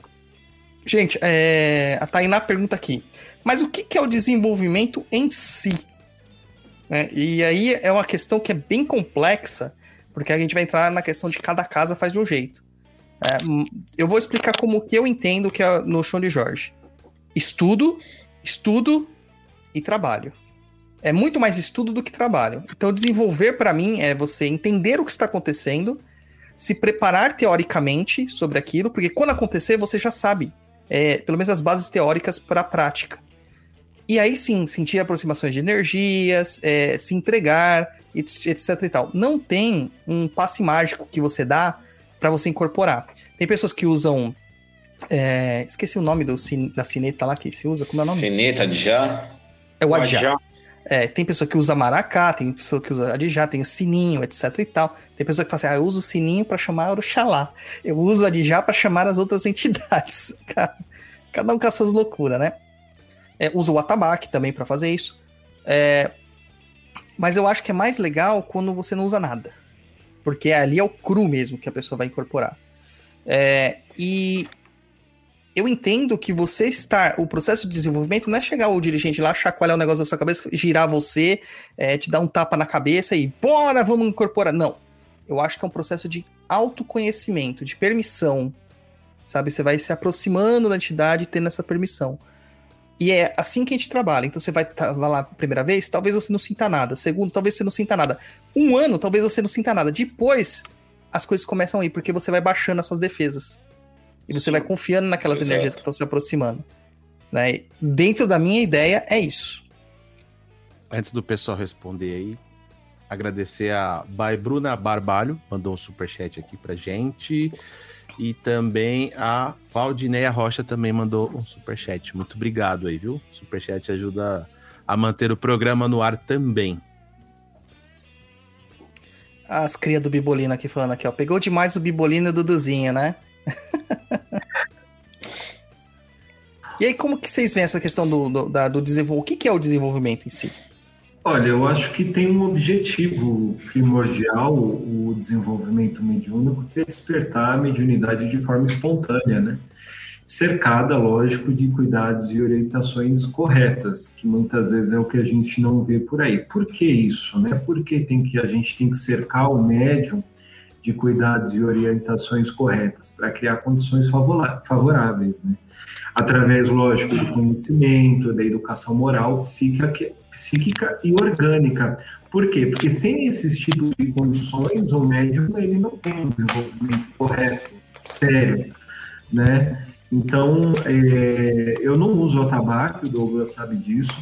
Gente, é... a Tainá pergunta aqui, mas o que é o desenvolvimento em si? Né? E aí é uma questão que é bem complexa, porque a gente vai entrar na questão de cada casa faz de um jeito. É, eu vou explicar como que eu entendo que é no chão de Jorge. Estudo, estudo e trabalho. É muito mais estudo do que trabalho. Então, desenvolver para mim é você entender o que está acontecendo, se preparar teoricamente sobre aquilo, porque quando acontecer você já sabe, é, pelo menos as bases teóricas para a prática. E aí sim, sentir aproximações de energias, é, se entregar, etc e tal. Não tem um passe mágico que você dá para você incorporar. Tem pessoas que usam. é, esqueci o nome do, da cineta lá que se usa, como é o nome? Sineta de já? É o adjá. É, tem pessoa que usa maracá, tem pessoa que usa adjá, tem sininho, etc e tal. Tem pessoa que fala assim, ah, eu uso o sininho para chamar Oxalá. Eu uso o adjá para chamar as outras entidades. <laughs> Ca- Cada um com as suas loucuras, né? É, usa o atabaque também para fazer isso. É, mas eu acho que é mais legal quando você não usa nada. Porque ali é o cru mesmo que a pessoa vai incorporar. É, e eu entendo que você estar. O processo de desenvolvimento não é chegar o dirigente lá, chacoalhar o negócio da sua cabeça, girar você, é, te dar um tapa na cabeça e bora, vamos incorporar. Não. Eu acho que é um processo de autoconhecimento, de permissão. Sabe? Você vai se aproximando da entidade tendo essa permissão. E é assim que a gente trabalha. Então você vai, tá, vai lá a primeira vez, talvez você não sinta nada. Segundo, talvez você não sinta nada. Um ano, talvez você não sinta nada. Depois, as coisas começam a ir, porque você vai baixando as suas defesas. E você vai confiando naquelas Exato. energias que estão se aproximando. Né? Dentro da minha ideia, é isso. Antes do pessoal responder aí, agradecer a Bai Bruna Barbalho, mandou um superchat aqui pra gente. E também a Valdineia Rocha também mandou um superchat. Muito obrigado aí, viu? Superchat ajuda a manter o programa no ar também. As crias do Bibolino aqui falando aqui, ó. Pegou demais o Bibolino e o Duduzinho, né? <laughs> e aí, como que vocês veem essa questão do, do, da- do desenvolvimento? O que, que é o desenvolvimento em si? Olha, eu acho que tem um objetivo primordial, o desenvolvimento mediúnico, que é despertar a mediunidade de forma espontânea, né? Cercada, lógico, de cuidados e orientações corretas, que muitas vezes é o que a gente não vê por aí. Por que isso, né? Porque tem que, a gente tem que cercar o médium de cuidados e orientações corretas para criar condições favoráveis, né? Através, lógico, do conhecimento, da educação moral, psíquica, psíquica e orgânica. Por quê? Porque sem esses tipos de condições, o médium ele não tem um desenvolvimento correto, sério, né? Então, é, eu não uso o tabaco, o Douglas sabe disso,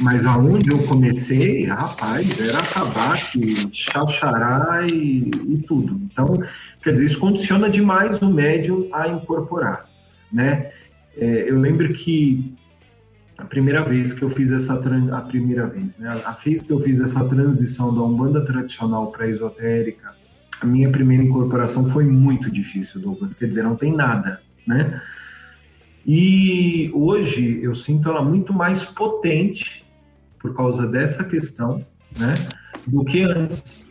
mas aonde eu comecei, rapaz, era tabaco, chachará e, e tudo. Então, quer dizer, isso condiciona demais o médium a incorporar, né? É, eu lembro que a primeira vez que eu fiz essa a primeira vez, né? A vez que eu fiz essa transição da umbanda tradicional para esotérica, a minha primeira incorporação foi muito difícil, Douglas. Quer dizer, não tem nada, né? E hoje eu sinto ela muito mais potente por causa dessa questão, né? Do que antes.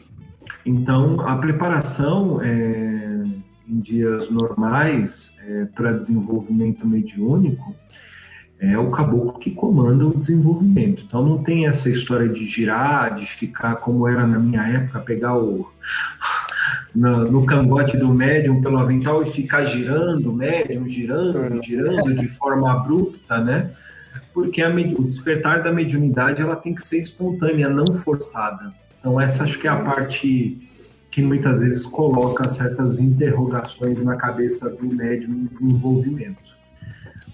Então, a preparação é, em dias normais é, para desenvolvimento mediúnico é o caboclo que comanda o desenvolvimento. Então não tem essa história de girar, de ficar como era na minha época, pegar o no, no cangote do médium pelo avental e ficar girando médium, girando, girando de forma abrupta, né? Porque a, o despertar da mediunidade ela tem que ser espontânea, não forçada. Então essa acho que é a parte que muitas vezes coloca certas interrogações na cabeça do médium em desenvolvimento.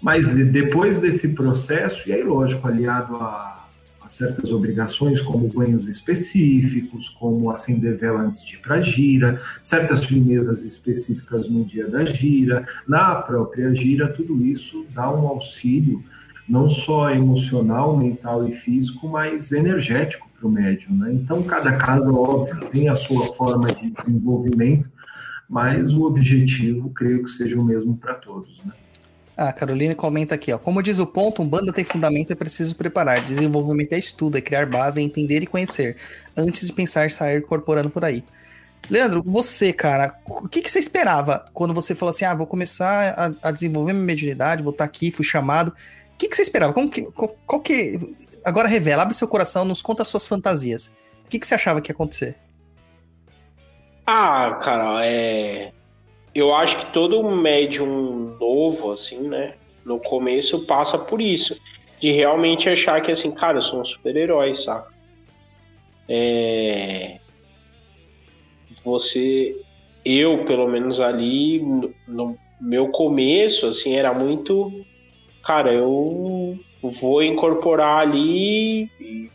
Mas depois desse processo, e aí, lógico, aliado a, a certas obrigações, como banhos específicos, como acender vela antes de ir para a gira, certas firmezas específicas no dia da gira, na própria gira, tudo isso dá um auxílio não só emocional, mental e físico, mas energético para o médium. Né? Então, cada casa, óbvio, tem a sua forma de desenvolvimento, mas o objetivo, creio que seja o mesmo para todos. Né? Ah, a Caroline comenta aqui, ó. Como diz o ponto, um banda tem fundamento é preciso preparar. Desenvolvimento é estudo, é criar base, é entender e conhecer, antes de pensar em sair incorporando por aí. Leandro, você, cara, o que, que você esperava quando você falou assim, ah, vou começar a, a desenvolver minha mediunidade, vou estar aqui, fui chamado. O que, que você esperava? Como que, qual, qual, que... Agora revela, abre seu coração, nos conta as suas fantasias. O que, que você achava que ia acontecer? Ah, cara, é eu acho que todo médium novo, assim, né? No começo passa por isso. De realmente achar que, assim, cara, eu sou um super-herói, saca? É... Você. Eu, pelo menos ali, no meu começo, assim, era muito. Cara, eu vou incorporar ali e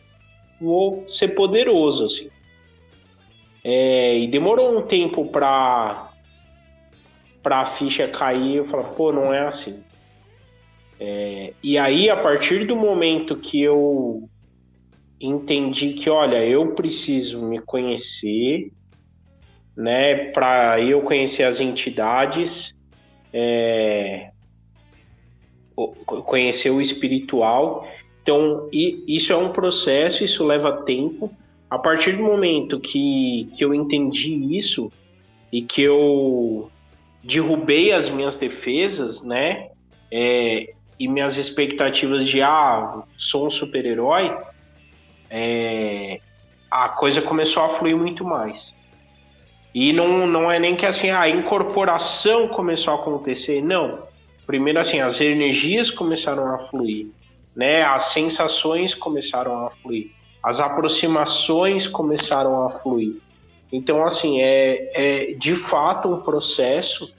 vou ser poderoso, assim. É, e demorou um tempo para para a ficha cair, eu falo, pô, não é assim. É, e aí, a partir do momento que eu entendi que, olha, eu preciso me conhecer, né, para eu conhecer as entidades, é, conhecer o espiritual. Então, isso é um processo, isso leva tempo. A partir do momento que, que eu entendi isso e que eu derrubei as minhas defesas, né? É, e minhas expectativas de ah, sou um super-herói, é, a coisa começou a fluir muito mais. E não, não é nem que assim, a incorporação começou a acontecer, não. Primeiro assim, as energias começaram a fluir, né? As sensações começaram a fluir, as aproximações começaram a fluir. Então, assim, é, é de fato um processo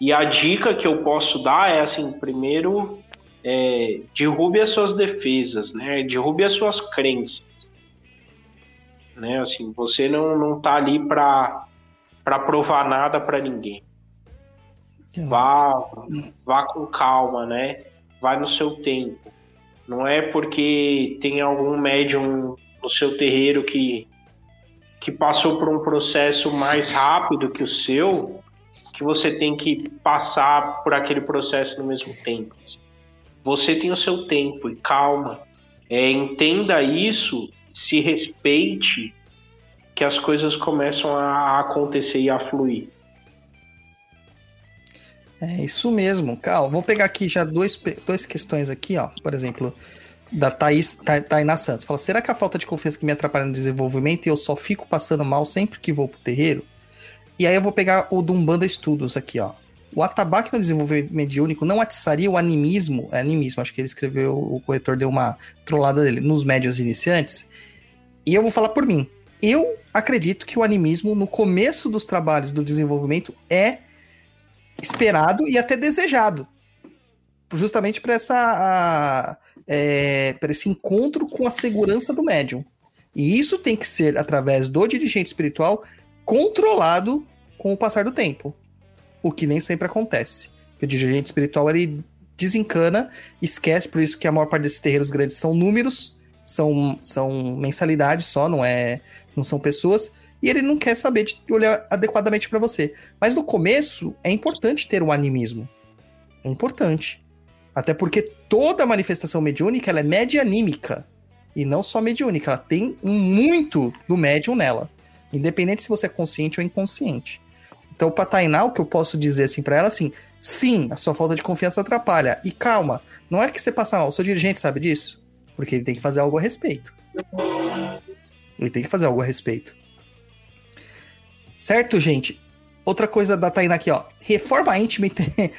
e a dica que eu posso dar é assim, primeiro, é, derrube as suas defesas, né? Derrube as suas crenças. Né? Assim, você não, não tá ali para para provar nada para ninguém. Vá, vá com calma, né? Vai no seu tempo. Não é porque tem algum médium no seu terreiro que, que passou por um processo mais rápido que o seu, que você tem que passar por aquele processo no mesmo tempo. Você tem o seu tempo e calma. É, entenda isso, se respeite, que as coisas começam a acontecer e a fluir. É isso mesmo, Cal. Vou pegar aqui já dois, duas questões aqui, ó. Por exemplo, da Thaís, Tainá Santos. Fala, será que a falta de confiança que me atrapalha no desenvolvimento e eu só fico passando mal sempre que vou pro terreiro? E aí eu vou pegar o do Umbanda Estudos aqui, ó. O atabaque no desenvolvimento mediúnico não atiçaria o animismo, é animismo, acho que ele escreveu, o corretor deu uma trollada dele, nos médios iniciantes. E eu vou falar por mim. Eu acredito que o animismo, no começo dos trabalhos do desenvolvimento, é esperado e até desejado. Justamente para essa. É, para esse encontro com a segurança do médium. E isso tem que ser através do dirigente espiritual controlado com o passar do tempo. O que nem sempre acontece. O dirigente espiritual ele desencana, esquece, por isso que a maior parte desses terreiros grandes são números, são, são mensalidades só, não é, não são pessoas, e ele não quer saber de olhar adequadamente para você. Mas no começo é importante ter o animismo. É importante. Até porque toda manifestação mediúnica ela é medianímica. E não só mediúnica, ela tem muito do médium nela. Independente se você é consciente ou inconsciente. Então, pra Tainá, o que eu posso dizer assim para ela, assim, sim, a sua falta de confiança atrapalha. E calma, não é que você passa mal, o seu dirigente sabe disso? Porque ele tem que fazer algo a respeito. Ele tem que fazer algo a respeito. Certo, gente? Outra coisa da Tainá aqui, ó. Reforma íntima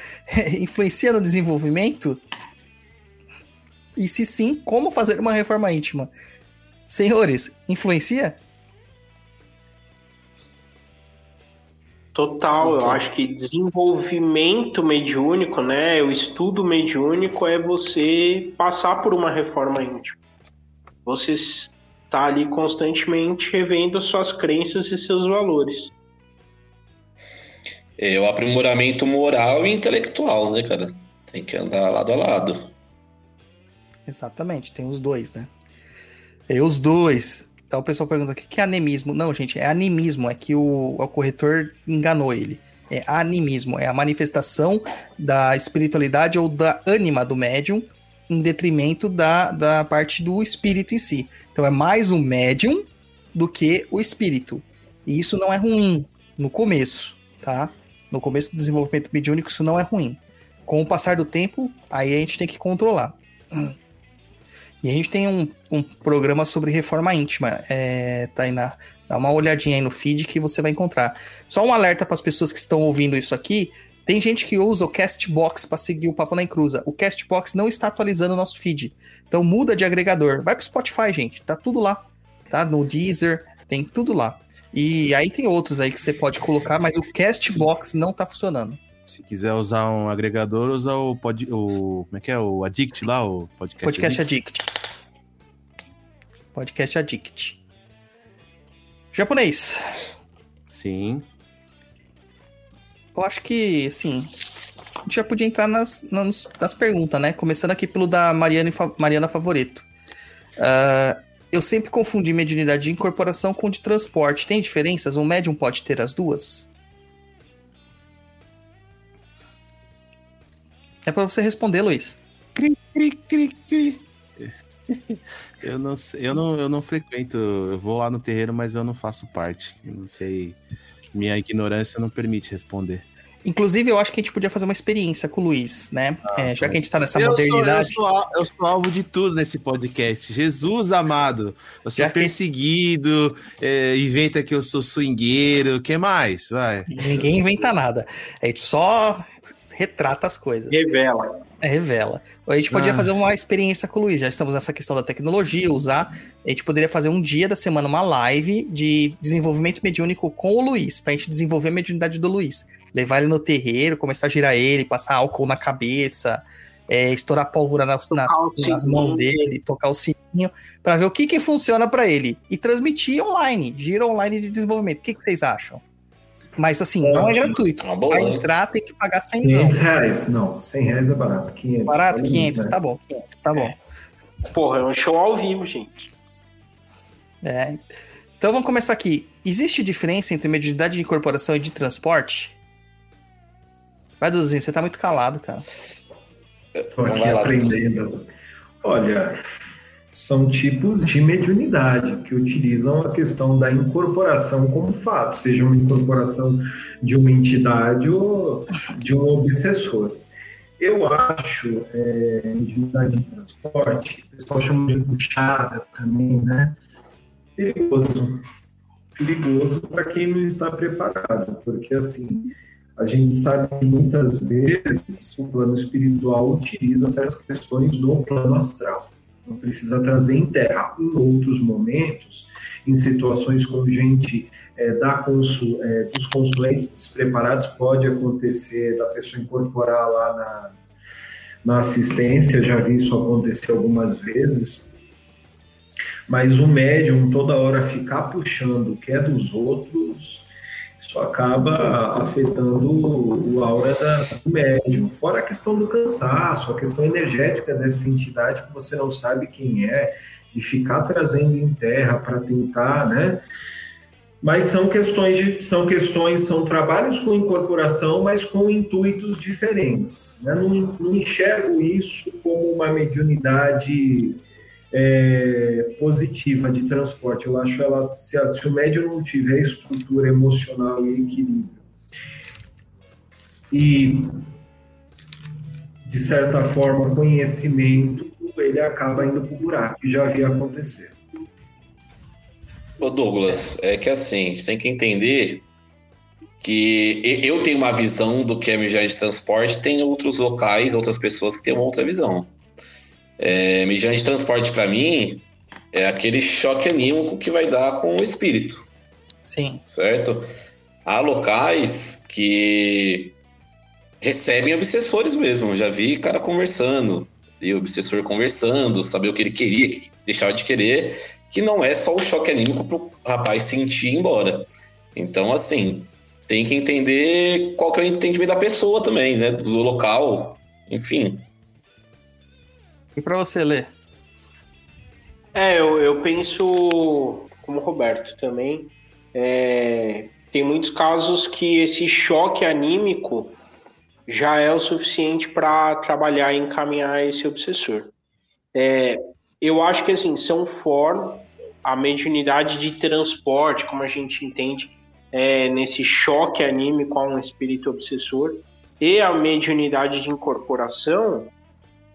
<laughs> influencia no desenvolvimento? E se sim, como fazer uma reforma íntima? Senhores, influencia? Total, eu acho que desenvolvimento mediúnico, né? O estudo mediúnico é você passar por uma reforma íntima. Você está ali constantemente revendo suas crenças e seus valores. É o aprimoramento moral e intelectual, né, cara? Tem que andar lado a lado. Exatamente, tem os dois, né? É os dois. Então o pessoal pergunta o que é animismo. Não, gente, é animismo, é que o, o corretor enganou ele. É animismo, é a manifestação da espiritualidade ou da ânima do médium em detrimento da, da parte do espírito em si. Então é mais o médium do que o espírito. E isso não é ruim no começo, tá? No começo do desenvolvimento mediúnico isso não é ruim. Com o passar do tempo, aí a gente tem que controlar. E a gente tem um, um programa sobre reforma íntima, é, Tainá. Dá uma olhadinha aí no feed que você vai encontrar. Só um alerta para as pessoas que estão ouvindo isso aqui. Tem gente que usa o Castbox para seguir o Papo na Encruza. O Castbox não está atualizando o nosso feed. Então muda de agregador. Vai pro Spotify, gente. Tá tudo lá. Tá? No Deezer, tem tudo lá. E aí tem outros aí que você pode colocar, mas o Castbox não tá funcionando. Se quiser usar um agregador, usa o, pod, o como é que é? O Addict lá, o podcast, podcast Addict. Podcast Addict. Japonês. Sim. Eu acho que, assim, a gente já podia entrar nas, nas, nas perguntas, né? Começando aqui pelo da Mariana, Mariana Favorito. Uh, eu sempre confundi mediunidade de incorporação com de transporte. Tem diferenças? Um médium pode ter as duas? É para você responder, Luiz. Cri, cri, cri, cri. <laughs> Eu não, eu não, eu não frequento, eu vou lá no terreiro, mas eu não faço parte. Eu não sei, minha ignorância não permite responder. Inclusive, eu acho que a gente podia fazer uma experiência com o Luiz, né? Ah, é, já que a gente tá nessa eu modernidade. Sou, eu, sou, eu, sou, alvo de tudo nesse podcast. Jesus amado. Eu sou já perseguido, que... é, inventa que eu sou swingueiro. O que mais? Vai. Ninguém inventa nada. A gente só retrata as coisas. Revela. É, revela. A gente podia ah. fazer uma experiência com o Luiz. Já estamos nessa questão da tecnologia, usar. A gente poderia fazer um dia da semana uma live de desenvolvimento mediúnico com o Luiz, pra gente desenvolver a mediunidade do Luiz. Levar ele no terreiro, começar a girar ele, passar álcool na cabeça, é, estourar pólvora nas, nas, nas, mãos dele, tocar o sininho, para ver o que, que funciona para ele. E transmitir online, gira online de desenvolvimento. O que, que vocês acham? Mas assim, não é gratuito. Para Pra entrar tem que pagar 100 500 reais. Não, 100 reais é barato. 500. Barato, 500, né? tá bom. 500, tá bom. Porra, é um show ao vivo, gente. É. Então vamos começar aqui. Existe diferença entre mediunidade de incorporação e de transporte? Vai, Duzinho, você tá muito calado, cara. Tô aqui aprendendo. Olha, são tipos de mediunidade que utilizam a questão da incorporação como fato, seja uma incorporação de uma entidade ou de um obsessor. Eu acho é, mediunidade de transporte, o pessoal chama de puxada também, né? Perigoso. Perigoso para quem não está preparado, porque assim, a gente sabe que muitas vezes o plano espiritual utiliza certas questões do plano astral não precisa trazer em terra. Em outros momentos, em situações com gente é, da consul, é, dos consulentes despreparados, pode acontecer da pessoa incorporar lá na, na assistência, já vi isso acontecer algumas vezes. Mas o médium toda hora ficar puxando o que é dos outros, isso acaba afetando o aura do médium. Fora a questão do cansaço, a questão energética dessa entidade que você não sabe quem é, e ficar trazendo em terra para tentar, né? Mas são questões, de, são questões, são trabalhos com incorporação, mas com intuitos diferentes. Né? Não, não enxergo isso como uma mediunidade é, positiva de transporte. Eu acho ela, se, se o médium não tiver estrutura emocional e equilíbrio, e de certa forma conhecimento, ele acaba indo para o buraco, que já havia acontecer. Ô Douglas, é que assim, tem que entender que eu tenho uma visão do que é mijar de transporte, tem outros locais, outras pessoas que têm uma outra visão. É, mediante de transporte, para mim, é aquele choque anímico que vai dar com o espírito. Sim. Certo? há locais que recebem obsessores mesmo. Já vi cara conversando, e o obsessor conversando, saber o que ele queria, que deixava de querer, que não é só o choque anímico pro rapaz sentir ir embora. Então, assim, tem que entender qual que é o entendimento da pessoa também, né? Do local, enfim. E para você ler? É, eu, eu penso como o Roberto também. É, tem muitos casos que esse choque anímico já é o suficiente para trabalhar e encaminhar esse obsessor. É, eu acho que assim são formas a mediunidade de transporte, como a gente entende, é, nesse choque anímico a um espírito obsessor, e a mediunidade de incorporação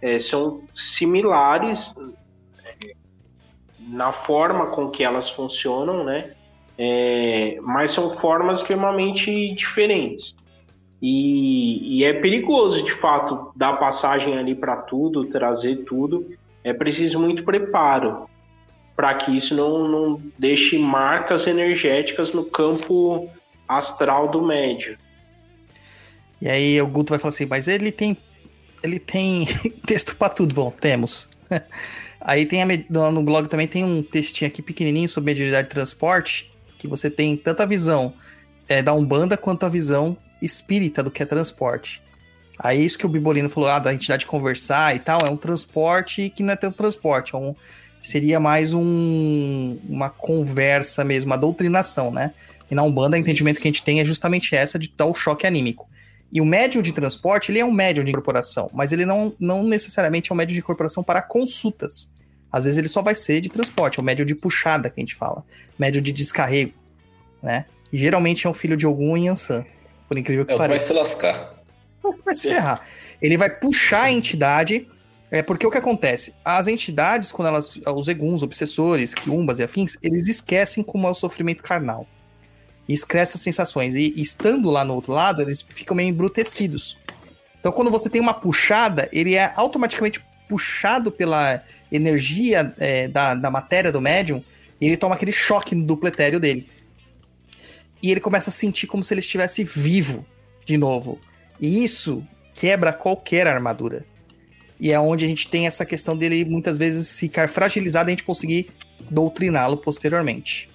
é, são similares é, na forma com que elas funcionam, né? É, mas são formas extremamente diferentes. E, e, é perigoso, de fato, dar passagem ali para tudo, trazer tudo. É preciso muito preparo para que isso não, não deixe marcas energéticas no campo astral do médio. E aí o Guto vai falar assim, mas ele tem ele tem <laughs> texto para tudo. Bom, temos. <laughs> aí tem a, no blog também tem um textinho aqui pequenininho sobre mediunidade de transporte, que você tem tanto a visão é, da Umbanda quanto a visão espírita do que é transporte. Aí isso que o Bibolino falou, ah, da entidade conversar e tal, é um transporte que não é tanto transporte, é um, seria mais um, uma conversa mesmo, uma doutrinação, né? E na Umbanda, o entendimento que a gente tem é justamente essa de dar o choque anímico. E o médium de transporte, ele é um médium de incorporação, mas ele não, não necessariamente é um médium de incorporação para consultas. Às vezes ele só vai ser de transporte, é o médium de puxada que a gente fala, médium de descarrego, né? E geralmente é um filho de algum Yansan, por incrível que é, pareça. Vai se lascar. Vai se ferrar. Ele vai puxar a entidade é porque o que acontece? As entidades, quando elas. Os eguns, obsessores, quiumbas e afins, eles esquecem como é o sofrimento carnal. E esquecem as sensações. E, e estando lá no outro lado, eles ficam meio embrutecidos. Então, quando você tem uma puxada, ele é automaticamente puxado pela energia é, da, da matéria do médium, e ele toma aquele choque no duplo etéreo dele. E ele começa a sentir como se ele estivesse vivo de novo. E isso quebra qualquer armadura. E é onde a gente tem essa questão dele muitas vezes ficar fragilizado e a gente conseguir doutriná-lo posteriormente.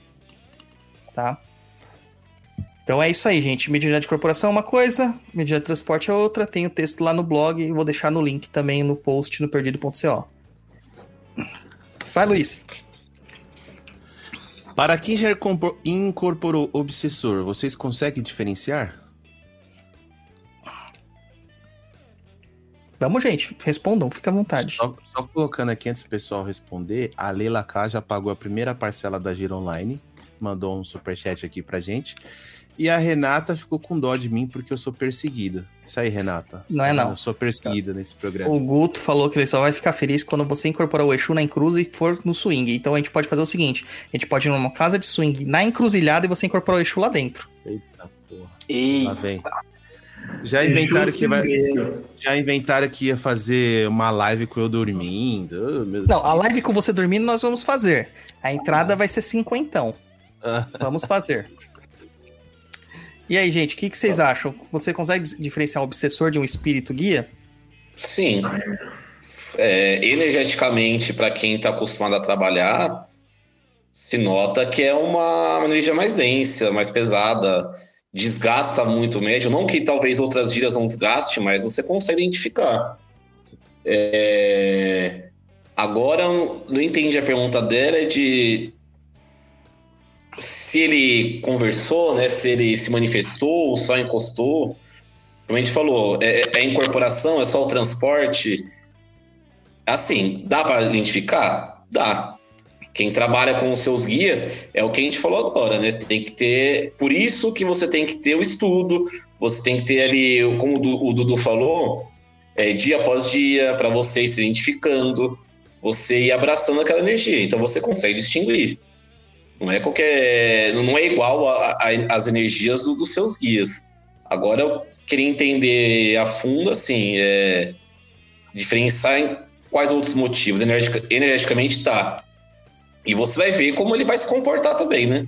Tá? Então é isso aí, gente. Mediunidade de corporação é uma coisa, mediunidade de transporte é outra. Tem o texto lá no blog e vou deixar no link também no post no perdido.co. Vai, Luiz. Para quem já incorporou obsessor, vocês conseguem diferenciar? Vamos, gente, respondam, fica à vontade. Só, só, colocando aqui antes do pessoal responder, a Leila K já pagou a primeira parcela da Gira Online, mandou um superchat aqui pra gente. E a Renata ficou com dó de mim porque eu sou perseguida. Isso aí, Renata. Não é não. Eu sou perseguida nesse programa. O Guto falou que ele só vai ficar feliz quando você incorporar o Exu na encruza e for no swing. Então a gente pode fazer o seguinte: a gente pode ir numa casa de swing na encruzilhada e você incorporar o Exu lá dentro. Eita porra. Eita. Lá vem. Já inventaram que vai. Já inventaram que ia fazer uma live com eu dormindo. Oh, não, a live com você dormindo nós vamos fazer. A entrada vai ser cinquentão. vamos fazer. <laughs> E aí, gente, o que, que, vocês acham? Você consegue diferenciar um obsessor de um espírito guia? Sim. É, energeticamente, para quem está acostumado a trabalhar, se nota que é uma, uma energia mais densa, mais pesada desgasta muito o médio, não que talvez outras gírias não desgaste, mas você consegue identificar. É... Agora, não entendi a pergunta dela, é de se ele conversou, né, se ele se manifestou ou só encostou. Como a gente falou, é, é incorporação, é só o transporte. Assim, dá para identificar? Dá. Quem trabalha com os seus guias é o que a gente falou agora, né? Tem que ter. Por isso que você tem que ter o estudo, você tem que ter ali, como o Dudu falou, é, dia após dia, para você ir se identificando, você ir abraçando aquela energia. Então você consegue distinguir. Não é qualquer. Não é igual às energias do, dos seus guias. Agora eu queria entender a fundo, assim, é, diferenciar em quais outros motivos. Energeticamente tá e você vai ver como ele vai se comportar também, né?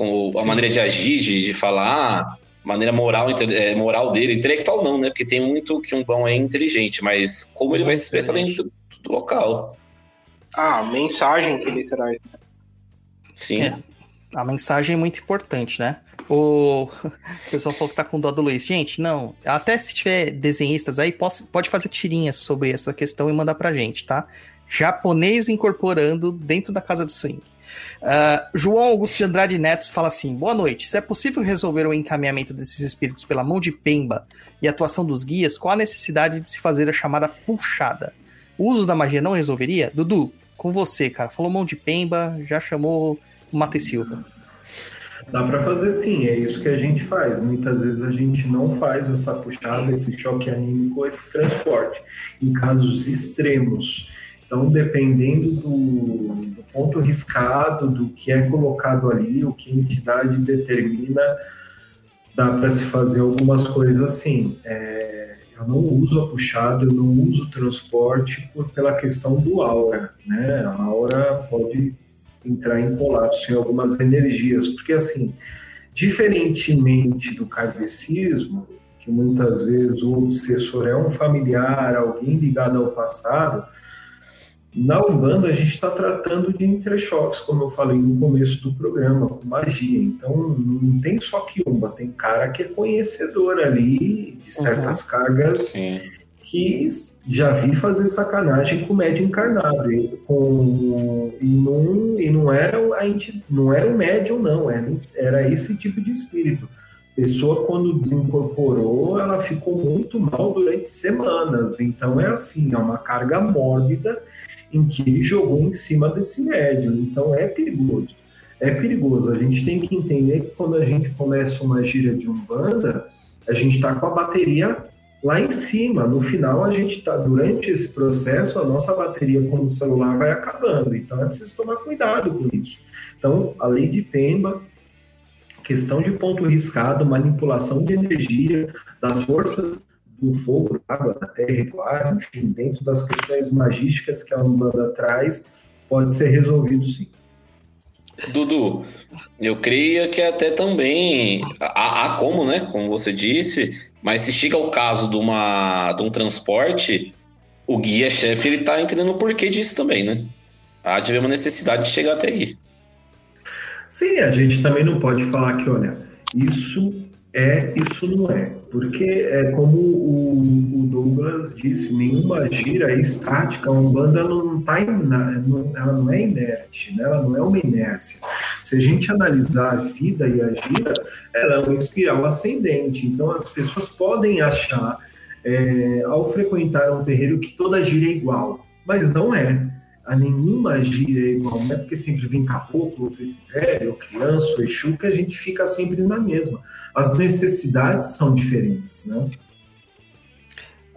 com a Sim. maneira de agir, de, de falar, maneira moral, é, moral dele, intelectual não, né? Porque tem muito que um bom é inteligente, mas como ele vai se expressar dentro do, do local. Ah, a mensagem que ele traz. Sim. É. A mensagem é muito importante, né? O, <laughs> pessoal falou que tá com dó do Luiz. Gente, não. Até se tiver desenhistas aí, posso- pode fazer tirinhas sobre essa questão e mandar pra gente, tá? Japonês incorporando dentro da casa de swing. Ah, João Augusto de Andrade Neto fala assim: boa noite. Se é possível resolver o encaminhamento desses espíritos pela mão de Pemba e atuação dos guias, qual a necessidade de se fazer a chamada puxada? O uso da magia não resolveria? Dudu, com você, cara. Falou mão de Pemba, já chamou Mate Silva. Dá para fazer sim, é isso que a gente faz. Muitas vezes a gente não faz essa puxada, esse choque anímico, esse transporte, em casos extremos. Então, dependendo do, do ponto riscado, do que é colocado ali, o que a entidade determina, dá para se fazer algumas coisas assim. É, eu não uso a puxada, eu não uso o transporte por, pela questão do aura. Né? A aura pode entrar em colapso em algumas energias, porque assim, diferentemente do kardecismo, que muitas vezes o obsessor é um familiar, alguém ligado ao passado, na Umbanda a gente está tratando de entrechoques, como eu falei no começo do programa, com magia. Então não tem só quiumba, tem cara que é conhecedor ali de certas cargas Sim. Que já vi fazer sacanagem com médio encarnado. E, com, e, não, e não, era a enti- não era o médium, não, era, era esse tipo de espírito. Pessoa, quando desincorporou, ela ficou muito mal durante semanas. Então é assim, é uma carga mórbida em que ele jogou em cima desse médium. Então é perigoso. É perigoso. A gente tem que entender que quando a gente começa uma gira de umbanda, a gente está com a bateria lá em cima. No final, a gente está, durante esse processo, a nossa bateria como celular vai acabando. Então é preciso tomar cuidado com isso. Então, a lei de Pemba, questão de ponto riscado, manipulação de energia, das forças do fogo, da água, da terra e do ar, enfim, dentro das questões magísticas que a Umbanda traz, pode ser resolvido sim. Dudu, eu creio que até também há, há como, né? Como você disse, mas se chega ao caso de, uma, de um transporte, o guia-chefe ele tá entendendo o porquê disso também, né? Há de haver uma necessidade de chegar até aí. Sim, a gente também não pode falar que, olha, isso é, isso não é. Porque é como o, o Douglas disse, nenhuma gira é estática, a Umbanda não tá não- ela não é inerte, né? ela não é uma inércia. Se a gente analisar a vida e a gira, ela é uma espiral ascendente. Então as pessoas podem achar, é, ao frequentar um terreiro, que toda gira é igual, mas não é. A nenhuma gira é igual, não é porque sempre vem caboclo, velho, criança, Exu, que a gente fica sempre na mesma. As necessidades são diferentes, né?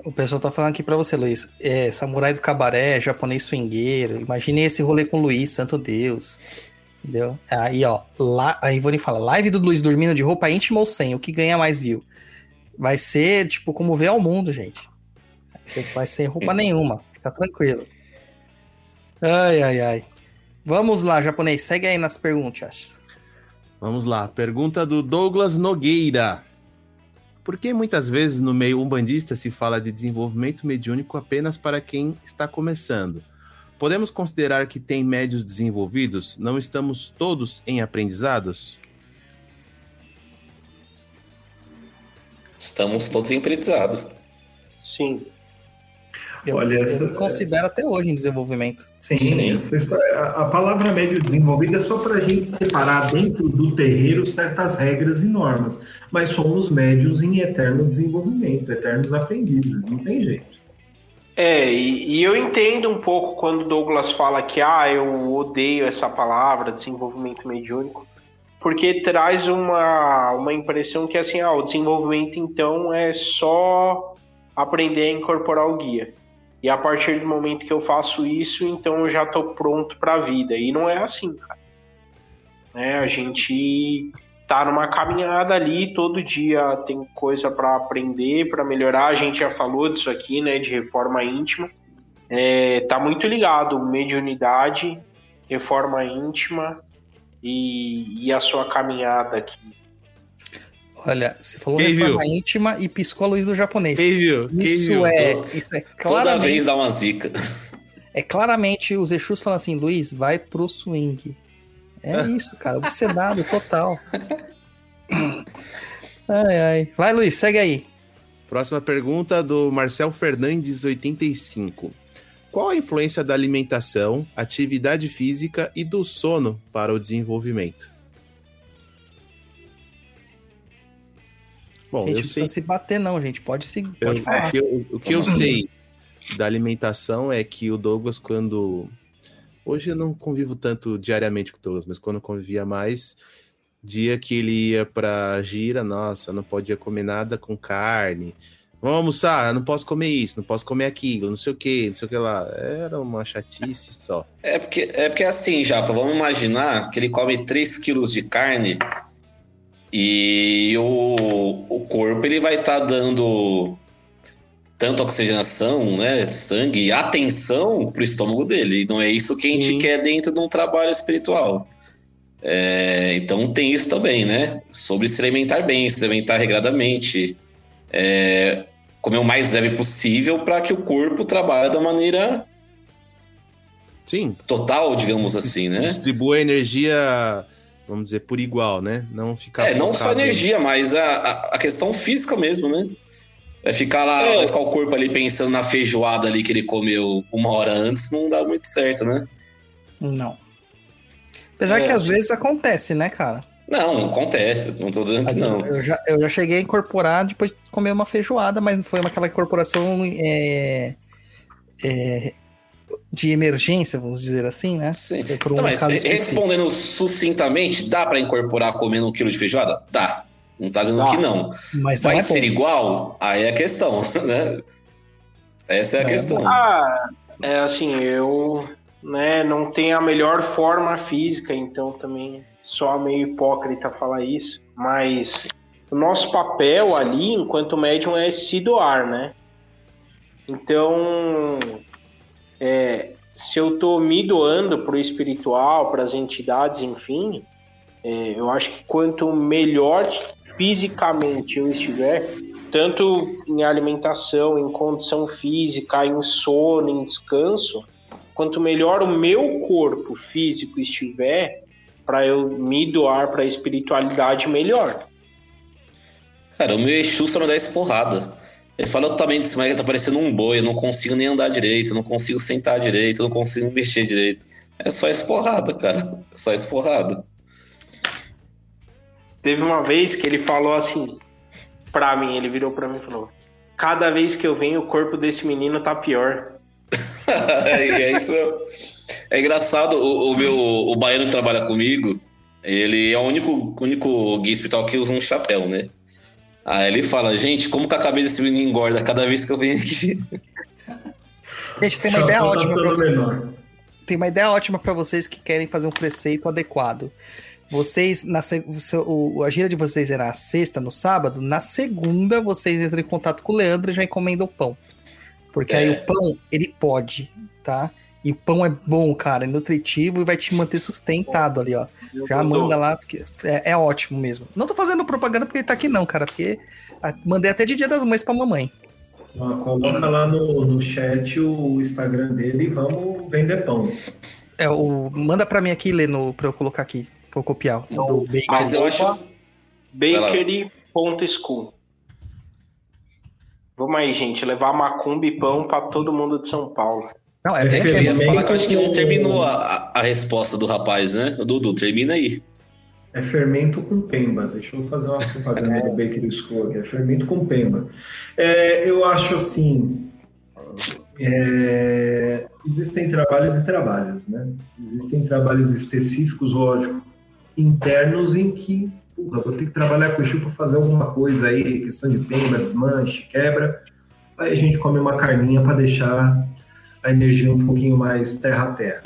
O pessoal tá falando aqui pra você, Luiz. É, samurai do cabaré, japonês swingueiro. Imagine esse rolê com o Luiz, santo Deus. Entendeu? Aí, ó. Lá, a Ivone fala: live do Luiz dormindo de roupa íntima ou sem? O que ganha mais view? Vai ser, tipo, como ver ao mundo, gente. Vai ser roupa nenhuma. Fica tranquilo. Ai, ai, ai. Vamos lá, japonês. Segue aí nas perguntas. Vamos lá, pergunta do Douglas Nogueira. Por que muitas vezes no meio umbandista se fala de desenvolvimento mediúnico apenas para quem está começando? Podemos considerar que tem médios desenvolvidos? Não estamos todos em aprendizados? Estamos todos em aprendizado. Sim. Eu, Olha, eu essa- me considero até hoje em desenvolvimento. Sim, Sim. essa a, a palavra médio desenvolvida é só para a gente separar dentro do terreiro certas regras e normas, mas somos médios em eterno desenvolvimento, eternos aprendizes, não tem jeito. É, e, e eu entendo um pouco quando Douglas fala que ah, eu odeio essa palavra, desenvolvimento mediúnico, porque traz uma, uma impressão que assim, ah, o desenvolvimento então é só aprender a incorporar o guia. E a partir do momento que eu faço isso, então eu já estou pronto para a vida. E não é assim, cara. Né, a gente tá numa caminhada ali, todo dia tem coisa para aprender, para melhorar. A gente já falou disso aqui, né, de reforma íntima. É, tá muito ligado, mediunidade, reforma íntima e, e a sua caminhada aqui? Olha, você falou Quem reforma viu? íntima e piscou a luz do japonês. Quem viu? Quem Isso viu? é, Toda- isso é Toda claramente, vez dá uma zica. é claramente os Exus falando assim, Luiz, vai pro swing. É isso, cara, obsedado total. Ai, ai. Vai, Luiz, segue aí. Próxima pergunta do Marcel Fernandes, 85. Qual a influência da alimentação, atividade física e do sono para o desenvolvimento? Bom, gente, eu não sei, precisa se bater não, gente. Pode, se, eu- pode falar. o que eu, o que eu sei da alimentação é que o Douglas, quando. Hoje eu não convivo tanto diariamente com o Douglas, mas quando eu convivia mais, dia que ele ia pra gira, nossa, não podia comer nada com carne. Vamos almoçar, não posso comer isso, não posso comer aquilo, não sei o que, não sei o que lá. Era uma chatice só. É porque, é porque assim, Japa, vamos imaginar que ele come 3 quilos de carne e o, o corpo ele vai estar dando tanto oxigenação, né, sangue, atenção pro estômago dele. E não é isso que a gente Sim. quer dentro de um trabalho espiritual. É, então tem isso também, né? Sobre se alimentar bem, se alimentar regradamente. É, comer o mais leve possível para que o corpo trabalhe da maneira Sim, total, digamos assim, né? distribua energia, vamos dizer, por igual, né? Não ficar. É, não só energia, mas a, a, questão física mesmo, né? Vai ficar lá, É. vai ficar o corpo ali pensando na feijoada ali que ele comeu uma hora antes, não dá muito certo, né? Não. Apesar É. que às vezes acontece, né, cara? Não, acontece, não tô dizendo que não. Eu, já, eu já cheguei a incorporar depois de comer uma feijoada, mas não foi uma, aquela incorporação é, é, de emergência, vamos dizer assim, né? Sim. Um mas respondendo sucintamente, dá pra incorporar comendo um quilo de feijoada? Dá. Não tá dizendo Dá. que não. Mas não Vai é ser bom. igual? Aí é a questão, <laughs> né? Essa é a É. questão. Ah, é assim, eu né, não tenho a melhor forma física, então também só meio hipócrita falar isso, mas o nosso papel ali, enquanto médium, é se doar, né? Então, é, se eu tô me doando pro espiritual, para as entidades, enfim, é, eu acho que quanto melhor fisicamente eu estiver, tanto em alimentação, em condição física, em sono, em descanso, quanto melhor o meu corpo físico estiver, para eu me doar para a espiritualidade, melhor. Cara, o meu Exu só me dá esporrada. Ele fala o tamanho desse moleque tá parecendo um boi, eu não consigo nem andar direito, eu não consigo sentar direito, eu não consigo mexer direito. É só esporrada, cara. É só esporrada. Teve uma vez que ele falou assim pra mim, ele virou pra mim e falou: "Cada vez que eu venho, o corpo desse menino tá pior". <laughs> é, é isso. É engraçado, o, o meu o baiano que trabalha comigo, ele é o único, único guia espiritual que usa um chapéu, né? Aí ele fala, gente, como que a cabeça desse menino engorda cada vez que eu venho aqui? <laughs> Gente, tem uma ideia Só ótima pelo pra, menor. tem uma ideia ótima para vocês que querem fazer um preceito adequado. Vocês, na, se- o a gira de vocês era a sexta, no sábado, na segunda vocês entram em contato com o Leandro e já encomendam o pão. Porque aí É. o pão, ele pode, tá? E o pão é bom, cara, é nutritivo e vai te manter sustentado ali, ó. Já manda lá, porque é, é ótimo mesmo. Não tô fazendo propaganda porque ele tá aqui não, cara, porque mandei até de dia das mães pra mamãe. Ó, Coloca lá no, no chat o Instagram dele e vamos vender pão. É, o, manda pra mim aqui, Lê, no, pra eu colocar aqui, pra eu copiar, o do bacon. Mas eu acho. Bakery.school. Vamos aí, gente, levar macumba e pão pra todo mundo de São Paulo. Não, é É Eu ia Fermento falar que eu acho que não terminou a, a, resposta do rapaz, né? O Dudu, termina aí. É fermento com pemba. Deixa eu fazer uma propaganda do Bakery School. É fermento com pemba. É, eu acho assim. é, existem trabalhos e trabalhos, né? Existem trabalhos específicos, lógico, internos em que porra, vou ter que trabalhar com o Exu para fazer alguma coisa aí, questão de pemba, desmanche, quebra. Aí a gente come uma carninha para deixar a energia um pouquinho mais terra a terra.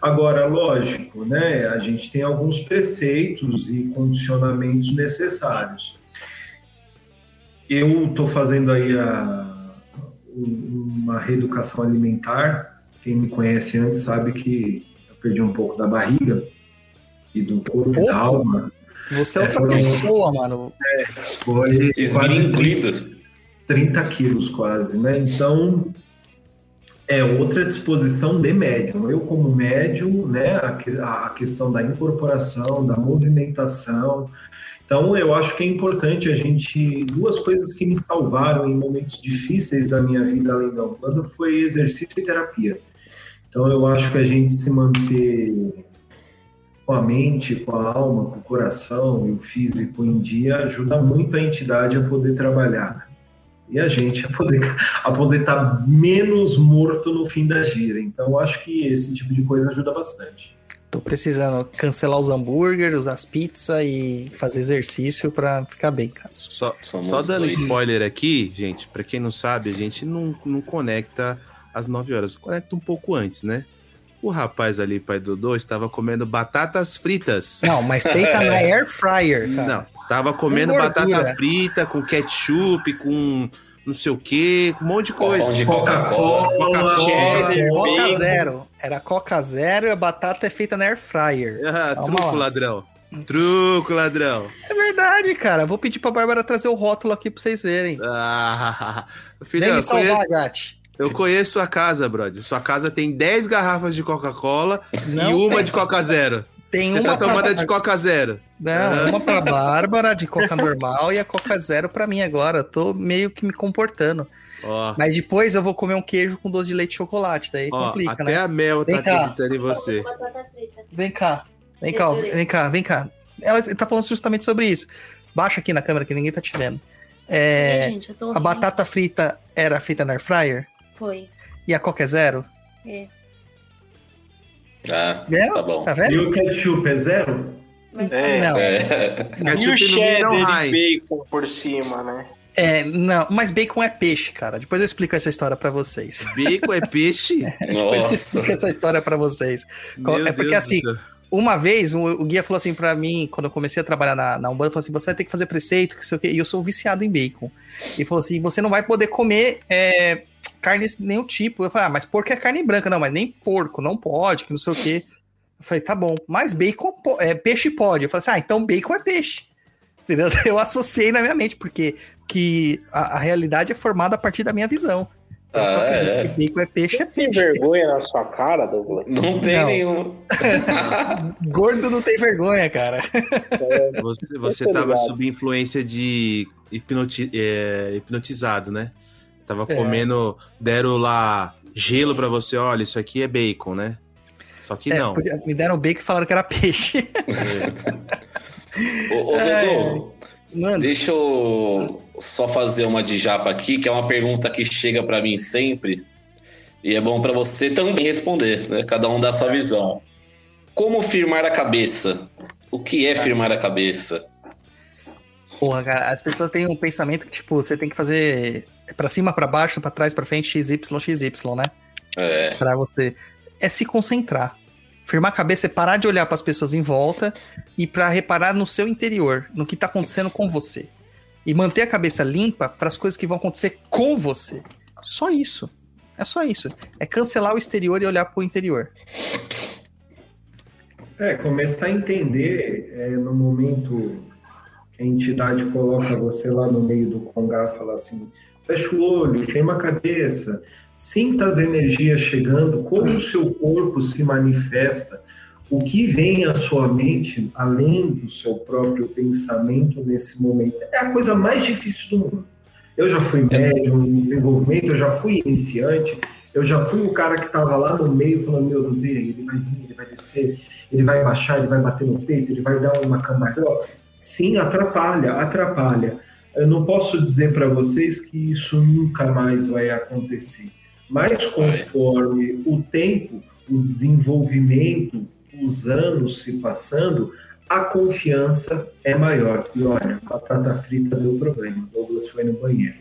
Agora, lógico, né? A gente tem alguns preceitos e condicionamentos necessários. Eu estou fazendo aí a, uma reeducação alimentar. Quem me conhece antes sabe que eu perdi um pouco da barriga. e do corpo e da alma, Você é outra É, foram- pessoa, mano. foi quase incluído. 30 quilos quase, né? Então é outra disposição de médium. Eu como médium, né? A, a- questão da incorporação, da movimentação. Então eu acho que é importante a gente duas coisas que me salvaram em momentos difíceis da minha vida além da Umbanda foi exercício e terapia. Então eu acho que a gente se manter com a mente, com a alma, com o coração e o físico em dia ajuda muito a entidade a poder trabalhar e a gente a poder a poder estar menos morto no fim da gira. Então, eu acho que esse tipo de coisa ajuda bastante. Tô precisando cancelar os hambúrgueres, as pizzas e fazer exercício pra ficar bem, cara. Só, Somos só dando dois. spoiler aqui, gente, pra quem não sabe, a gente não, não conecta às 9 horas, conecta um pouco antes, né? O rapaz ali, pai Dodô, estava comendo batatas fritas. Não, mas feita na <laughs> air fryer, cara. Não, tava comendo batata frita com ketchup, com não sei o que, um monte de coisa. Pão de Coca-Cola. Coca-Cola. Cheddar, Coca bacon. Zero. Era Coca Zero e a batata é feita na air fryer. Ah, Calma truco, lá. ladrão. Truco, ladrão. É verdade, cara. Vou pedir pra Bárbara trazer o rótulo aqui pra vocês verem. Ah, <laughs> Vem filhão, me eu conheço, salvar, Gatti. eu conheço sua casa, brother. Sua casa tem 10 garrafas de Coca-Cola e uma tem. de Coca Zero. Tem Você uma tá tomando pra... a de Coca Zero. Não, uma pra <laughs> Bárbara de Coca normal e a Coca Zero pra mim agora. Eu tô meio que me comportando. Ó, Mas depois eu vou comer um queijo com doce de leite e chocolate. Daí ó complica, até né? a Mel tá Vem cá. acreditando em você. Vem cá. Vem cá, vem cá, vem cá. Ela tá falando justamente sobre isso. Baixa aqui na câmera que ninguém tá te vendo. É, Ai, gente, eu tô a batata frita era feita na air fryer Foi. e a Coca é zero? É. Ah, tá bom. Tá E vendo? o ketchup é zero? Mas É. Não. É. E o Minion cheddar de bacon por cima, né? É, não, mas bacon é peixe, cara. Depois eu explico essa história pra vocês. Bacon é peixe? <laughs> Depois eu explico essa história pra vocês. Meu é porque Deus assim. Uma vez, o, o guia falou assim pra mim, quando eu comecei a trabalhar na, na Umbanda, falou assim: você vai ter que fazer preceito, que sei o quê. E eu sou viciado em bacon. E falou assim: você não vai poder comer é, carne de nenhum tipo. Eu falei: ah, mas porco é carne branca. Não, mas nem porco, não pode, que não sei o quê. Eu falei: tá bom, mas bacon, é, peixe pode. Eu falei assim: ah, então bacon é peixe. <laughs> Entendeu? Eu associei na minha mente, porque que a, a realidade é formada a partir da minha visão. Então, eu só Ah, acredito é. que bacon é peixe, é Tem peixe. vergonha na sua cara, Douglas? Não tem Não. nenhum. <laughs> Gordo não tem vergonha, cara. Você, você tô tava ligado. sob influência de hipnoti- é, hipnotizado, né? Tava É. comendo, deram lá gelo pra você, olha, isso aqui é bacon, né? Só que É, não. podia- me deram bacon e falaram que era peixe. <laughs> Ô, ô É. Mano, deixa eu só fazer uma de japa aqui, que é uma pergunta que chega pra mim sempre. E é bom pra você também responder, né? Cada um dá a sua visão. Como firmar a cabeça? O que é firmar a cabeça? Porra, cara, as pessoas têm um pensamento que, tipo, você tem que fazer pra cima, pra baixo, pra trás, pra frente, XY, XY, né? É, Pra você. É se concentrar. Firmar a cabeça é parar de olhar pras pessoas em volta e pra reparar no seu interior, no que tá acontecendo com você. E manter a cabeça limpa para as coisas que vão acontecer com você. Só isso. É só isso. É cancelar o exterior e olhar pro interior. É, começar a entender é, no momento que a entidade coloca você lá no meio do congá, fala assim, fecha o olho, firma a cabeça, sinta as energias chegando, como o seu corpo se manifesta, o que vem à sua mente, além do seu próprio pensamento nesse momento, é a coisa mais difícil do mundo. Eu já fui médium em desenvolvimento, eu já fui iniciante, eu já fui o cara que estava lá no meio falando, meu Deus, e ele vai vir, ele vai descer, ele vai baixar, ele vai bater no peito, ele vai dar uma cambalhota. Sim, atrapalha, atrapalha. Eu não posso dizer para vocês que isso nunca mais vai acontecer, mas conforme o tempo, o desenvolvimento, os anos se passando, a confiança é maior. E olha, a batata frita deu problema. Douglas foi no banheiro.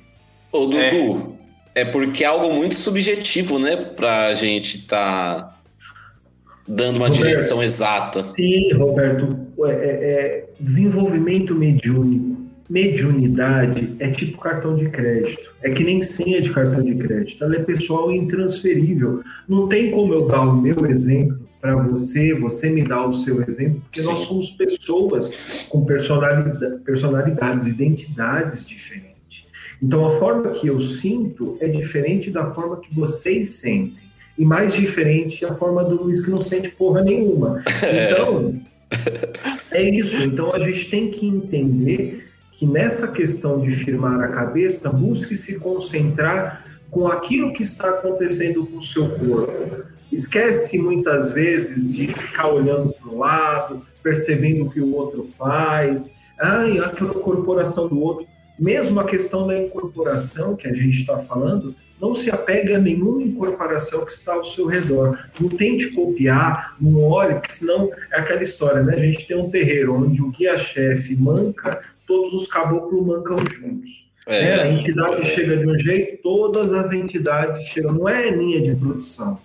Ô, Dudu, é. porque é algo muito subjetivo, né? Pra gente tá dando uma Roberto. direção exata. Sim, Roberto, é, é- é desenvolvimento mediúnico. Mediunidade é tipo cartão de crédito. É que nem senha de cartão de crédito. Ela é pessoal e intransferível. Não tem como eu dar o meu exemplo para você, você me dá o seu exemplo, porque Sim. nós somos pessoas com personalidade, personalidades, identidades diferentes. Então, a forma que eu sinto é diferente da forma que vocês sentem. E mais diferente a forma do Luiz que não sente porra nenhuma. <laughs> Então, é isso. Então, a gente tem que entender que nessa questão de firmar a cabeça, busque se concentrar com aquilo que está acontecendo com o seu corpo. Esquece muitas vezes de ficar olhando para o lado, percebendo o que o outro faz, ai, aquela corporação do outro. Mesmo a questão da incorporação que a gente está falando, não se apegue a nenhuma incorporação que está ao seu redor. Não tente copiar, não olhe, porque senão é aquela história, né? A gente tem um terreiro onde o guia-chefe manca, todos os caboclos mancam juntos. É, a entidade é. chega de um jeito, todas as entidades chegam. Não é linha de produção.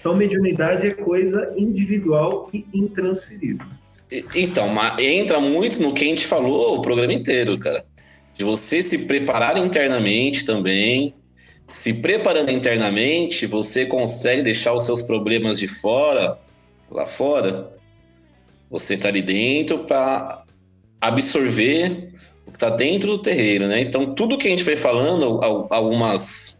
Então, mediunidade é coisa individual e intransferível. Então, entra muito no que a gente falou o programa inteiro, cara. De você se preparar internamente também. Se preparando internamente, você consegue deixar os seus problemas de fora, lá fora. Você tá ali dentro para absorver o que tá dentro do terreiro, né? Então, tudo que a gente foi falando, al- algumas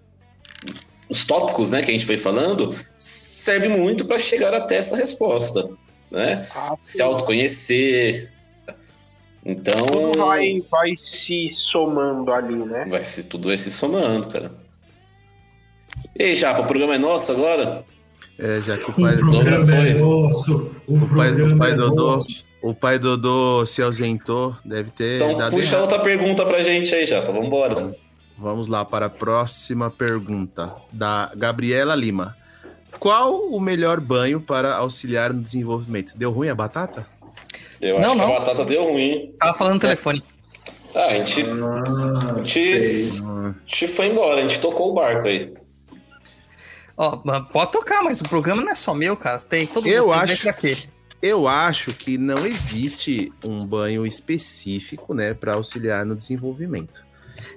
os tópicos, né, que a gente foi falando, serve muito para chegar até essa resposta, né? se autoconhecer. Então, Tudo vai, vai se somando ali, né? vai se, tudo vai se somando, cara. E aí, Japa, o programa é nosso agora? É, já que o pai, programa foi. é nosso. O, o pai, pai é Dodô, o pai Dodô se ausentou, deve ter Então, dado puxa errado. outra pergunta pra gente aí, Japa. Vambora. Vamos lá para a próxima pergunta da Gabriela Lima. Qual o melhor banho para auxiliar no desenvolvimento? Deu ruim a batata? Eu Não, acho que não. a batata deu ruim. Tava falando no telefone. Ah, a gente, Ah, a gente, sei. a gente foi embora, a gente tocou o barco aí. Ó, pode tocar, mas o programa não é só meu, cara. Tem todo Eu vocês acho- aqui. Eu acho que não existe um banho específico, né, para auxiliar no desenvolvimento.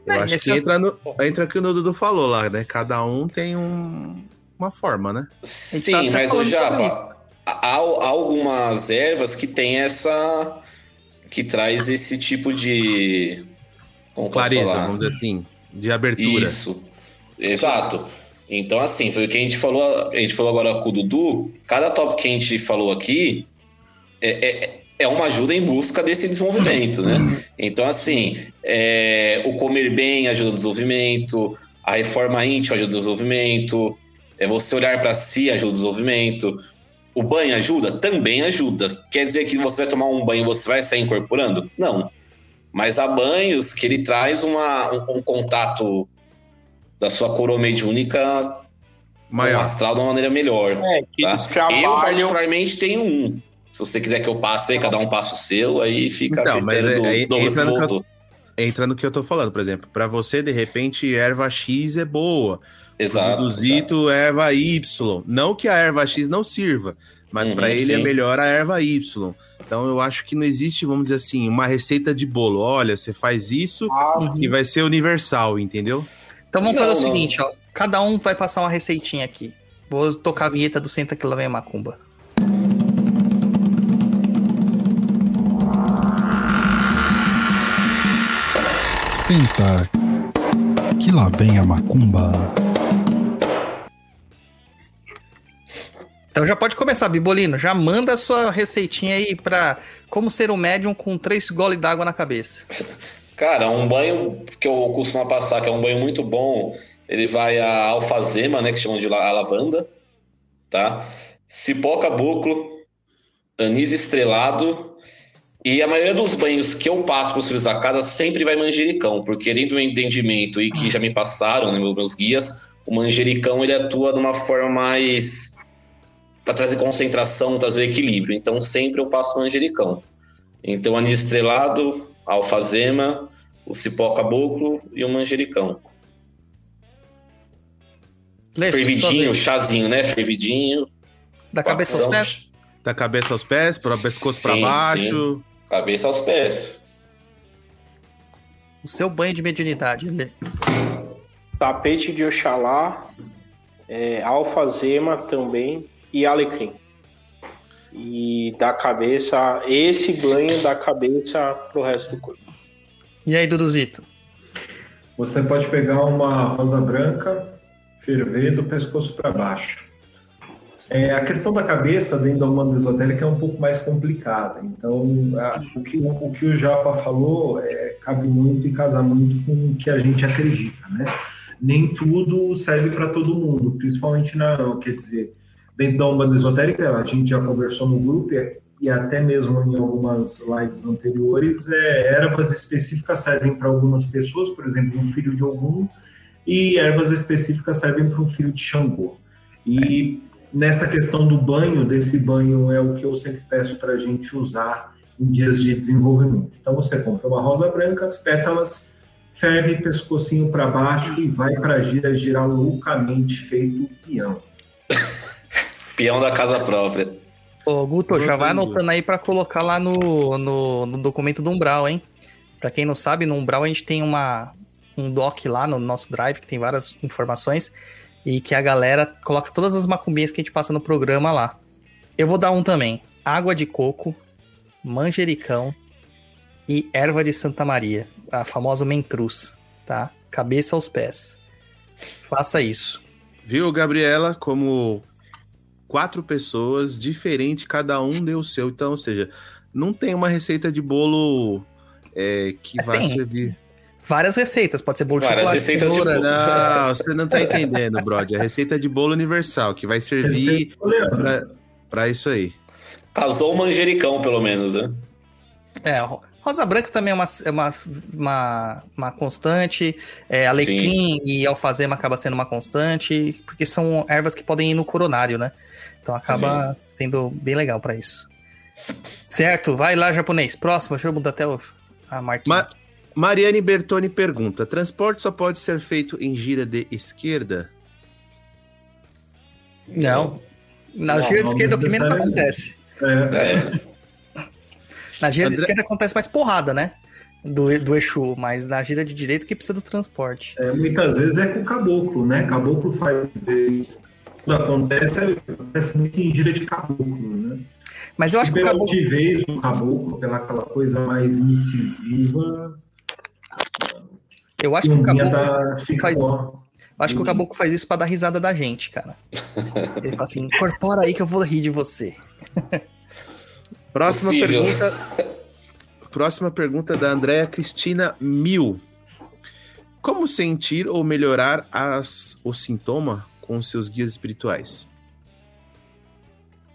Eu É, acho que é- entra no, entra o que o Dudu falou lá, né? Cada um tem um- uma forma, né? tá Sim, até mas o Japa, há, há algumas ervas que tem essa. que traz esse tipo de. Como Clareza, vamos dizer assim, de abertura. Isso, exato. Então, assim, foi o que a gente falou, a gente falou agora com o Dudu. Cada tópico que a gente falou aqui é, é, é uma ajuda em busca desse desenvolvimento, né? <laughs> Então, assim, é, o comer bem ajuda no desenvolvimento, a reforma íntima ajuda no desenvolvimento, é você olhar para si ajuda no desenvolvimento. O banho ajuda? Também ajuda. Quer dizer que você vai tomar um banho e você vai sair incorporando? Não. Mas há banhos que ele traz uma, um, um contato da sua coroa mediúnica Maior. astral de uma maneira melhor. É, que Tá? Eu, particularmente, tenho um. Se você quiser que eu passe aí, cada um passa o seu, aí fica Então, a mas é- do é- Douglas entra no que eu-. Entra no que eu tô falando, por exemplo. Para você, de repente, erva X é boa. Exato. do. Zito, erva Y. Não que a erva X não sirva, mas Uhum, para ele é sim. melhor a erva Y. Então eu acho que não existe, vamos dizer assim, uma receita de bolo. Olha, você faz isso Ah, e vai ser universal, entendeu? Então vamos Não, fazer o não. seguinte, ó. Cada um vai passar uma receitinha aqui. Vou tocar a vinheta do Senta que lá vem a macumba. Senta, que lá vem a macumba. Então já pode começar, Bibolino. Já manda a sua receitinha aí pra como ser um médium com três goles d'água na cabeça. <laughs> Cara, um banho que eu costumo passar, que é um banho muito bom, ele vai a alfazema, né, que chamam de lavanda, tá? Cipó caboclo, anis estrelado, e a maioria dos banhos que eu passo para os filhos da casa sempre vai manjericão, porque dentro do meu entendimento e que já me passaram, né, meus guias, o manjericão ele atua de uma forma mais para trazer concentração, trazer equilíbrio. Então sempre eu passo manjericão. Então anis estrelado, alfazema, o cipó caboclo e o manjericão. Lê, Fervidinho, chazinho, né? Fervidinho, Da cabeça aos pés. Da cabeça aos pés, para pescoço para Sim, baixo. cabeça aos pés. O seu banho de mediunidade, Lê. tapete de Oxalá, é, alfazema também e alecrim. e da cabeça, esse banho da cabeça pro resto do corpo. E aí, Duduzito? Você pode pegar uma rosa branca, ferver do pescoço para baixo. É, a questão da cabeça dentro da humana esotérica é um pouco mais complicada. Então, a, o, que, o, que o Japa falou é, cabe muito e casa muito com o que a gente acredita, né? Nem tudo serve para todo mundo, principalmente na, quer dizer, dentro da Umbanda Esotérica, a gente já conversou no grupo e, e até mesmo em algumas lives anteriores, é, ervas específicas servem para algumas pessoas, por exemplo, um filho de algum, e ervas específicas servem para um filho de Xangô. E nessa questão do banho, desse banho é o que eu sempre peço para a gente usar em dias de desenvolvimento. Então você compra uma rosa branca, as pétalas, ferve pescocinho para baixo e vai para a gira girar loucamente feito peão. <laughs> Peão da casa própria. Ô, Guto, já vai anotando aí para colocar lá no, no, no, documento do Umbral, hein? Para quem não sabe, no Umbral a gente tem uma, um doc lá no nosso Drive que tem várias informações e que a galera coloca todas as macumbinhas que a gente passa no programa lá. Eu vou dar um também: água de coco, manjericão e erva de Santa Maria, a famosa mentruz, tá? Cabeça aos pés. Faça isso. Viu, Gabriela, como quatro pessoas diferentes, cada um deu o seu. Então, ou seja, não tem uma receita de bolo é, que é, vai tem. servir várias receitas. Pode ser bolo várias de chocolate. Receitas de bolo. Não, você não tá entendendo, Brody. A receita de bolo universal, que vai servir pra, pra isso aí. Casou o manjericão, pelo menos, né? É, rosa branca também é uma, é uma, uma, uma constante. É, alecrim Sim. e alfazema acaba sendo uma constante, porque são ervas que podem ir no coronário, né? Então acaba Sim. sendo bem legal para isso. Certo, vai lá, japonês. Próximo, deixa eu mudar até a marquinha. Ma Mariane Bertoni pergunta: transporte só pode ser feito em gira de esquerda? Não. Na não, gira de esquerda é o que menos acontece. É. Na gira André... de esquerda acontece mais porrada, né? Do, do Exu, mas na gira de direita que precisa do transporte. É, muitas vezes é com o caboclo, né? Caboclo faz. Tudo acontece, acontece muito em gira de caboclo, né? Mas eu acho que o caboclo. De vez o caboclo, pela aquela coisa mais incisiva, eu acho que o caboclo faz. acho que o caboclo faz isso para dar risada da gente, cara. <laughs> Ele fala assim: incorpora aí que eu vou rir de você. <laughs> Próxima Possível. pergunta. Próxima pergunta da Andréa Cristina Mil. Como sentir ou melhorar as, o sintoma com seus guias espirituais?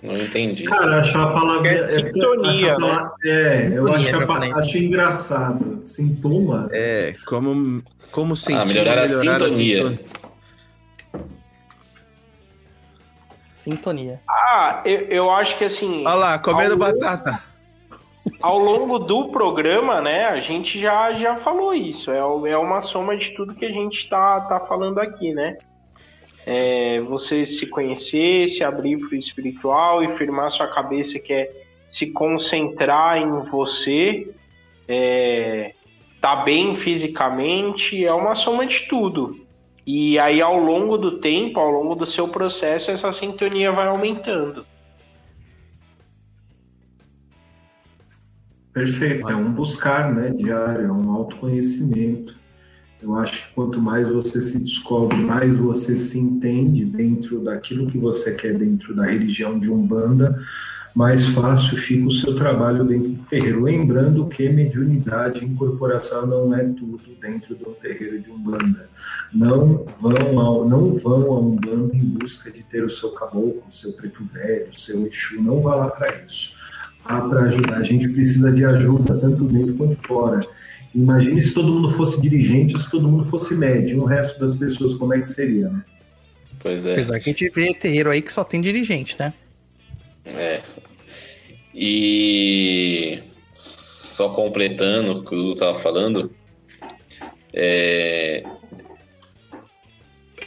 Não entendi. Cara, acho a palavra. É, é sintonia, né? É, eu sintonia, acho, acho engraçado. Sintoma. É, como, como sentir. Ah, melhorar, a sintonia. sintonia. Ah, eu, eu acho que assim. Olha lá, comendo ao batata. ao longo do programa, né, a gente já, já falou isso. É, é uma soma de tudo que a gente está tá falando aqui, né? É, você se conhecer, se abrir para o espiritual e firmar sua cabeça, que é se concentrar em você, é, tá bem fisicamente, é uma soma de tudo. E aí, ao longo do tempo, ao longo do seu processo, essa sintonia vai aumentando. Perfeito, é um buscar né, diário, é um autoconhecimento. Eu acho que quanto mais você se descobre, mais você se entende dentro daquilo que você quer dentro da religião de Umbanda, mais fácil fica o seu trabalho dentro do terreiro. Lembrando que mediunidade incorporação não é tudo dentro do terreiro de Umbanda. Não vão ao, não vão a Umbanda em busca de ter o seu caboclo, o seu preto velho, o seu Exu. Não vá lá para isso. Vá para ajudar. A gente precisa de ajuda, tanto dentro quanto fora. Imagine se todo mundo fosse dirigente, se todo mundo fosse médio, o resto das pessoas, como é que seria, né? Pois é. Apesar que a gente vê terreiro aí que só tem dirigente, né? É. E só completando o que o Lu estava falando, é...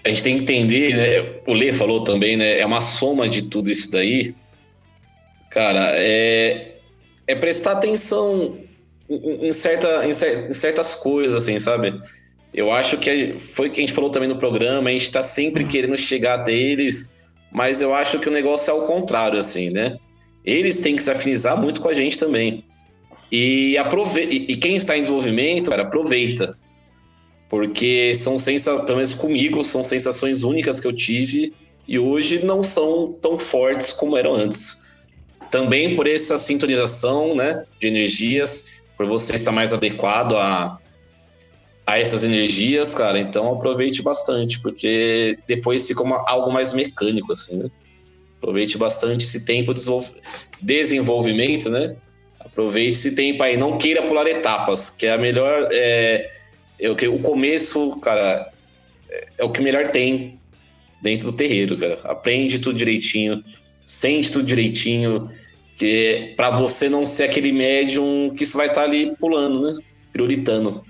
a gente tem que entender, né? O Lê falou também, né? É uma soma de tudo isso daí. Cara, é, é prestar atenção em, certa, em, em, certas coisas, assim, sabe? Eu acho que foi o que a gente falou também no programa, a gente tá sempre querendo chegar até eles, mas eu acho que o negócio é o contrário, assim, né? eles têm que se afinizar muito com a gente também. E, aprove e quem está em desenvolvimento, cara, aproveita. Porque são sensações, pelo menos comigo, são sensações únicas que eu tive e hoje não são tão fortes como eram antes. Também por essa sintonização né, de energias, por você estar mais adequado a, a essas energias, cara. Então aproveite bastante, porque depois fica uma, algo mais mecânico, assim, né? Aproveite bastante esse tempo de desenvolvimento, né? Aproveite esse tempo aí, não queira pular etapas, que é a melhor. É, é o, que, o começo, cara, é, é o que melhor tem dentro do terreiro, cara. Aprende tudo direitinho, sente tudo direitinho, que para você não ser aquele médium que isso vai estar tá ali pulando, né? Prioritando.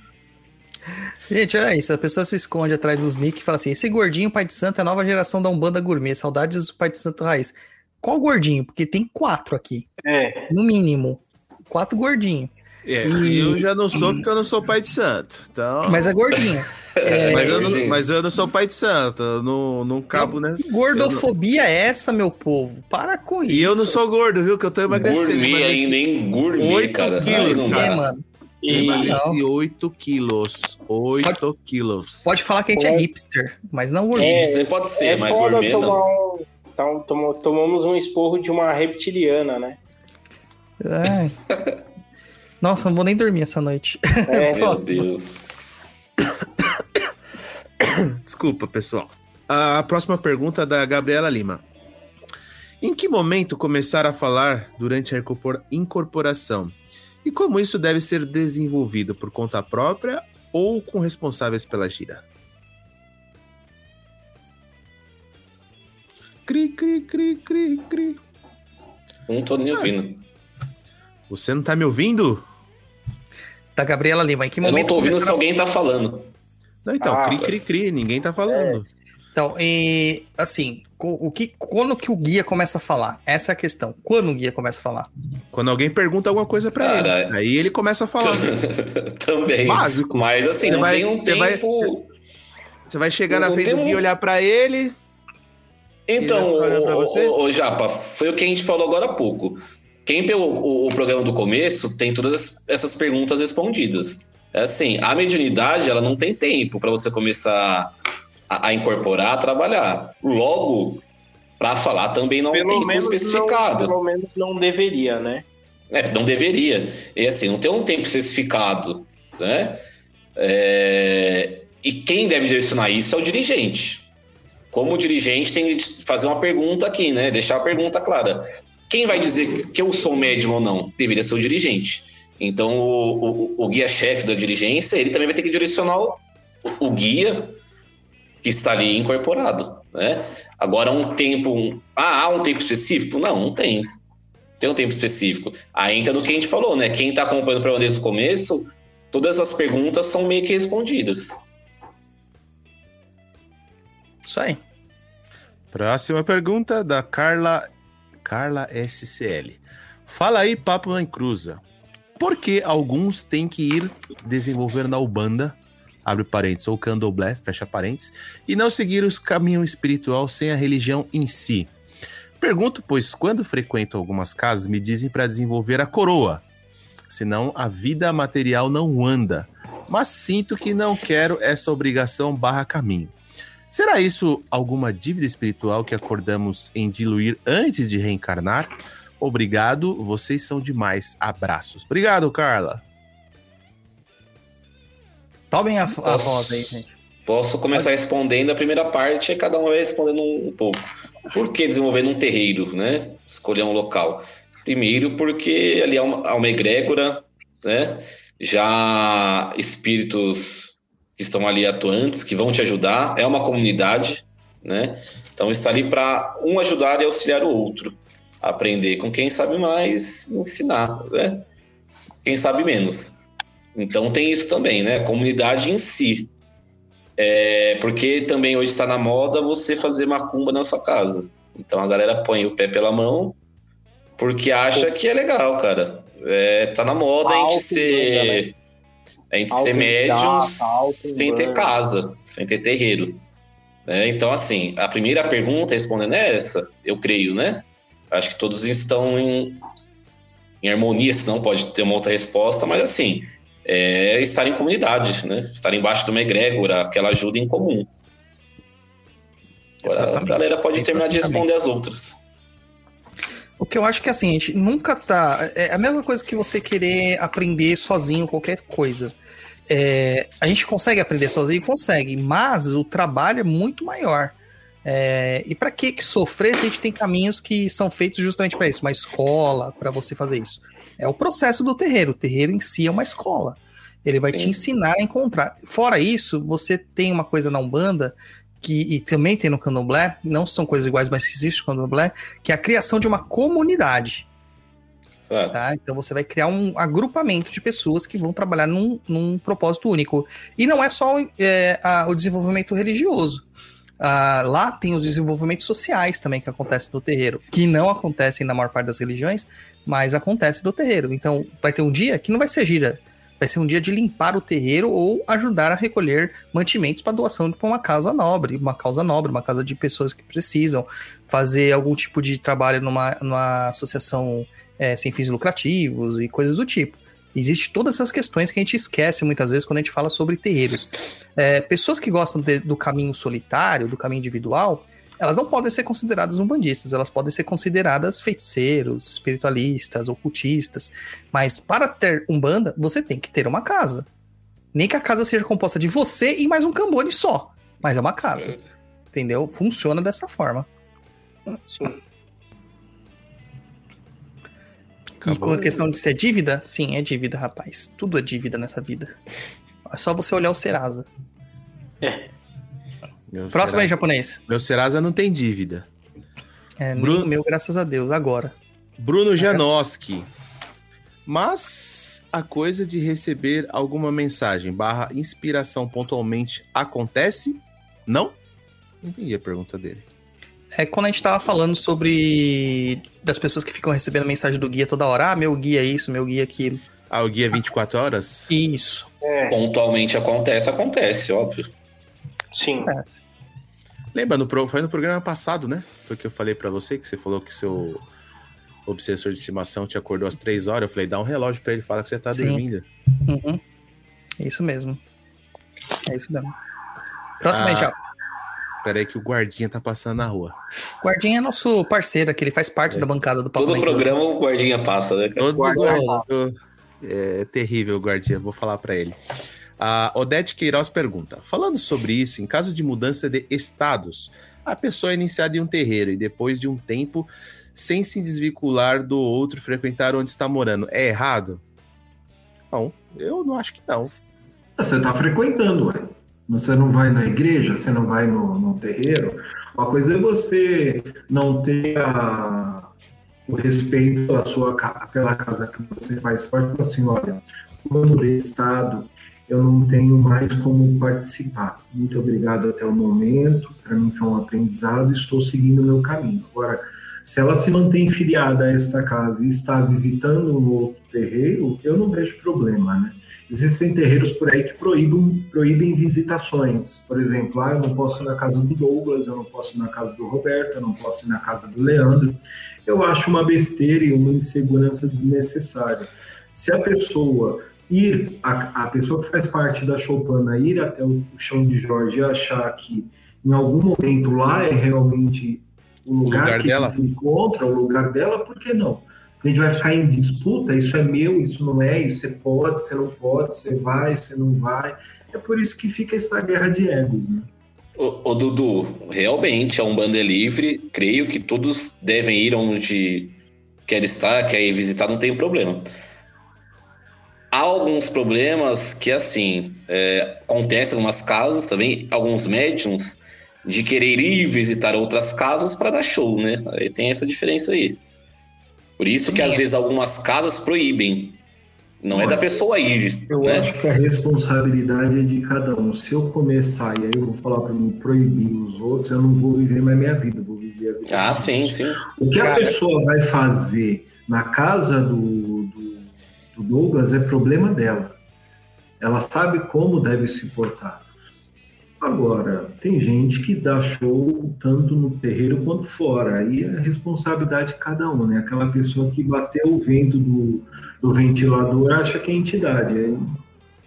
Gente, olha isso. A pessoa se esconde atrás dos nick e fala assim: esse gordinho Pai de Santo é a nova geração da Umbanda Gourmet. Saudades do Pai de Santo Raiz. Qual gordinho? Porque tem quatro aqui. É. No mínimo. Quatro gordinhos. É, e... eu já não sou porque eu não sou pai de santo. Então... Mas é gordinho. É... Mas, eu não, mas, eu não, sou pai de santo. Eu não, não cabo, né? Gordofobia não... é essa, meu povo. Para com isso. E eu não sou gordo, viu? Que eu tô emagrecendo. Gourmet ainda, nem gourmet, 8 cara. quilos, Ai, cara. É, mano. E... Emagreci 8 quilos. 8 pode, quilos. Pode falar que a gente é, é hipster, mas não gourmet. É, hipster pode ser, é mas gourmet não. Um, então, tomamos um esporro de uma reptiliana, né? É. <laughs> Nossa, não vou nem dormir essa noite. É, <laughs> meu Deus. <coughs> Desculpa, pessoal. A próxima pergunta é da Gabriela Lima. Em que momento começar a falar durante a incorporação? E como isso deve ser desenvolvido por conta própria ou com responsáveis pela gira? Cri, cri, cri, cri, cri. Não tô nem ouvindo. Você não tá me ouvindo? Da Gabriela Lima. Em que momento. Eu não tô ouvindo se alguém tá falando. Não, então, ah, cri, cri, cri, ninguém tá falando. É. Então, e, assim, o que, quando que o guia começa a falar? Essa é a questão. Quando o guia começa a falar? Quando alguém pergunta alguma coisa para ele. Aí ele começa a falar. <laughs> Também. Básico. Mas assim, você não vai, tem um você tempo. Vai, você vai chegar na frente do guia, olhar para ele. Então, o, o, Japa, foi o que a gente falou agora há pouco. Quem pegou o, o programa do começo tem todas essas perguntas respondidas. É assim, a mediunidade ela não tem tempo para você começar a, a, incorporar, a trabalhar. Logo, para falar também não pelo tem tempo especificado. Não, pelo menos não deveria, né? É, não deveria. E assim, não tem um tempo especificado, né? É... E quem deve direcionar isso é o dirigente. Como dirigente tem que fazer uma pergunta aqui, né? Deixar a pergunta clara. Quem vai dizer que eu sou médium ou não? Deveria ser o dirigente. Então, o, o, o guia-chefe da dirigência, ele também vai ter que direcionar o, o, guia que está ali incorporado, né? Agora, um tempo... Um, ah, há um tempo específico? Não, não tem. Tem um tempo específico. Aí entra no que a gente falou, né? Quem está acompanhando o programa desde o começo, todas as perguntas são meio que respondidas. Isso aí. Próxima pergunta da Carla Carla SCL. Fala aí, Papo na Cruza. Por que alguns têm que ir desenvolver na Ubanda, abre parênteses, ou candomblé, fecha parênteses, e não seguir os caminhos espiritual sem a religião em si? Pergunto, pois quando frequento algumas casas me dizem para desenvolver a coroa, senão a vida material não anda. Mas sinto que não quero essa obrigação barra caminho. Será isso alguma dívida espiritual que acordamos em diluir antes de reencarnar? Obrigado, vocês são demais. Abraços. Obrigado, Carla. Tomem a, a voz aí, gente. Posso começar respondendo a primeira parte e cada um vai respondendo um, pouco. Por que desenvolver num terreiro, né? Escolher um local. Primeiro, porque ali há uma, há uma egrégora, né? Já espíritos que estão ali atuantes, que vão te ajudar. É uma comunidade, né? Então está ali para um ajudar e auxiliar o outro. Aprender com quem sabe mais, ensinar, né? Quem sabe menos. Então tem isso também, né? A comunidade em si. É, porque também hoje está na moda você fazer macumba na sua casa. Então a galera põe o pé pela mão porque acha que é legal, cara. É, tá na moda a gente ser né? A gente ser médium sem ter casa, sem ter terreiro. Né? Então, assim, a primeira pergunta respondendo é essa, eu creio, né? Acho que todos estão em, em harmonia, senão pode ter uma outra resposta, mas assim, é estar em comunidade, né? Estar embaixo de uma egrégora, aquela ajuda em comum. Agora, a galera pode terminar de responder as outras. O que eu acho que assim, a gente nunca tá. É a mesma coisa que você querer aprender sozinho qualquer coisa. É, a gente consegue aprender sozinho? Consegue, mas o trabalho é muito maior. É, e para que, que sofrer se a gente tem caminhos que são feitos justamente para isso? Uma escola para você fazer isso. É o processo do terreiro. O terreiro em si é uma escola. Ele vai Sim. te ensinar a encontrar. Fora isso, você tem uma coisa na Umbanda que e também tem no Candomblé, não são coisas iguais, mas existe no Candomblé, que é a criação de uma comunidade. Tá? Então você vai criar um agrupamento de pessoas que vão trabalhar num, num propósito único. E não é só é, a, o desenvolvimento religioso. Uh, lá tem os desenvolvimentos sociais também que acontecem no terreiro, que não acontecem na maior parte das religiões, mas acontece no terreiro. Então vai ter um dia que não vai ser gira, vai ser um dia de limpar o terreiro ou ajudar a recolher mantimentos para doação para uma casa nobre, uma causa nobre, uma casa de pessoas que precisam fazer algum tipo de trabalho numa, numa associação é, sem fins lucrativos e coisas do tipo. Existe todas essas questões que a gente esquece muitas vezes quando a gente fala sobre terreiros. É, pessoas que gostam de, do caminho solitário, do caminho individual, elas não podem ser consideradas umbandistas, elas podem ser consideradas feiticeiros, espiritualistas, ocultistas. Mas para ter umbanda, você tem que ter uma casa. Nem que a casa seja composta de você e mais um cambone só. Mas é uma casa. É. Entendeu? Funciona dessa forma. Sim. E com a questão de ser dívida, sim, é dívida, rapaz. Tudo é dívida nessa vida. É só você olhar o Serasa. É. Meu Próximo Serasa... aí, japonês. Meu Serasa não tem dívida. É, Bruno... meu, graças a Deus, agora. Bruno Janoski. Mas a coisa de receber alguma mensagem barra inspiração pontualmente acontece? Não? Não entendi a pergunta dele. É quando a gente tava falando sobre das pessoas que ficam recebendo mensagem do guia toda hora. Ah, meu guia é isso, meu guia é aquilo. Ah, o guia 24 é horas? Isso. É. Pontualmente acontece, acontece, óbvio. Sim. Acontece. Lembra, no, foi no programa passado, né? Foi que eu falei para você que você falou que seu obsessor de estimação te acordou às três horas. Eu falei, dá um relógio para ele, fala que você tá Sim. dormindo. Uhum. É isso mesmo. É isso mesmo. Próximo ah, aí. Peraí que o Guardinha tá passando na rua. O Guardinha é nosso parceiro aqui, ele faz parte é. da bancada do Papo Todo programa o Guardinha passa, né? Todo Guardinha. É, é terrível o Guardinha, vou falar para ele. A Odete Queiroz pergunta: Falando sobre isso, em caso de mudança de estados, a pessoa é iniciada em um terreiro e depois de um tempo, sem se desvincular do outro, frequentar onde está morando, é errado? Não, eu não acho que não. Você está frequentando, ué. Você não vai na igreja, você não vai no, no terreiro. Uma coisa é você não ter a, o respeito pela sua pela casa que você faz parte, assim, olha, quando estado, eu não tenho mais como participar. Muito obrigado até o momento, para mim foi um aprendizado, estou seguindo o meu caminho. Agora, se ela se mantém filiada a esta casa e está visitando um outro terreiro, eu não vejo problema, né? Existem terreiros por aí que proíbem, proíbem visitações. Por exemplo, ah, eu não posso ir na casa do Douglas, eu não posso ir na casa do Roberto, eu não posso ir na casa do Leandro. Eu acho uma besteira e uma insegurança desnecessária. Se a pessoa ir, a, a pessoa que faz parte da Chopana ir até o chão de Jorge e achar que em algum momento lá é realmente o lugar, o lugar que dela. se encontra, o lugar dela, por que não? a gente vai ficar em disputa, isso é meu, isso não é, isso você pode, você não pode, você vai, você não vai. É por isso que fica essa guerra de egos, né? Ô, ô Dudu, realmente a Umbanda é livre, creio que todos devem ir onde quer estar, quer ir visitar, não tem problema. Há alguns problemas que, assim, é, acontecem em algumas casas também, alguns médiums, de querer ir visitar outras casas para dar show, né? Aí tem essa diferença aí. Por isso que às vezes algumas casas proíbem. Não Olha, é da pessoa ir. Eu né? acho que a responsabilidade é de cada um. Se eu começar e aí eu vou falar para mim proibir os outros, eu não vou viver mais minha vida, vou viver a vida. Ah, sim, sim. O que Cara... a pessoa vai fazer na casa do, do, do Douglas é problema dela. Ela sabe como deve se portar. Agora, tem gente que dá show tanto no terreiro quanto fora. Aí é responsabilidade de cada um, né? Aquela pessoa que bateu o vento do, do ventilador acha que é entidade. Aí,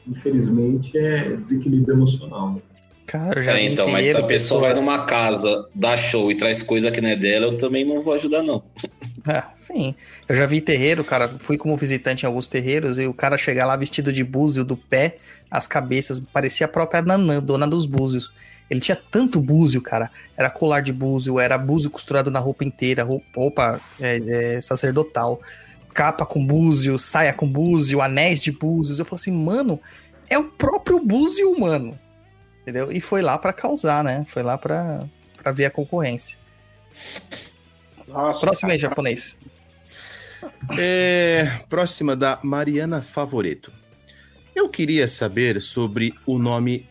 infelizmente, é desequilíbrio emocional. Cara, eu já é, então, mas se a pessoa vai numa casa, dá show e traz coisa que não é dela, eu também não vou ajudar, não. Ah, sim. Eu já vi terreiro, cara. Fui como visitante em alguns terreiros e o cara chegar lá vestido de búzio do pé, as cabeças, parecia a própria Nanã, dona dos búzios. Ele tinha tanto búzio, cara. Era colar de búzio, era búzio costurado na roupa inteira, roupa, roupa é, é, sacerdotal, capa com búzio, saia com búzio, anéis de búzios. Eu falei assim, mano, é o próprio búzio humano. Entendeu? E foi lá para causar, né? Foi lá para ver a concorrência. Nossa, próxima aí, japonês. É, próxima da Mariana Favoreto. Eu queria saber sobre o nome,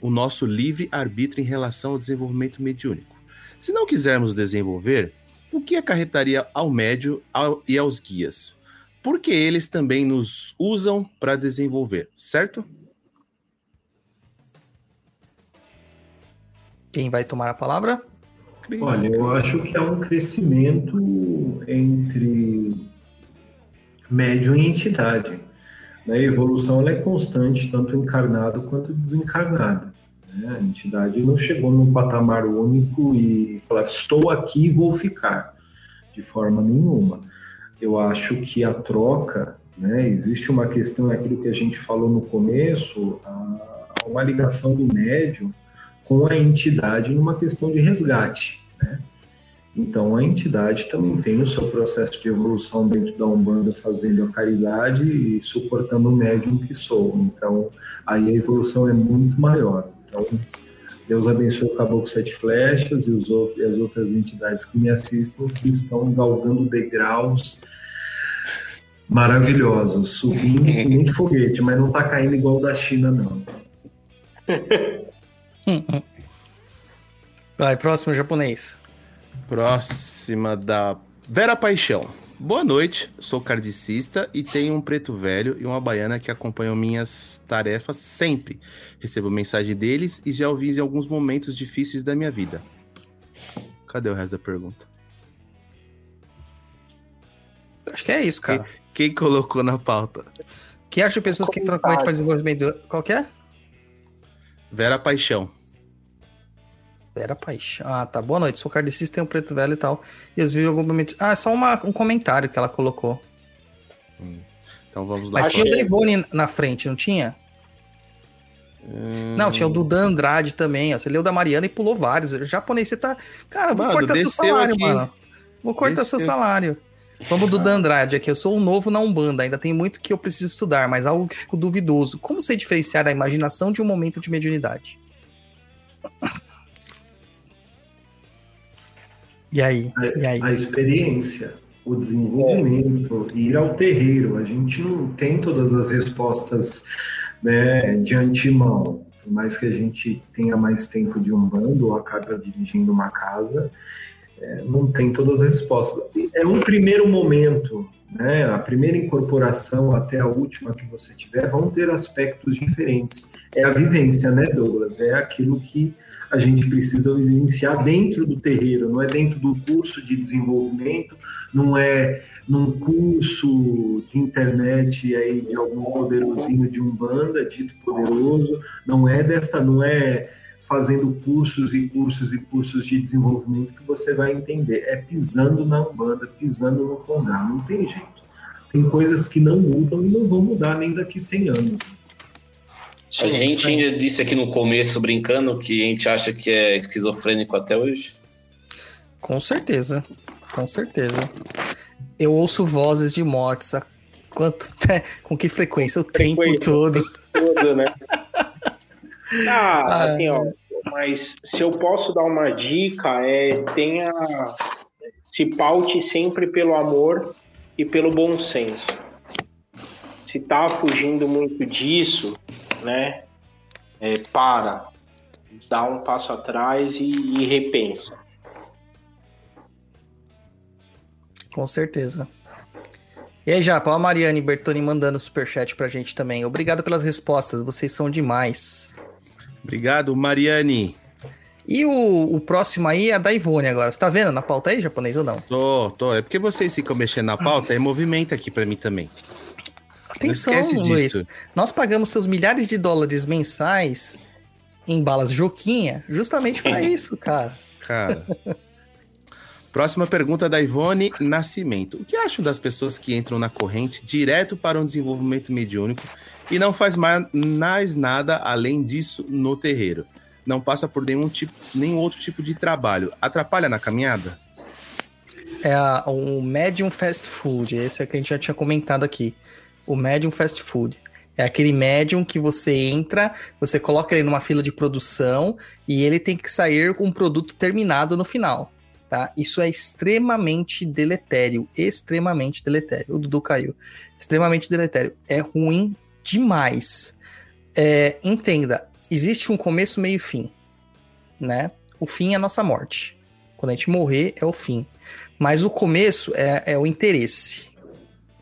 o nosso livre arbítrio em relação ao desenvolvimento mediúnico. Se não quisermos desenvolver, o que acarretaria ao médio ao, e aos guias? Porque eles também nos usam para desenvolver, certo? Quem vai tomar a palavra? Olha, eu acho que há um crescimento entre médium e entidade. Né? A evolução é constante, tanto encarnado quanto desencarnado. Né? A entidade não chegou num patamar único e falar, estou aqui e vou ficar, de forma nenhuma. Eu acho que a troca, né? existe uma questão, aquilo que a gente falou no começo, a, uma ligação do médium com a entidade numa questão de resgate. Né? Então, a entidade também tem o seu processo de evolução dentro da Umbanda, fazendo a caridade e suportando o médium que sou. Então, aí a evolução é muito maior. Então, Deus abençoe o Caboclo Sete Flechas e, os, e as outras entidades que me assistem, que estão galgando degraus maravilhosos, subindo <laughs> nem foguete, mas não está caindo igual o da China, não. <laughs> <laughs> Vai, próximo japonês. Próxima da Vera Paixão. Boa noite, sou cardicista e tenho um preto velho e uma baiana que acompanham minhas tarefas sempre. Recebo mensagem deles e já ouvi em alguns momentos difíceis da minha vida. Cadê o resto da pergunta? Acho que é isso, cara. Quem, quem colocou na pauta? Que acha pessoas que trocam para desenvolvimento. Qual que é? Vera Paixão. Vera Paixão. Ah, tá. Boa noite. Sou cardecista, tenho preto velho e tal. E vi algum momento. Ah, é só uma, um comentário que ela colocou. Hum. Então vamos lá. Mas tinha o Drivone na frente, não tinha? Hum... Não, tinha o do Dan Andrade também. Ó. Você leu da Mariana e pulou vários. O japonês, você tá. Cara, vou mano, cortar seu salário, aqui. mano. Vou cortar desceu. seu salário. Vamos do Dan Andrade aqui. Eu sou um novo na Umbanda, ainda tem muito que eu preciso estudar, mas algo que fico duvidoso. Como sei diferenciar a imaginação de um momento de mediunidade? E aí? E aí? A, experiência, o desenvolvimento, ir ao terreiro. A gente não tem todas as respostas né, de antemão. Por mais que a gente tenha mais tempo de um bando ou acabe dirigindo uma casa, é, não tem todas as respostas. É um primeiro momento, né? A primeira incorporação até a última que você tiver vão ter aspectos diferentes. É a vivência, né, Douglas? É aquilo que a gente precisa vivenciar dentro do terreiro, não é dentro do curso de desenvolvimento, não é num curso de internet aí de algum poderosinho de umbanda, dito poderoso, não é dessa, não é fazendo cursos e cursos e cursos de desenvolvimento que você vai entender, é pisando na umbanda, pisando no congá, não tem jeito. Tem coisas que não mudam e não vão mudar nem daqui 100 anos. A gente ainda disse aqui no começo, brincando, que a gente acha que é esquizofrênico até hoje. Com certeza, com certeza. Eu ouço vozes de mortes. Quanto, <laughs> com que frequência? O tempo todo. todo né? <laughs> ah, ah, assim, ó. Mas se eu posso dar uma dica, é tenha. Se paute sempre pelo amor e pelo bom senso. Se tá fugindo muito disso, né? É, para, dá um passo atrás e, e repensa. Com certeza. E aí, Japa, a Mariane Bertoni mandando superchat pra gente também. Obrigado pelas respostas, vocês são demais. Obrigado, Mariane. E o, o próximo aí é da Ivone agora. Você tá vendo na pauta aí, japonês ou não? Tô, tô. É porque vocês ficam mexendo na pauta, é movimento aqui pra mim também. Atenção, Não esquece Luiz. disso. Nós pagamos seus milhares de dólares mensais em balas Joquinha justamente pra <laughs> isso, cara. Cara. Próxima pergunta da Ivone Nascimento. O que acham das pessoas que entram na corrente direto para um desenvolvimento mediúnico e não faz mais nada além disso no terreiro? Não passa por nenhum, tipo, nenhum outro tipo de trabalho. Atrapalha na caminhada? É o Medium Fast Food. Esse é que a gente já tinha comentado aqui. O Medium Fast Food. É aquele médium que você entra, você coloca ele numa fila de produção e ele tem que sair com um produto terminado no final. Tá? Isso é extremamente deletério. Extremamente deletério. O Dudu caiu. Extremamente deletério. É ruim demais. É, entenda, existe um começo, meio e fim. Né? O fim é a nossa morte. Quando a gente morrer, é o fim. Mas o começo é, é o interesse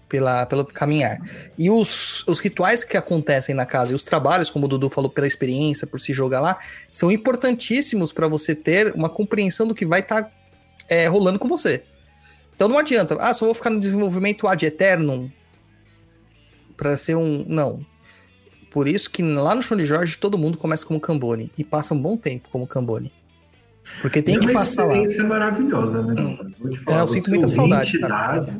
pela, pelo caminhar. E os, os rituais que acontecem na casa e os trabalhos, como o Dudu falou, pela experiência, por se jogar lá, são importantíssimos para você ter uma compreensão do que vai estar rolando com você. Então não adianta, ah, só vou ficar no desenvolvimento ad eternum para ser um. Não. Por isso que lá no show de Jorge todo mundo começa como Cambone e passa um bom tempo como Cambone. Porque tem é que uma passar lá. experiência maravilhosa, né? Douglas? Vou te falar, É, eu sinto muita saudade,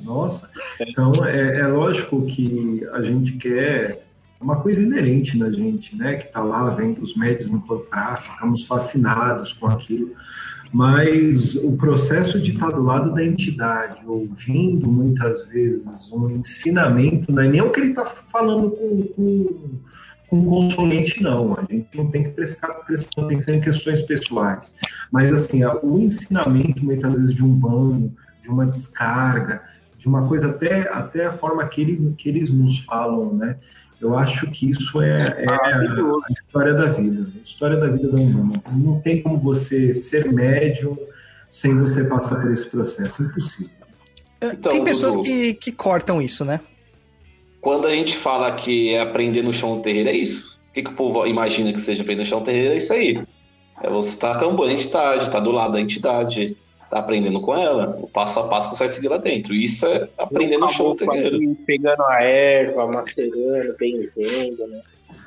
nossa. Então, é, é lógico que a gente quer uma coisa inerente na gente, né? Que tá lá vendo os médios incorporar, ficamos fascinados com aquilo. Mas o processo de estar do lado da entidade, ouvindo muitas vezes um ensinamento, não é nem o que ele está falando com, com, com consonante, não. A gente não tem que ficar prestando atenção em questões pessoais. Mas, assim, o ensinamento, muitas vezes, de um banho, de uma descarga, de uma coisa, até, até a forma que, ele, que eles nos falam, né? Eu acho que isso é, é a história da vida, a história da vida da Umbanda. Não tem como você ser médium sem você passar por esse processo, impossível. Então, Tem pessoas Dudu, que, que cortam isso, né? Quando a gente fala que é aprender no chão do terreiro, é isso. O que, que o povo imagina que seja aprender no chão do terreiro? É isso aí. É você estar cambando a entidade, estar do lado da entidade, tá aprendendo com ela, o passo a passo que você vai seguir lá dentro. Isso é aprender no chão terreiro. Pegando a erva, macerando, benzendo, né?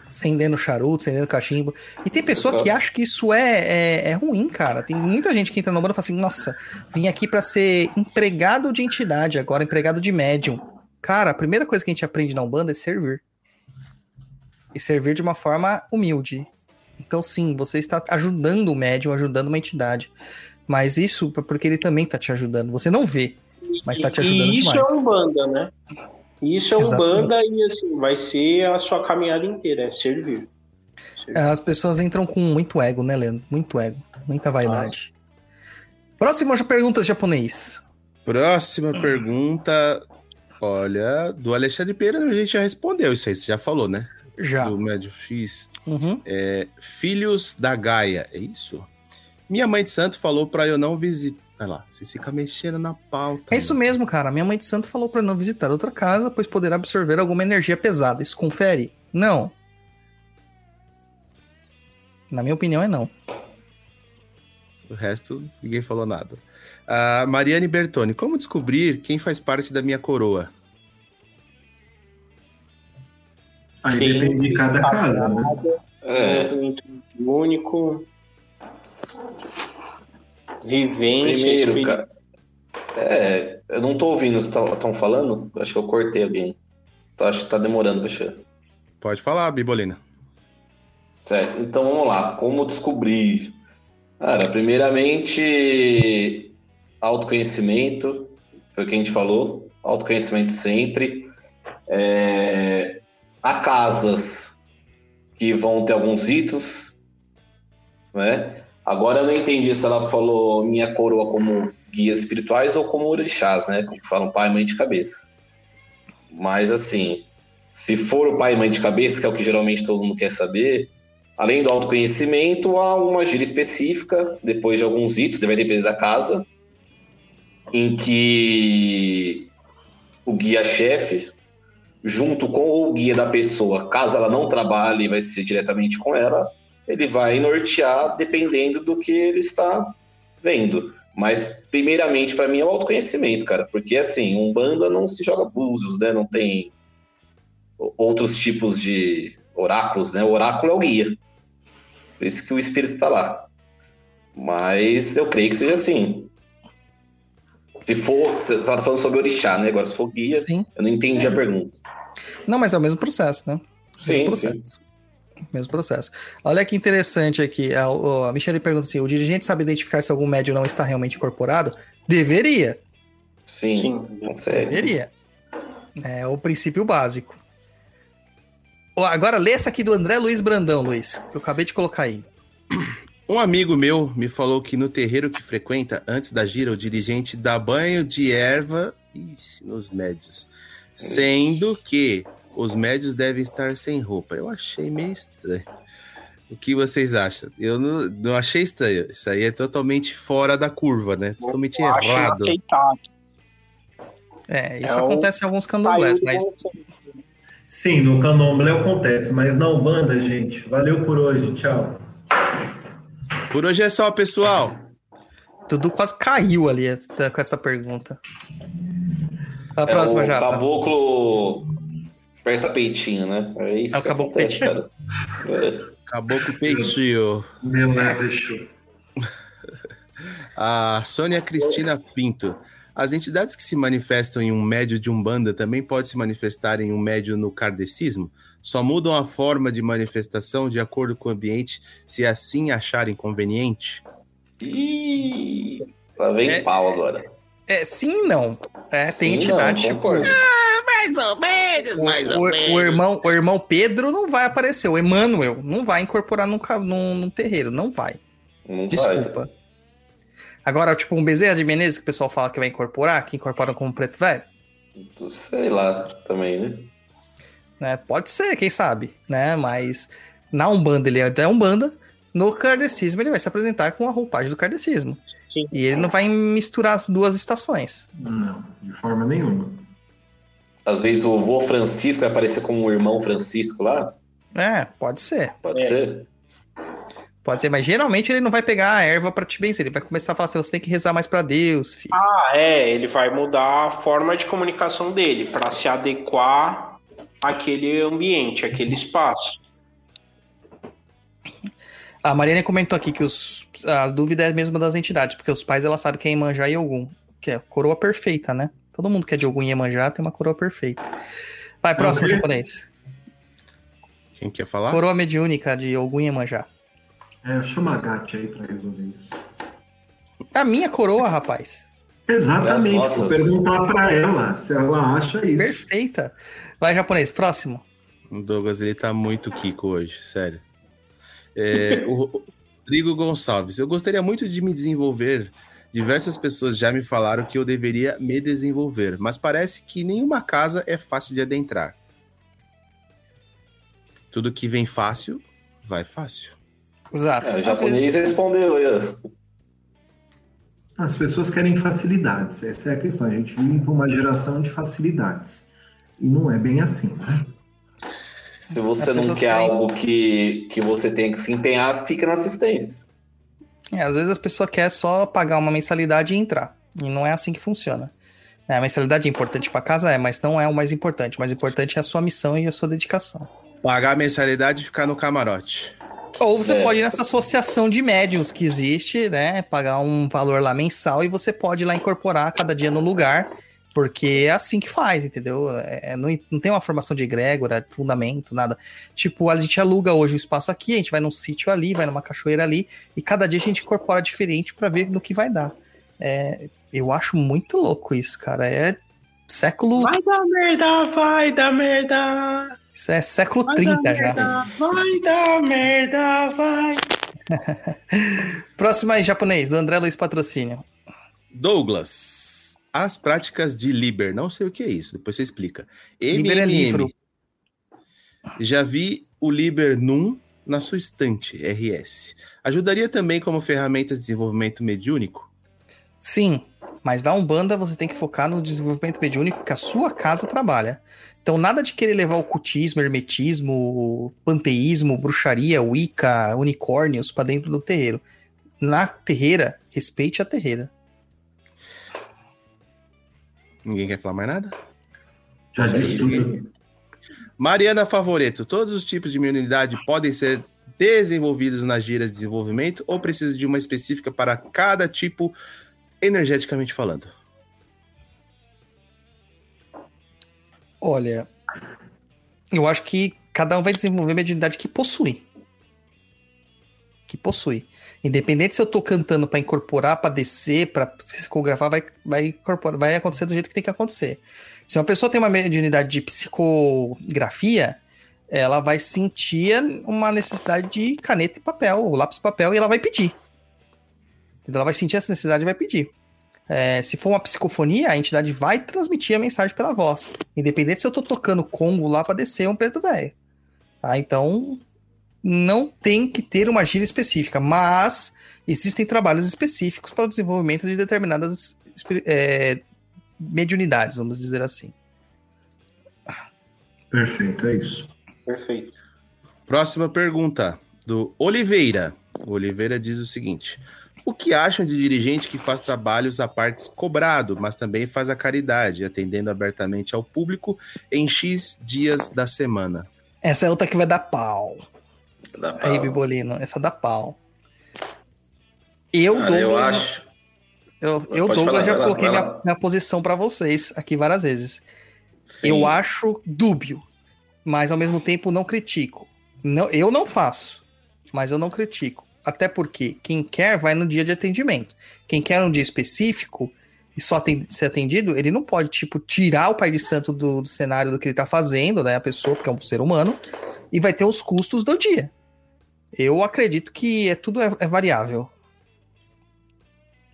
Acendendo charuto, acendendo cachimbo. E tem pessoa que acha que isso é, é, é ruim, cara. Tem muita gente que entra no bando e fala assim: nossa, vim aqui pra ser empregado de entidade, agora empregado de médium. Cara, a primeira coisa que a gente aprende na Umbanda é servir. E servir de uma forma humilde. Então, sim, você está ajudando o médium, ajudando uma entidade. Mas isso é porque ele também está te ajudando. Você não vê, mas está te ajudando e isso demais. é Umbanda, né? Isso é Exatamente. Umbanda e assim, vai ser a sua caminhada inteira, é servir. É, As pessoas entram com muito ego, né, Leandro? Muito ego, muita vaidade. Próxima pergunta japonês. Próxima pergunta. Olha, do Alexandre Pereira a gente já respondeu isso aí, você já falou, né? Já. Do Médio X. Uhum. É, Filhos da Gaia, é isso? Minha mãe de santo falou pra eu não visitar. Olha lá, vocês ficam mexendo na pauta. É isso mesmo, cara. Minha mãe de santo falou para não visitar outra casa, pois poderá absorver alguma energia pesada. Isso confere? Não. Na minha opinião, é não. O resto, ninguém falou nada. A Mariane Bertoni, como descobrir quem faz parte da minha coroa? Aí Sim. depende de cada casa, né? É, único. Vivência. primeiro, cara. É, eu não tô ouvindo, vocês estão falando? Acho que eu cortei alguém. Então, acho que tá demorando pra chegar. Pode falar, Bibolina. Certo, então vamos lá. Como descobrir? Cara, primeiramente, autoconhecimento, foi o que a gente falou. Autoconhecimento sempre. É, há casas que vão ter alguns ritos, né? Agora eu não entendi se ela falou minha coroa como guias espirituais ou como orixás, né? Como falam pai e mãe de cabeça. Mas assim, se for o pai e mãe de cabeça, que é o que geralmente todo mundo quer saber, além do autoconhecimento, há uma gíria específica, depois de alguns ritos, deve depender da casa, em que o guia-chefe, junto com o guia da pessoa, caso ela não trabalhe, vai ser diretamente com ela, ele vai nortear dependendo do que ele está vendo. Mas, primeiramente, para mim é o autoconhecimento, cara. Porque, assim, um banda não se joga búzios, né? Não tem outros tipos de oráculos, né? O oráculo é o guia. Por isso que o espírito tá lá. Mas eu creio que seja assim. Se for, você estava falando sobre orixá, né? Agora, se for guia, Sim. eu não entendi a pergunta. Não, mas é o mesmo processo, né? Sim, mesmo processo. Mesmo processo. Olha que interessante aqui. A, a Michelle pergunta assim: o dirigente sabe identificar se algum médium não está realmente incorporado? Deveria. Sim, Sim. consegue. Deveria. É o princípio básico. Agora lê essa aqui do André Luiz Brandão, Luiz, que eu acabei de colocar aí. <clears throat> Um amigo meu me falou que no terreiro que frequenta, antes da gira, o dirigente dá banho de erva ixi, nos médios. Sendo que os médios devem estar sem roupa. Eu achei meio estranho. O que vocês acham? Eu não, não achei estranho. Isso aí é totalmente fora da curva, né? Totalmente Eu acho errado. É, isso É o- acontece em alguns candomblés, mas Sim, no candomblé acontece, mas na Umbanda, gente, valeu por hoje, tchau. Por hoje é só, pessoal. Dudu quase caiu ali com essa pergunta. A próxima é o já. caboclo aperta peitinho, né? É isso o que acontece, peitinho? cara. É. Acabou com o peitinho. Meu fechou. A Sônia Cristina Pinto. As entidades que se manifestam em um médio de Umbanda também podem se manifestar em um médio no kardecismo? Só mudam a forma de manifestação de acordo com o ambiente, se assim acharem conveniente? Ih, lá vem É- pau agora. É, sim não. É, Sim, tem entidade, não, tipo, concordo. Mais ou menos, o, o- o irmão, o irmão Pedro não vai aparecer, o Emmanuel não vai incorporar num, num, num terreiro, não vai. Não vai. Desculpa. Agora, tipo, um Bezerra de Menezes que o pessoal fala que vai incorporar, que incorporam como preto velho, Sei lá também, né? né? Pode ser, quem sabe, né? Mas na Umbanda ele é da Umbanda, no kardecismo ele vai se apresentar com a roupagem do kardecismo. Sim. E ele não vai misturar as duas estações. Não, de forma nenhuma. Às vezes o vô Francisco vai aparecer como o irmão Francisco lá. É, pode ser. Pode É. ser? Pode ser, mas geralmente ele não vai pegar a erva pra te benzer. Ele vai começar a falar assim: você tem que rezar mais pra Deus, filho. Ah, é, ele vai mudar a forma de comunicação dele para se adequar àquele ambiente, àquele espaço. A Mariana comentou aqui que os, a dúvida é mesmo das entidades, porque os pais ela sabe quem é Iemanjá e Ogum, que é coroa perfeita, né? Todo mundo que é de Ogum e Iemanjá tem uma coroa perfeita. Vai, próximo japonês. Quem quer falar? Coroa mediúnica de Ogum e Iemanjá. É, chama a Gatti aí pra resolver isso. A minha coroa, rapaz. Exatamente, vou perguntar pra ela se ela acha isso. Perfeita. Vai, japonês, próximo. O Douglas, ele tá muito Kiko hoje, sério. É, o Rodrigo Gonçalves, eu gostaria muito de me desenvolver. Diversas pessoas já me falaram que eu deveria me desenvolver, mas parece que nenhuma casa é fácil de adentrar. Tudo que vem fácil, vai fácil. Exato. É, o japonês vezes- respondeu. aí, ó. As pessoas querem facilidades, essa é a questão. A gente vive uma geração de facilidades. E não é bem assim, né? Se você As não quer querem- algo que, que você tenha que se empenhar, fica na assistência. É, às vezes as pessoas querem só pagar uma mensalidade e entrar. E não é assim que funciona. É, a mensalidade é importante para casa, é, mas não é o mais importante. O mais importante é a sua missão e a sua dedicação. Pagar a mensalidade e ficar no camarote. Ou você É. pode ir nessa associação de médiums que existe, né? Pagar um valor lá mensal e você pode ir lá incorporar cada dia no lugar, porque é assim que faz, entendeu? É, não, não tem uma formação de egrégora, fundamento, nada. Tipo, a gente aluga hoje o espaço aqui, a gente vai num sítio ali, vai numa cachoeira ali, e cada dia a gente incorpora diferente para ver no que vai dar. É, eu acho muito louco isso, cara. É século. Vai dar merda, vai dar merda. Isso é século Vai 30 dar já. merda, vai dar merda, vai. <laughs> Próximo aí, japonês, do André Luiz Patrocínio. Douglas, as práticas de Liber, não sei o que é isso, depois você explica. Liber é MMM. livro. Já vi o Liber Num na sua estante, RS. Ajudaria também como ferramenta de desenvolvimento mediúnico? Sim, Mas da Umbanda você tem que focar no desenvolvimento mediúnico que a sua casa trabalha. Então, nada de querer levar o cultismo, hermetismo, panteísmo, bruxaria, wicca, unicórnios para dentro do terreiro. Na terreira, respeite a terreira. Ninguém quer falar mais nada? Já disse tudo. Mariana Favoreto, todos os tipos de imunidade podem ser desenvolvidos nas giras de desenvolvimento ou precisa de uma específica para cada tipo, energeticamente falando? Olha, eu acho que cada um vai desenvolver a mediunidade que possui. Que possui. Independente se eu tô cantando para incorporar, para descer, para psicografar, vai, vai, incorporar, vai acontecer do jeito que tem que acontecer. Se uma pessoa tem uma mediunidade de psicografia, ela vai sentir uma necessidade de caneta e papel, ou lápis e papel, e ela vai pedir. Ela vai sentir essa necessidade e vai pedir. É, se for uma psicofonia, a entidade vai transmitir a mensagem pela voz. Independente se eu tô tocando Congo lá para descer um preto velho. Tá? Então, não tem que ter uma gíria específica, mas existem trabalhos específicos para o desenvolvimento de determinadas é, mediunidades, vamos dizer assim. Perfeito, é isso. Perfeito. Próxima pergunta, do Oliveira. O Oliveira diz o seguinte: O que acham de dirigente que faz trabalhos a partes cobrado, mas também faz a caridade, atendendo abertamente ao público em X dias da semana? Essa é outra que vai dar pau. Dá pra- Aí, Bibolino, essa dá pau. Eu, Cara, eu Douglas, acho. eu, eu Douglas, falar, já lá, coloquei minha, minha posição para vocês aqui várias vezes. sim. Eu acho dúbio, mas ao mesmo tempo não critico. Não, eu não faço, mas eu não critico. Até porque quem quer vai no dia de atendimento. Quem quer um dia específico e só tem, ser atendido, ele não pode, tipo, tirar o pai de santo do, do cenário do que ele tá fazendo, né? A pessoa, porque é um ser humano, e vai ter os custos do dia. Eu acredito que é tudo é, é variável.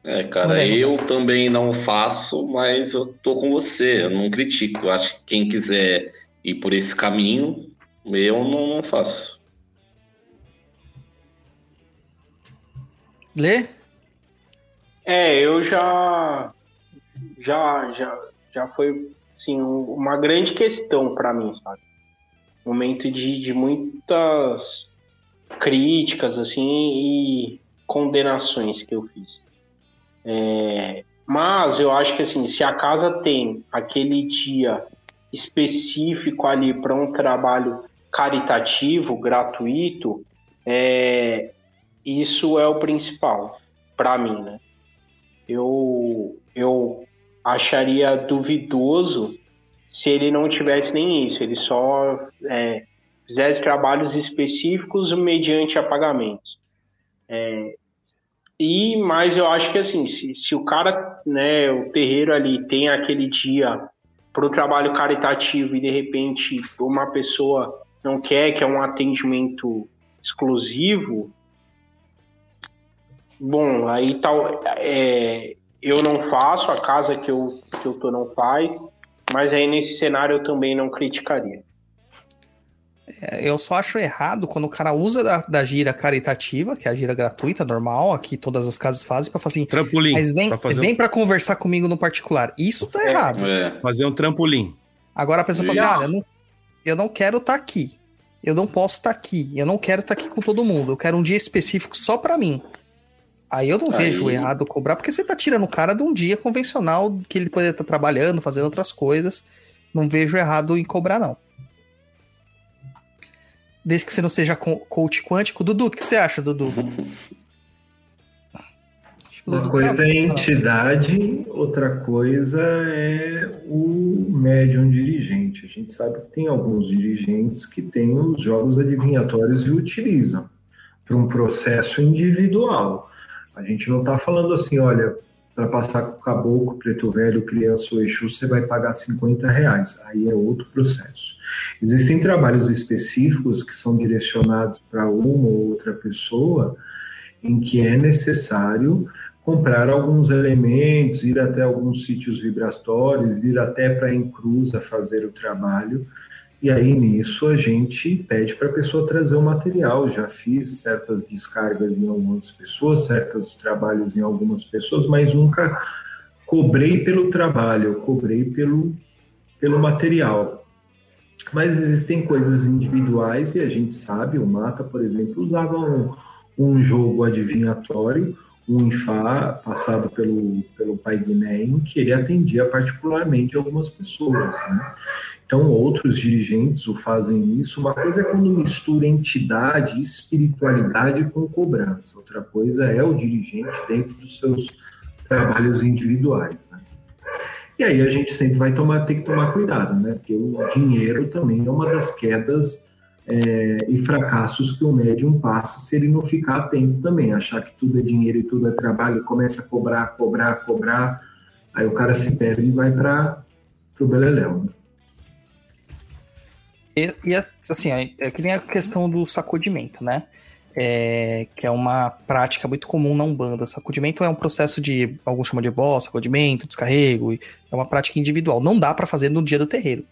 É, cara, eu também não faço, mas eu tô com você, eu não critico. Eu acho que quem quiser ir por esse caminho, eu não, não faço. Lê? É, eu já já já já foi assim um- uma grande questão para mim, sabe? Momento de, de muitas críticas assim e condenações que eu fiz. É, mas eu acho que assim, se a casa tem aquele dia específico ali para um trabalho caritativo, gratuito, é, isso é o principal para mim, né? Eu, eu acharia duvidoso se ele não tivesse nem isso, ele só é, fizesse trabalhos específicos mediante apagamentos. É, e mas eu acho que assim, se, se o cara, né, o terreiro ali tem aquele dia para o trabalho caritativo e de repente uma pessoa não quer que é um atendimento exclusivo, Bom, aí tal. É, eu não faço, a casa que eu, que eu tô não faz, mas aí nesse cenário eu também não criticaria. É, Eu só acho errado quando o cara usa da, da gira caritativa, que é a gira gratuita, normal, aqui todas as casas fazem, pra falar assim, Trampolim. mas vem, pra fazer, vem pra conversar comigo no particular. Isso tá errado. É, um, fazer um trampolim. Agora a pessoa fala assim, olha, eu não, eu não quero estar aqui. Eu não posso estar aqui. Eu não quero estar aqui com todo mundo. Eu quero um dia específico só pra mim. Aí eu não Aí- vejo errado cobrar, porque você tá tirando o cara de um dia convencional que ele poderia estar trabalhando, fazendo outras coisas. Não vejo errado em cobrar, não. Desde que você não seja co- coach quântico. Dudu, o que você acha, Dudu? <laughs> Uma Dudu coisa tá- é a entidade, outra coisa é o médium dirigente. A gente sabe que tem alguns dirigentes que têm os jogos adivinhatórios e utilizam para um processo individual. A gente não está falando assim, olha, para passar com o caboclo, preto velho, criança ou Exu, você vai pagar 50 reais. Aí é outro processo. Existem trabalhos específicos que são direcionados para uma ou outra pessoa em que é necessário comprar alguns elementos, ir até alguns sítios vibratórios, ir até para a Encruza fazer o trabalho. E aí nisso a gente pede para a pessoa trazer o material. Já fiz certas descargas em algumas pessoas, certos trabalhos em algumas pessoas, mas nunca cobrei pelo trabalho, eu cobrei pelo, pelo material. Mas existem coisas individuais e a gente sabe, o Mata, por exemplo, usava um, um jogo adivinhatório, um Ifá passado pelo, pelo pai Guiné, que ele atendia particularmente algumas pessoas. Né? Então, outros dirigentes o fazem isso. Uma coisa é quando mistura entidade, espiritualidade com cobrança. Outra coisa é o dirigente dentro dos seus trabalhos individuais. Né? E aí a gente sempre vai tomar, ter que tomar cuidado, né? Porque o dinheiro também é uma das quedas é, e fracassos que o médium passa se ele não ficar atento também, achar que tudo é dinheiro e tudo é trabalho, começa a cobrar, cobrar, cobrar, aí o cara se perde e vai para o beleléu. Né? E, e, assim, é que nem a questão do sacudimento, né? É, que é uma prática muito comum na Umbanda. Sacudimento é um processo de, alguns chamam de boss, sacudimento, descarrego, é uma prática individual. Não dá para fazer no dia do terreiro.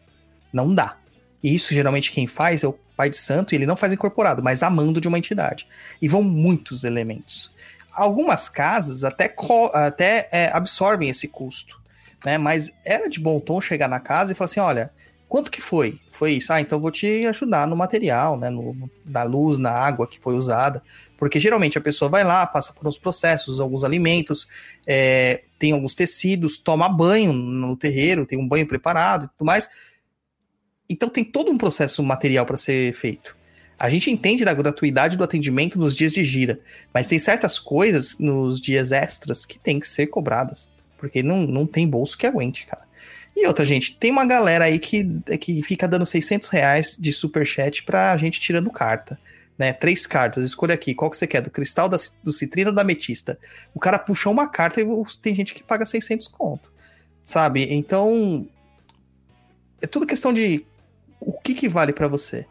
Não dá. E isso geralmente quem faz é o pai de santo, e ele não faz incorporado, mas amando de uma entidade. E vão muitos elementos. Algumas casas até, até é, absorvem esse custo, né? Mas era de bom tom chegar na casa e falar assim: olha, quanto que foi? Foi isso. Ah, então vou te ajudar no material, né? No, na luz, na água que foi usada. Porque geralmente a pessoa vai lá, passa por uns processos, alguns alimentos, é, tem alguns tecidos, toma banho no terreiro, tem um banho preparado e tudo mais então tem todo um processo material para ser feito. A gente entende da gratuidade do atendimento nos dias de gira, mas tem certas coisas nos dias extras que tem que ser cobradas, porque não, não tem bolso que aguente, cara. E outra, gente, tem uma galera aí que, que fica dando 600 reais de superchat pra gente tirando carta. Né, três cartas, escolha aqui, qual que você quer, do cristal, da, do citrino ou da ametista. O cara puxou uma carta e tem gente que paga 600 conto, sabe? Então, é tudo questão de o que, que vale para você,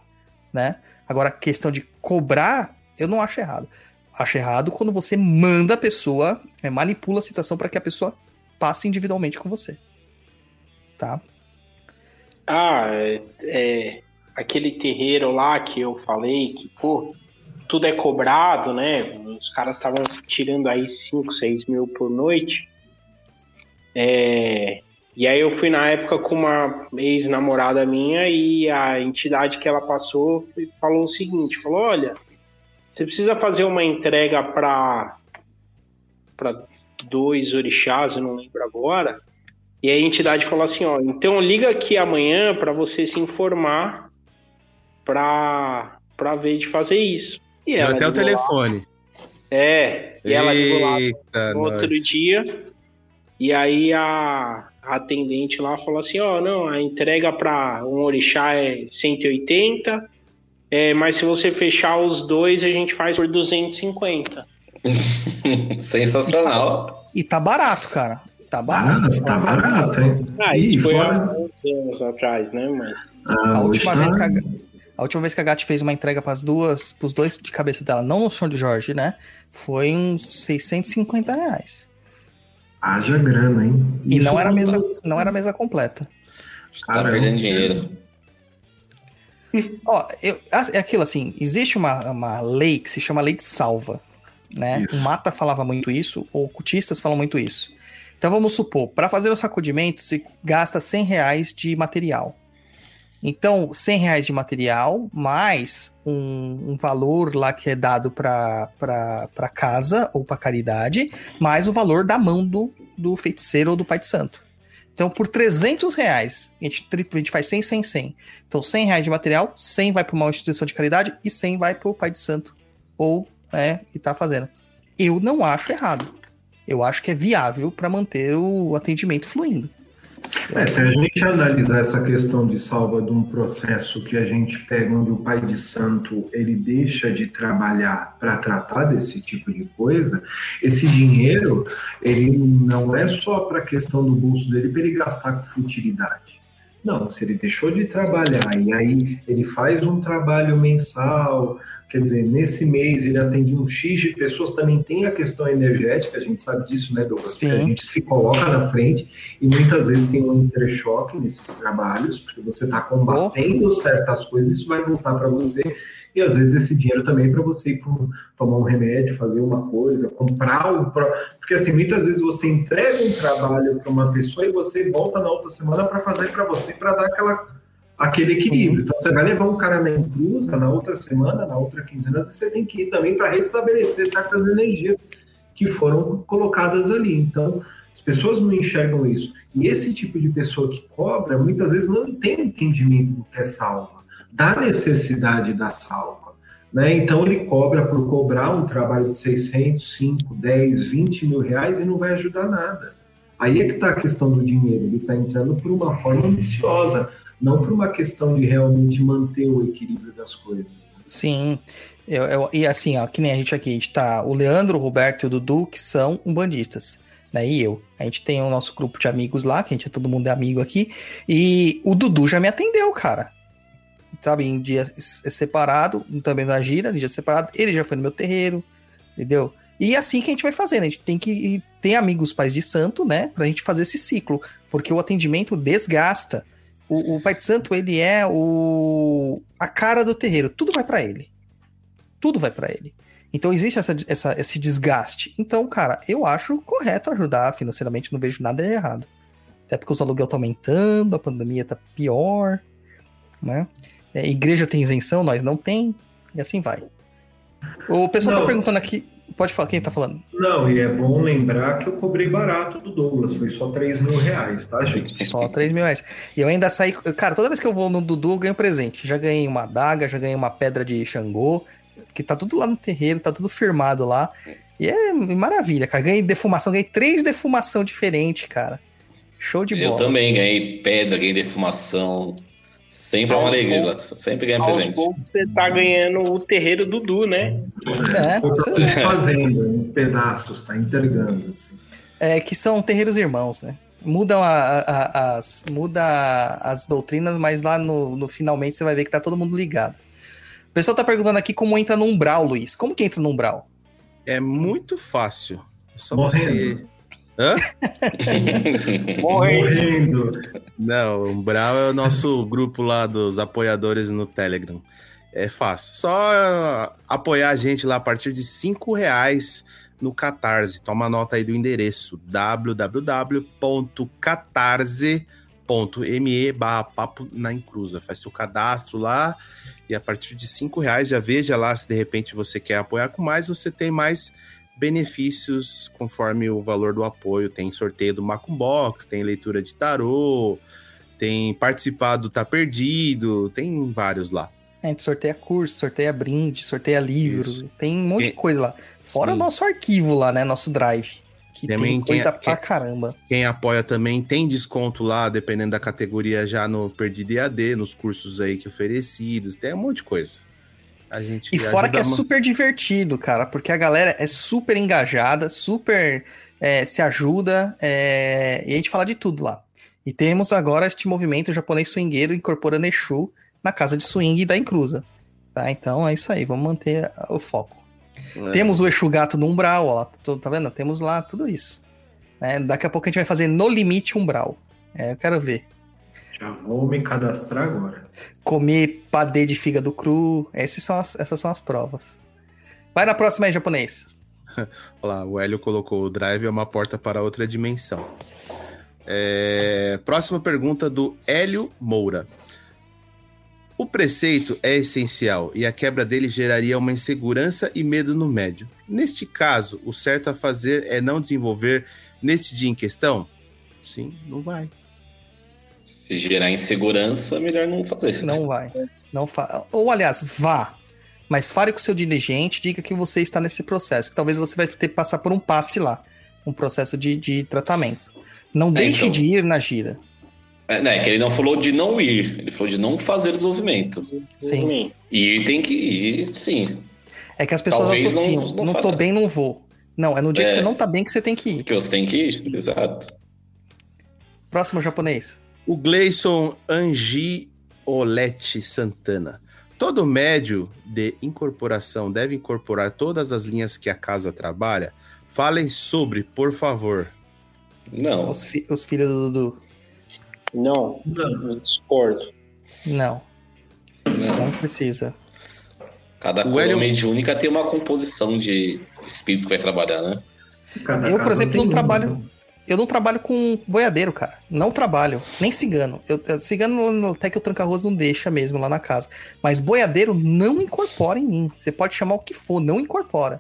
né? Agora, a questão de cobrar, eu não acho errado. Acho errado quando você manda a pessoa, é, manipula a situação para que a pessoa passe individualmente com você. Tá? Ah, é, é, aquele terreiro lá que eu falei que, pô, tudo é cobrado, né? Os caras estavam tirando aí 5, 6 mil por noite. É, e aí eu fui na época com uma ex-namorada minha e a entidade que ela passou falou o seguinte, falou, olha, você precisa fazer uma entrega para para dois orixás, eu não lembro agora. E a entidade falou assim, ó, então liga aqui amanhã para você se informar para para ver de fazer isso. E ela até o telefone. Lá. É, e ela ligou lá no outro dia. E aí a a atendente lá falou assim, ó, oh, não, a entrega para um orixá é 180, é, mas se você fechar os dois, a gente faz por 250. <laughs> Sensacional. E tá barato, cara. Tá barato. Ah, tá barato, hein? Ah, isso foi fora... há uns anos atrás, né? Mas... Ah, a, última tá... vez que a, a última vez que a Gat fez uma entrega para as duas, pros dois de cabeça dela, não no chão de Jorge, né? Foi uns 650 reais. Haja grana, hein? E não era, mesa, não era mesa completa. Tá perdendo dinheiro. Ó, eu, é aquilo assim, existe uma, uma lei que se chama lei de salva, né? Isso. O Mata falava muito isso, ou cultistas falam muito isso. Então vamos supor, para fazer o sacudimento, se gasta 100 reais de material. Então, 100 reais de material, mais um, um valor lá que é dado para casa ou para caridade, mais o valor da mão do, do feiticeiro ou do pai de santo. Então, por 300 reais, a gente, a gente faz 100, 100, 100. Então, 100 reais de material, 100 vai para uma instituição de caridade e 100 vai para o pai de santo ou é, que está fazendo. Eu não acho errado. Eu acho que é viável para manter o atendimento fluindo. É, se a gente analisar essa questão de salva de um processo que a gente pega onde o pai de santo ele deixa de trabalhar para tratar desse tipo de coisa, esse dinheiro ele não é só para a questão do bolso dele para ele gastar com futilidade. Não, se ele deixou de trabalhar e aí ele faz um trabalho mensal, Quer dizer, nesse mês ele atende um X de pessoas, também tem a questão energética, a gente sabe disso, né, Douglas? Sim. A gente se coloca na frente e muitas vezes tem um interchoque nesses trabalhos, porque você está combatendo certas coisas, isso vai voltar para você E às vezes esse dinheiro também é para você ir pro, tomar um remédio, fazer uma coisa, comprar o. Porque assim, muitas vezes você entrega um trabalho para uma pessoa e você volta na outra semana para fazer para você, para dar aquela, aquele equilíbrio. Então você vai levar um cara na inclusa na outra semana, na outra quinzena, você tem que ir também para restabelecer certas energias que foram colocadas ali. Então, as pessoas não enxergam isso. E esse tipo de pessoa que cobra, muitas vezes não tem entendimento do que é salva da necessidade da salva. Né? Então, ele cobra por cobrar um trabalho de 600, 5, 10, 20 mil reais e não vai ajudar nada. Aí é que está a questão do dinheiro. Ele está entrando por uma forma ambiciosa, não por uma questão de realmente manter o equilíbrio das coisas. Sim. Eu, eu, e assim, ó, que nem a gente aqui, a gente tá. O Leandro, o Roberto e o Dudu, que são umbandistas. Né, e eu. A gente tem o nosso grupo de amigos lá, que a gente é todo mundo é amigo aqui. E o Dudu já me atendeu, cara sabe, em dia separado, também na gira, em dia separado, ele já foi no meu terreiro, entendeu? E é assim que a gente vai fazendo, a gente tem que ter amigos pais de santo, né, pra gente fazer esse ciclo, porque o atendimento desgasta. O, o pai de santo, ele é o a cara do terreiro, tudo vai para ele. Tudo vai para ele. Então existe essa, essa, esse desgaste. Então, cara, eu acho correto ajudar financeiramente, não vejo nada de errado. Até porque os aluguel estão aumentando, a pandemia tá pior, né? É, igreja tem isenção, nós não tem, e assim vai. O pessoal tá não. tá perguntando aqui. Pode falar, quem tá falando? Não, e é bom lembrar que eu cobrei barato do Douglas, foi só 3 mil reais, tá, gente? Só 3 mil reais. E eu ainda saí. Cara, toda vez que eu vou no Dudu, eu ganho presente. Já ganhei uma adaga, já ganhei uma pedra de Xangô, que tá tudo lá no terreiro, tá tudo firmado lá. E é maravilha, cara. Ganhei defumação, ganhei três defumação diferentes, cara. Show de bola. Eu também ganhei pedra, ganhei defumação, Sempre é uma alegria, sempre ganha presente. Você tá ganhando o terreiro Dudu, né? É, você tá fazendo em pedaços, tá entregando. Assim. É que são terreiros irmãos, né? Mudam a, a, as, muda as doutrinas, mas lá no, no finalmente você vai ver que tá todo mundo ligado. O pessoal tá perguntando aqui como entra no umbral, Luiz. Como que entra no umbral? É muito fácil. É só Morrendo. você Hã? <laughs> Morrendo. Não, o Umbral é o nosso grupo lá dos apoiadores no Telegram. É fácil. Só apoiar a gente lá a partir de cinco reais no Catarse. Toma nota aí do endereço www.catarse.me barra papo na encruza. Faz seu cadastro lá e a partir de cinco reais já veja lá se de repente você quer apoiar com mais, você tem mais benefícios conforme o valor do apoio. Tem sorteio do Macumbox, tem leitura de tarô, tem participar do Tá Perdido, tem vários lá. É, a gente sorteia curso, sorteia brinde, sorteia livro, Isso. tem um monte quem... de coisa lá. Fora o nosso arquivo lá, né? Nosso drive. Que também tem coisa quem, pra caramba. Quem apoia também tem desconto lá, dependendo da categoria, já no Perdido EAD, nos cursos aí que oferecidos, tem um monte de coisa. A gente e fora que é uma... super divertido, cara, porque a galera é super engajada, super é, se ajuda, é, e a gente fala de tudo lá. E temos agora este movimento japonês swingueiro incorporando Exu na casa de swing da Encruza. Tá? Então é isso aí, vamos manter o foco. É. Temos o Exu Gato no Umbral, ó, tá vendo? Temos lá tudo isso. É, daqui a pouco a gente vai fazer no limite Umbral. É, eu quero ver. Já vou me cadastrar agora. Comer padê de fígado cru. Essas são as, essas são as provas. Vai na próxima aí, japonês. <laughs> Olha lá, o Hélio colocou: o drive é uma porta para outra dimensão. É... Próxima pergunta do Hélio Moura. O preceito é essencial e a quebra dele geraria uma insegurança e medo no médio. Neste caso, o certo a fazer é não desenvolver neste dia em questão? Sim, não vai. Se gerar insegurança, melhor não fazer. Não vai. Não fa... Ou, aliás, vá. Mas fale com o seu dirigente, diga que você está nesse processo. Que talvez você vai ter que passar por um passe lá. Um processo de, de tratamento. Não é, deixe então... de ir na gira. É, né, que ele não falou de não ir, ele falou de não fazer desenvolvimento. Sim. Ir tem que ir, sim. É que as pessoas Talvez associam, não, não, não tô bem, não vou. Não, é no dia é, que você não tá bem que você tem que ir. Que você tem que ir, exato. Próximo japonês. O Gleison Angiolete Santana. Todo médio de incorporação deve incorporar todas as linhas que a casa trabalha? Falem sobre, por favor. Não. Os, fi os filhos do Dudu. Não, não, discordo. Não. não. Não precisa. Cada O coroa Hélio- mediúnica tem uma composição de espíritos que vai trabalhar, né? Cada Eu, por exemplo, não trabalho. Eu não trabalho com boiadeiro, cara. Não trabalho. Nem cigano. Eu, eu- cigano até que o tranca-arroz não deixa mesmo lá na casa. Mas boiadeiro não incorpora em mim. Você pode chamar o que for, não incorpora.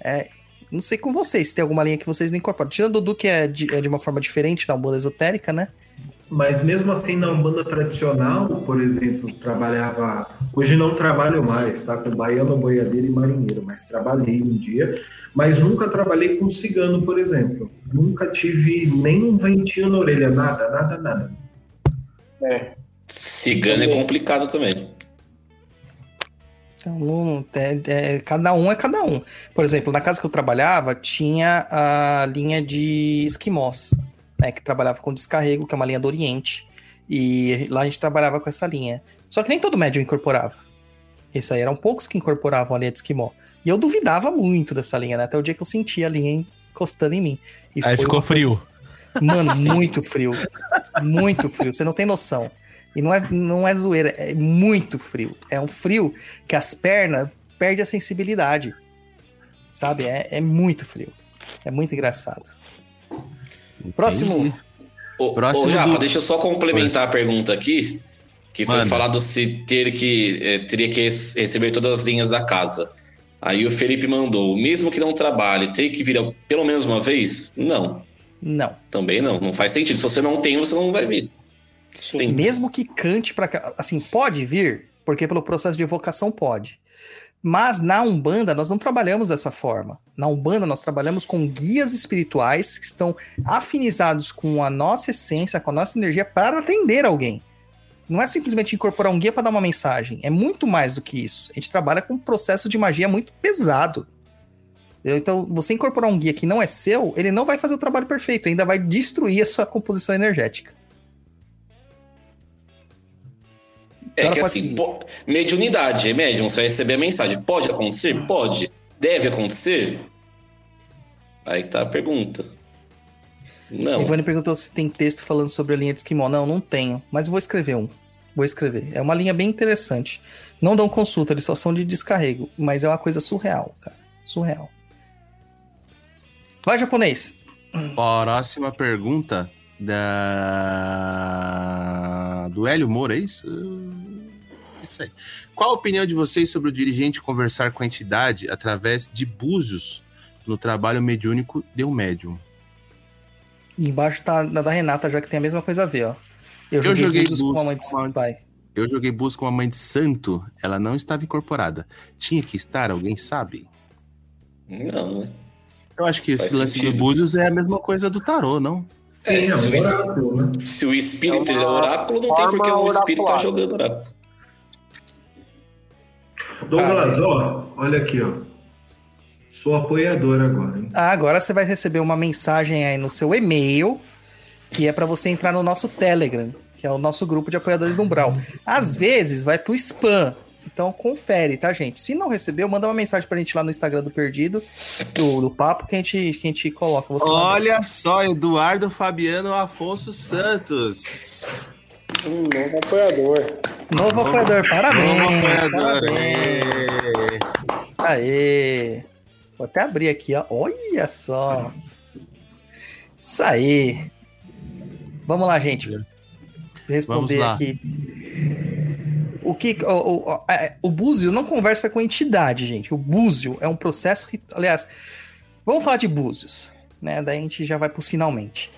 É, não sei com vocês, se tem alguma linha que vocês não incorporam. Tirando o Dudu, que é de, é de uma forma diferente da Umbanda esotérica, né? Mas mesmo assim, na Umbanda tradicional, por exemplo, trabalhava. Hoje não trabalho mais, tá? Com baiano, boiadeiro e marinheiro, mas trabalhei um dia. Mas nunca trabalhei com cigano, por exemplo. Nunca tive nem um ventinho na orelha, nada, nada, nada. É. Cigano é complicado também. Então, é- é- cada um é cada um. Por exemplo, na casa que eu trabalhava, tinha a linha de esquimós, né, que trabalhava com descarrego, que é uma linha do Oriente. E lá a gente trabalhava com essa linha. Só que nem todo médium incorporava. Isso aí, eram poucos que incorporavam a linha de esquimó. E eu duvidava muito dessa linha, né? Até o dia que eu senti a linha encostando em mim. E Aí ficou uma coisa- frio. Mano, muito frio. Muito frio. Você não tem noção. E não é, não é zoeira, é muito frio. É um frio que as pernas perdem a sensibilidade. Sabe? É, é muito frio. É muito engraçado. Próximo. Ô, Próximo ô Japa, do- deixa eu só complementar a pergunta aqui, que foi Manda. falado se ter que eh, teria que rece- receber todas as linhas da casa. Aí o Felipe mandou, mesmo que não trabalhe, tem que vir pelo menos uma vez? Não, Não. também não, não faz sentido. Se você não tem, você não vai vir. Simples. Mesmo que cante para assim, pode vir, porque pelo processo de evocação pode. Mas na Umbanda nós não trabalhamos dessa forma. Na Umbanda nós trabalhamos com guias espirituais que estão afinizados com a nossa essência, com a nossa energia para atender alguém. Não é simplesmente incorporar um guia para dar uma mensagem, é muito mais do que isso. A gente trabalha com um processo de magia muito pesado. Então, você incorporar um guia que não é seu, ele não vai fazer o trabalho perfeito, ainda vai destruir a sua composição energética. É que assim, po- mediunidade, é médium, você vai receber a mensagem. Pode acontecer? Pode. Deve acontecer? Aí que tá a pergunta. Não. Ivone perguntou se tem texto falando sobre a linha de esquimó. Não, não tenho, mas vou escrever um. Vou escrever. É uma linha bem interessante. Não dão consulta, eles só são de descarrego, mas é uma coisa surreal, cara. Surreal. Vai, japonês. Próxima pergunta da do Hélio Moura, é isso? Aí. Qual a opinião de vocês sobre o dirigente conversar com a entidade através de búzios no trabalho mediúnico de um médium? E embaixo tá na da Renata, já que tem a mesma coisa a ver, ó. Eu joguei, joguei búzios com búzios a mãe de com a- Vai. Eu joguei búzios com a mãe de santo, ela não estava incorporada. Tinha que estar, alguém sabe? Não, né? Eu acho que esse Faz lance sentido. do búzios é a mesma coisa do tarô, não? Sim, é, se, o, oráculo, né? se o espírito É uma é oráculo, não tem porque o espírito tá jogando oráculo. Douglas, ó, olha aqui, ó. Sou apoiador agora, hein? Ah, agora você vai receber uma mensagem aí no seu e-mail, que é para você entrar no nosso Telegram, que é o nosso grupo de apoiadores do Umbral. Às vezes vai pro spam. Então confere, tá, gente? Se não recebeu, manda uma mensagem pra gente lá no Instagram do Perdido, do, do papo, que a gente, que a gente coloca. Olha só, Eduardo Fabiano Afonso Santos. Um novo apoiador. Novo apoiador, parabéns! Novo apoiador. parabéns. Aê! Vou até abrir aqui, ó. Olha só! Isso aí! Vamos lá, gente. Responder Vamos lá. aqui. O que o, o, é, o Búzio não conversa com entidade, gente. O Búzio é um processo. rit- Aliás, vamos falar de Búzios, né? Daí a gente já vai pros finalmente.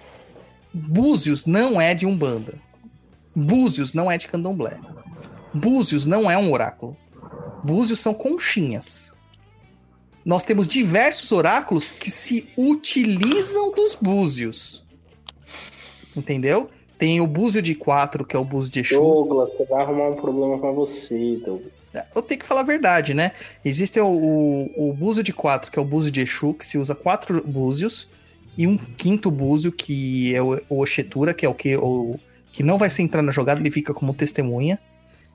Búzios não é de Umbanda. Búzios não é de Candomblé. Búzios não é um oráculo. Búzios são conchinhas. Nós temos diversos oráculos que se utilizam dos búzios. Entendeu? Tem o búzio de quatro, que é o búzio de Exu. Douglas, você vai arrumar um problema pra você, Douglas. Eu tenho que falar a verdade, né? Existe o, o, o búzio de quatro, que é o búzio de Exu, que se usa quatro búzios, e um quinto búzio, que é o, o Oxetura, que é o que, o que não vai ser entrar na jogada, ele fica como testemunha.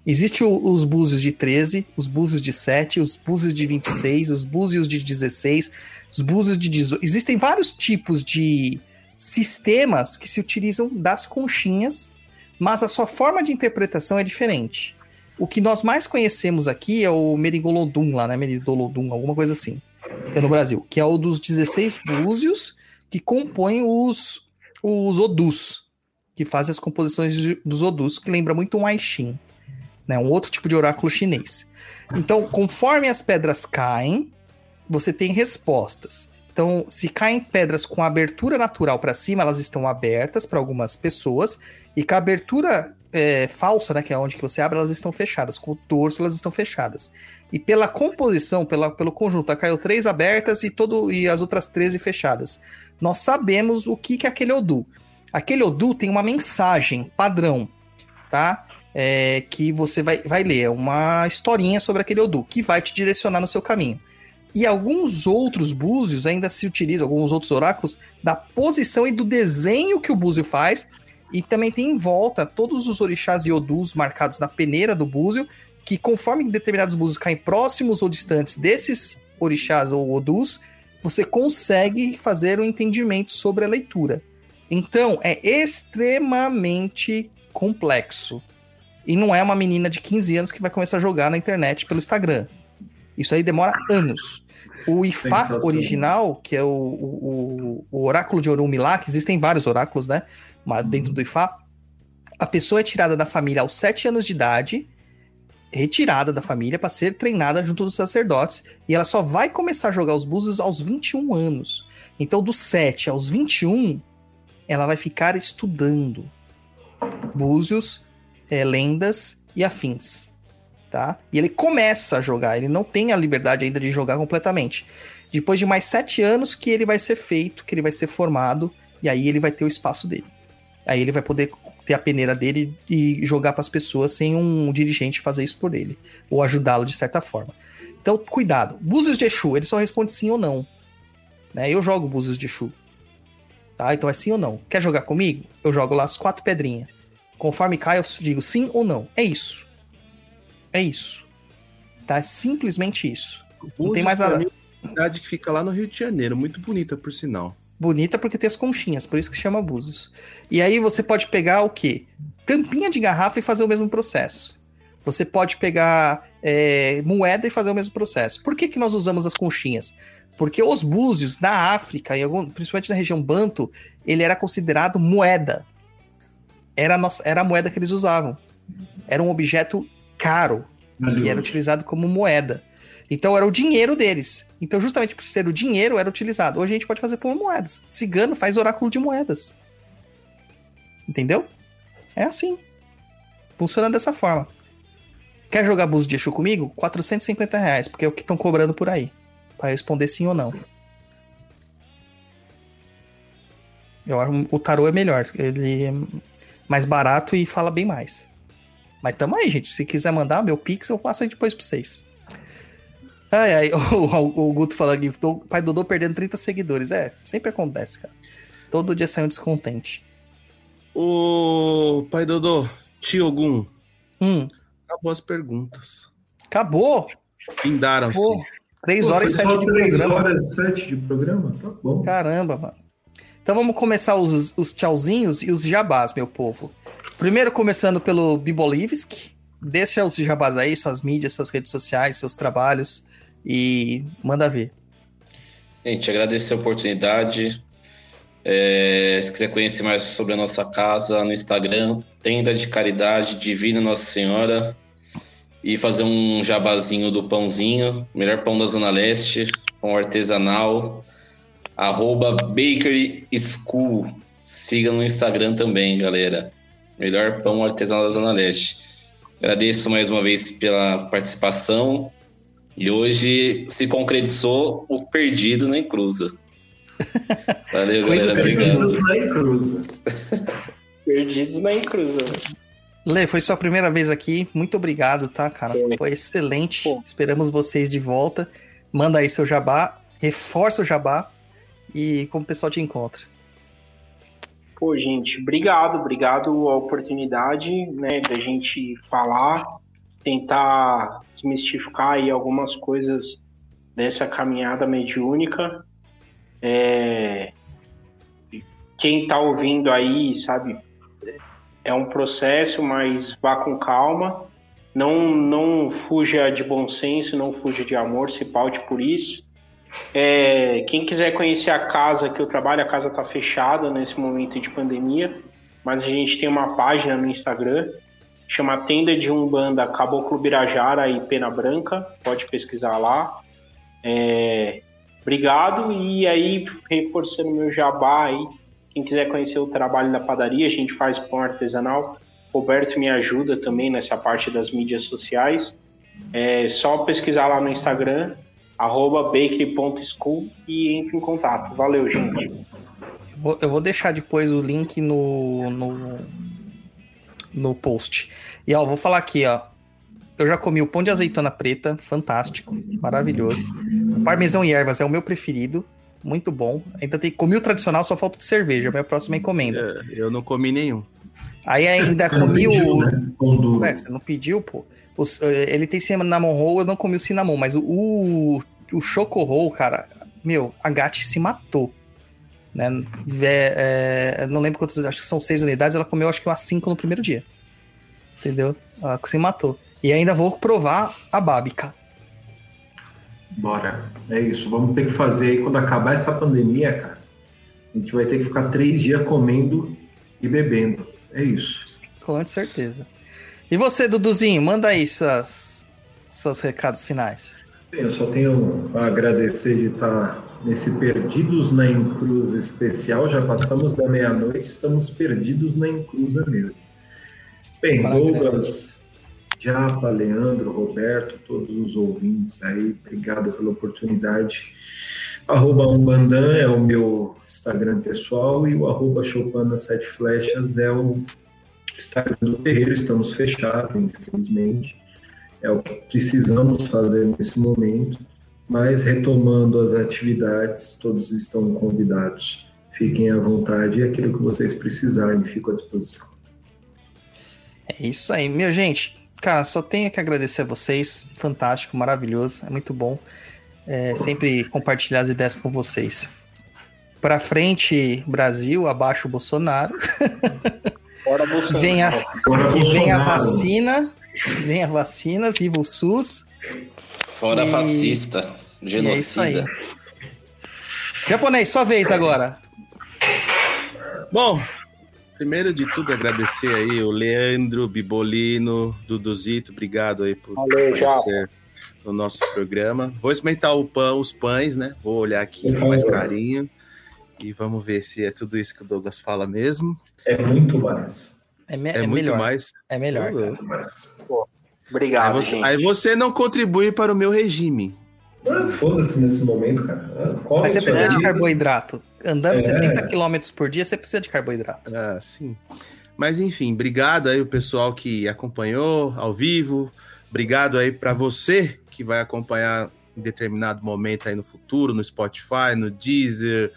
Existe o- os búzios de 13, os búzios de 7, os búzios de 26, os búzios de 16, os búzios de 18. Existem vários tipos de sistemas que se utilizam das conchinhas, mas a sua forma de interpretação é diferente. O que nós mais conhecemos aqui é o Merigolodum lá, né? Meridolodum, alguma coisa assim. É no Brasil. Que é o dos 16 búzios que compõem os, os odus. Que fazem as composições dos odus, que lembra muito um Aishin. Né? Um outro tipo de oráculo chinês. Então, conforme as pedras caem, você tem respostas. Então, se caem pedras com abertura natural para cima, elas estão abertas para algumas pessoas, e com a abertura é, falsa, né, que é onde que você abre, elas estão fechadas. Com o torso, elas estão fechadas. E pela composição, pela, pelo conjunto, caiu três abertas e, todo, e as outras 13 fechadas. Nós sabemos o que, que é aquele Odu. Aquele Odu tem uma mensagem padrão, tá? É, que você vai, vai ler. É uma historinha sobre aquele Odu, que vai te direcionar no seu caminho. E alguns outros búzios ainda se utilizam, alguns outros oráculos, da posição e do desenho que o búzio faz. E também tem em volta todos os orixás e odus marcados na peneira do búzio, que conforme determinados búzios caem próximos ou distantes desses orixás ou odus, você consegue fazer um entendimento sobre a leitura. Então, é extremamente complexo. E não é uma menina de 15 anos que vai começar a jogar na internet pelo Instagram. Isso aí demora anos. O Ifá original, que é o, o, o oráculo de Orumi lá, que existem vários oráculos, né? Mas dentro do Ifá, a pessoa é tirada da família aos 7 anos de idade, retirada da família para ser treinada junto dos sacerdotes, e ela só vai começar a jogar os búzios aos 21 anos. Então, dos 7 aos 21, ela vai ficar estudando búzios, é, lendas e afins. Tá? E ele começa a jogar, ele não tem a liberdade ainda de jogar completamente. Depois de mais sete anos que ele vai ser feito, que ele vai ser formado, e aí ele vai ter o espaço dele. Aí ele vai poder ter a peneira dele e jogar para as pessoas sem um dirigente fazer isso por ele, ou ajudá-lo de certa forma. Então, cuidado. Búzios de Exu, ele só responde sim ou não. Né? Eu jogo Búzios de Exu. Tá? Então é sim ou não. Quer jogar comigo? Eu jogo lá as quatro pedrinhas. Conforme cai, eu digo sim ou não. É isso. É isso. Tá? É simplesmente isso. Não tem mais nada. é cidade que fica lá no Rio de Janeiro, muito bonita, por sinal. Bonita porque tem as conchinhas, por isso que se chama Búzios. E aí você pode pegar o quê? Tampinha de garrafa e fazer o mesmo processo. Você pode pegar é, moeda e fazer o mesmo processo. Por que, que nós usamos as conchinhas? Porque os búzios na África, em algum- principalmente na região Banto, ele era considerado moeda. Era a, nossa, era a moeda que eles usavam. Era um objeto caro e era utilizado como moeda. Então era o dinheiro deles. Então, justamente por ser o dinheiro, era utilizado. Hoje a gente pode fazer por moedas. Cigano faz oráculo de moedas. Entendeu? É assim. Funciona dessa forma. Quer jogar Búzio de Exu comigo? 450 reais, porque é o que estão cobrando por aí. Pra responder sim ou não. Eu acho o tarô é melhor. Ele é mais barato e fala bem mais. Mas tamo aí, gente. Se quiser mandar meu pix, eu passo aí depois pra vocês. Ai, ai, <laughs> o, o- o Guto falando aqui, o pai Dodô perdendo 30 seguidores. É, sempre acontece, cara. Todo dia sai um descontente. Ô, pai Dodô, tio Gum, Hum, acabou as perguntas. acabou? Findaram-se. Pô, 3 Pô, horas e foi 7 só de três programa. horas e sete de programa? Tá bom. Caramba, mano. Então vamos começar os, os tchauzinhos e os jabás, meu povo. Primeiro começando pelo Bibolivski. Deixa os jabás aí, suas mídias, suas redes sociais, seus trabalhos e manda ver. Gente, agradecer a oportunidade. É, se quiser conhecer mais sobre a nossa casa no Instagram, Tenda de Caridade Divina Nossa Senhora. E fazer um jabazinho do pãozinho, melhor pão da Zona Leste, pão artesanal, arroba Bakery School. Siga no Instagram também, galera. Melhor pão artesanal da Zona Leste. Agradeço mais uma vez pela participação. E hoje se concretizou o perdido na encruza. <laughs> Valeu, galera. Obrigado. Cruz na encruza. Perdidos na encruza. <laughs> <laughs> Lê, foi sua primeira vez aqui. Muito obrigado, tá, cara? Foi. Foi excelente. Pô. Esperamos vocês de volta. Manda aí seu jabá, reforça o jabá e como o pessoal te encontra. Pô, gente, obrigado, obrigado a oportunidade, né, da gente falar, tentar desmistificar aí algumas coisas dessa caminhada mediúnica. É, Quem tá ouvindo aí, sabe, é um processo, mas vá com calma. Não, não fuja de bom senso, não fuja de amor, se paute por isso. É, quem quiser conhecer a casa que eu trabalho, a casa está fechada nesse momento de pandemia, mas a gente tem uma página no Instagram, chama Tenda de Umbanda Caboclo Birajara e Pena Branca, pode pesquisar lá. É, obrigado, e aí, reforçando meu jabá aí, quem quiser conhecer o trabalho da padaria, a gente faz pão artesanal. Roberto me ajuda também nessa parte das mídias sociais. É só pesquisar lá no Instagram, arroba bakery.school e entre em contato. Valeu, gente. Eu vou deixar depois o link no, no, no post. E ó, vou falar aqui, ó. Eu já comi o pão de azeitona preta, fantástico, maravilhoso. Parmesão e ervas é o meu preferido, muito bom. Ainda tem comi o tradicional, só falta de cerveja, minha próxima encomenda. É, eu não comi nenhum. Aí ainda <laughs> Você não comi pediu, o. né? Ué, você não pediu, pô. Os, eh, ele tem cinnamon roll, eu não comi o cinnamon, mas o, o, o choco roll, cara, meu, a Gatti se matou. Né? Vé- é, não lembro quantas, acho que são seis unidades, ela comeu acho que umas cinco no primeiro dia. Entendeu? Ela se matou. E ainda vou provar a bábica. Bora. É isso. Vamos ter que fazer aí quando acabar essa pandemia, cara. A gente vai ter que ficar três dias comendo e bebendo. É isso. Com certeza. E você, Duduzinho, manda aí seus, seus recados finais. Bem, eu só tenho a agradecer de estar nesse Perdidos na Encruz especial. Já passamos da meia-noite, estamos perdidos na Encruza mesmo. Bem. Douglas, Japa, Leandro, Roberto, todos os ouvintes aí, obrigado pela oportunidade. Arroba Umbandan é o meu Instagram pessoal e o arroba Chopana Sete Flechas é o Instagram do terreiro. Estamos fechados, infelizmente é o que precisamos fazer nesse momento, mas retomando as atividades, todos estão convidados. Fiquem à vontade e aquilo que vocês precisarem, fico à disposição. É isso aí, minha gente. Cara, só tenho que agradecer a vocês. Fantástico, maravilhoso, é muito bom. É, sempre compartilhar as ideias com vocês. Pra frente, Brasil, abaixo Bolsonaro. <laughs> Bora, Bolsonaro. Venha, Agora, que venha a vacina. Venha a vacina, viva o SUS. Fora E- fascista, é isso aí. genocida. Japonês, sua vez agora. Bom, primeiro de tudo, agradecer aí o Leandro Bibolino, Duduzito, obrigado aí por Valeu, aparecer no nosso programa. Vou experimentar o pão, os pães, né? Vou olhar aqui com mais carinho e vamos ver se é tudo isso que o Douglas fala mesmo. É muito mais. É, me- É, é muito melhor. mais. É melhor. Obrigado, Aí você, gente. aí você não contribui para o meu regime. Ah, Foda-se nesse momento, cara. Ah, come Mas você isso precisa de carboidrato. Andando É. 70 km por dia, você precisa de carboidrato. Ah, sim. Mas enfim, obrigado aí o pessoal que acompanhou ao vivo. Obrigado aí para você que vai acompanhar em determinado momento aí no futuro, no Spotify, no Deezer,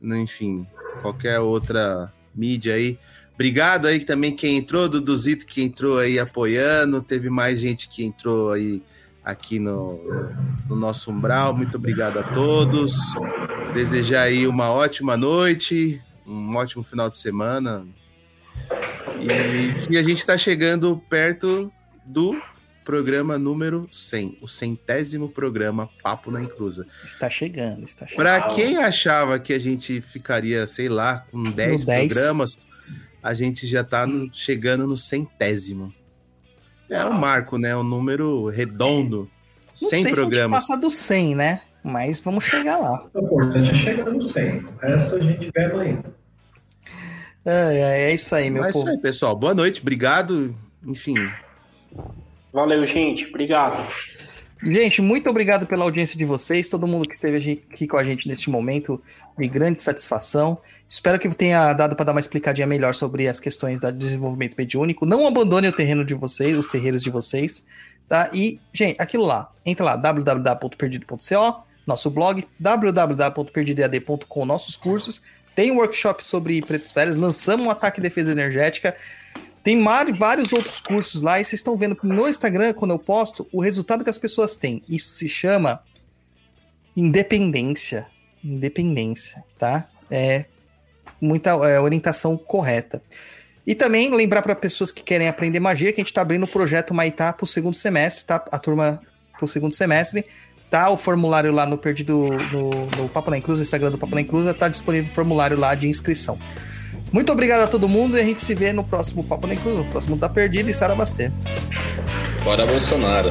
no, enfim, qualquer outra mídia aí. Obrigado aí também quem entrou, Duduzito que entrou aí apoiando. Teve mais gente que entrou aí aqui no, no nosso umbral. Muito obrigado a todos. Desejar aí uma ótima noite, um ótimo final de semana. E que a gente está chegando perto do programa número 100, o centésimo programa Papo na Encruza. Está chegando, está chegando. Para quem achava que a gente ficaria, sei lá, com 10 10. programas, a gente já está chegando no centésimo. É um marco, né? Um número redondo. Não 100 sei se a gente do 100, né? Mas vamos chegar lá. O importante é chegar no 100. O resto a gente vai amanhã. É, é isso aí, meu Mas é isso povo. aí, pessoal. Boa noite, obrigado. Enfim, Valeu, gente. Obrigado. Gente, muito obrigado pela audiência de vocês, todo mundo que esteve aqui com a gente neste momento de grande satisfação. Espero que tenha dado para dar uma explicadinha melhor sobre as questões do desenvolvimento mediúnico. Não abandone o terreno de vocês, os terreiros de vocês, tá? E, gente, aquilo lá, entra lá, www.perdido.co, nosso blog, www.perdidead.com, nossos cursos. Tem um workshop sobre pretos velhos, lançamos um ataque e defesa energética. Tem vários outros cursos lá e vocês estão vendo no Instagram, quando eu posto, o resultado que as pessoas têm. Isso se chama independência. Independência, tá? É muita é, orientação correta. E também lembrar para pessoas que querem aprender magia que a gente está abrindo o projeto Maitá para o segundo semestre, tá? A turma para o segundo semestre. Tá o formulário lá no Perdido, no, no Papo na Cruz, no Instagram do Papo na Cruz, tá disponível o formulário lá de inscrição. Muito obrigado a todo mundo e a gente se vê no próximo Papo na Cruz, no próximo da Perdida e Sara Bastê. Bora Bolsonaro.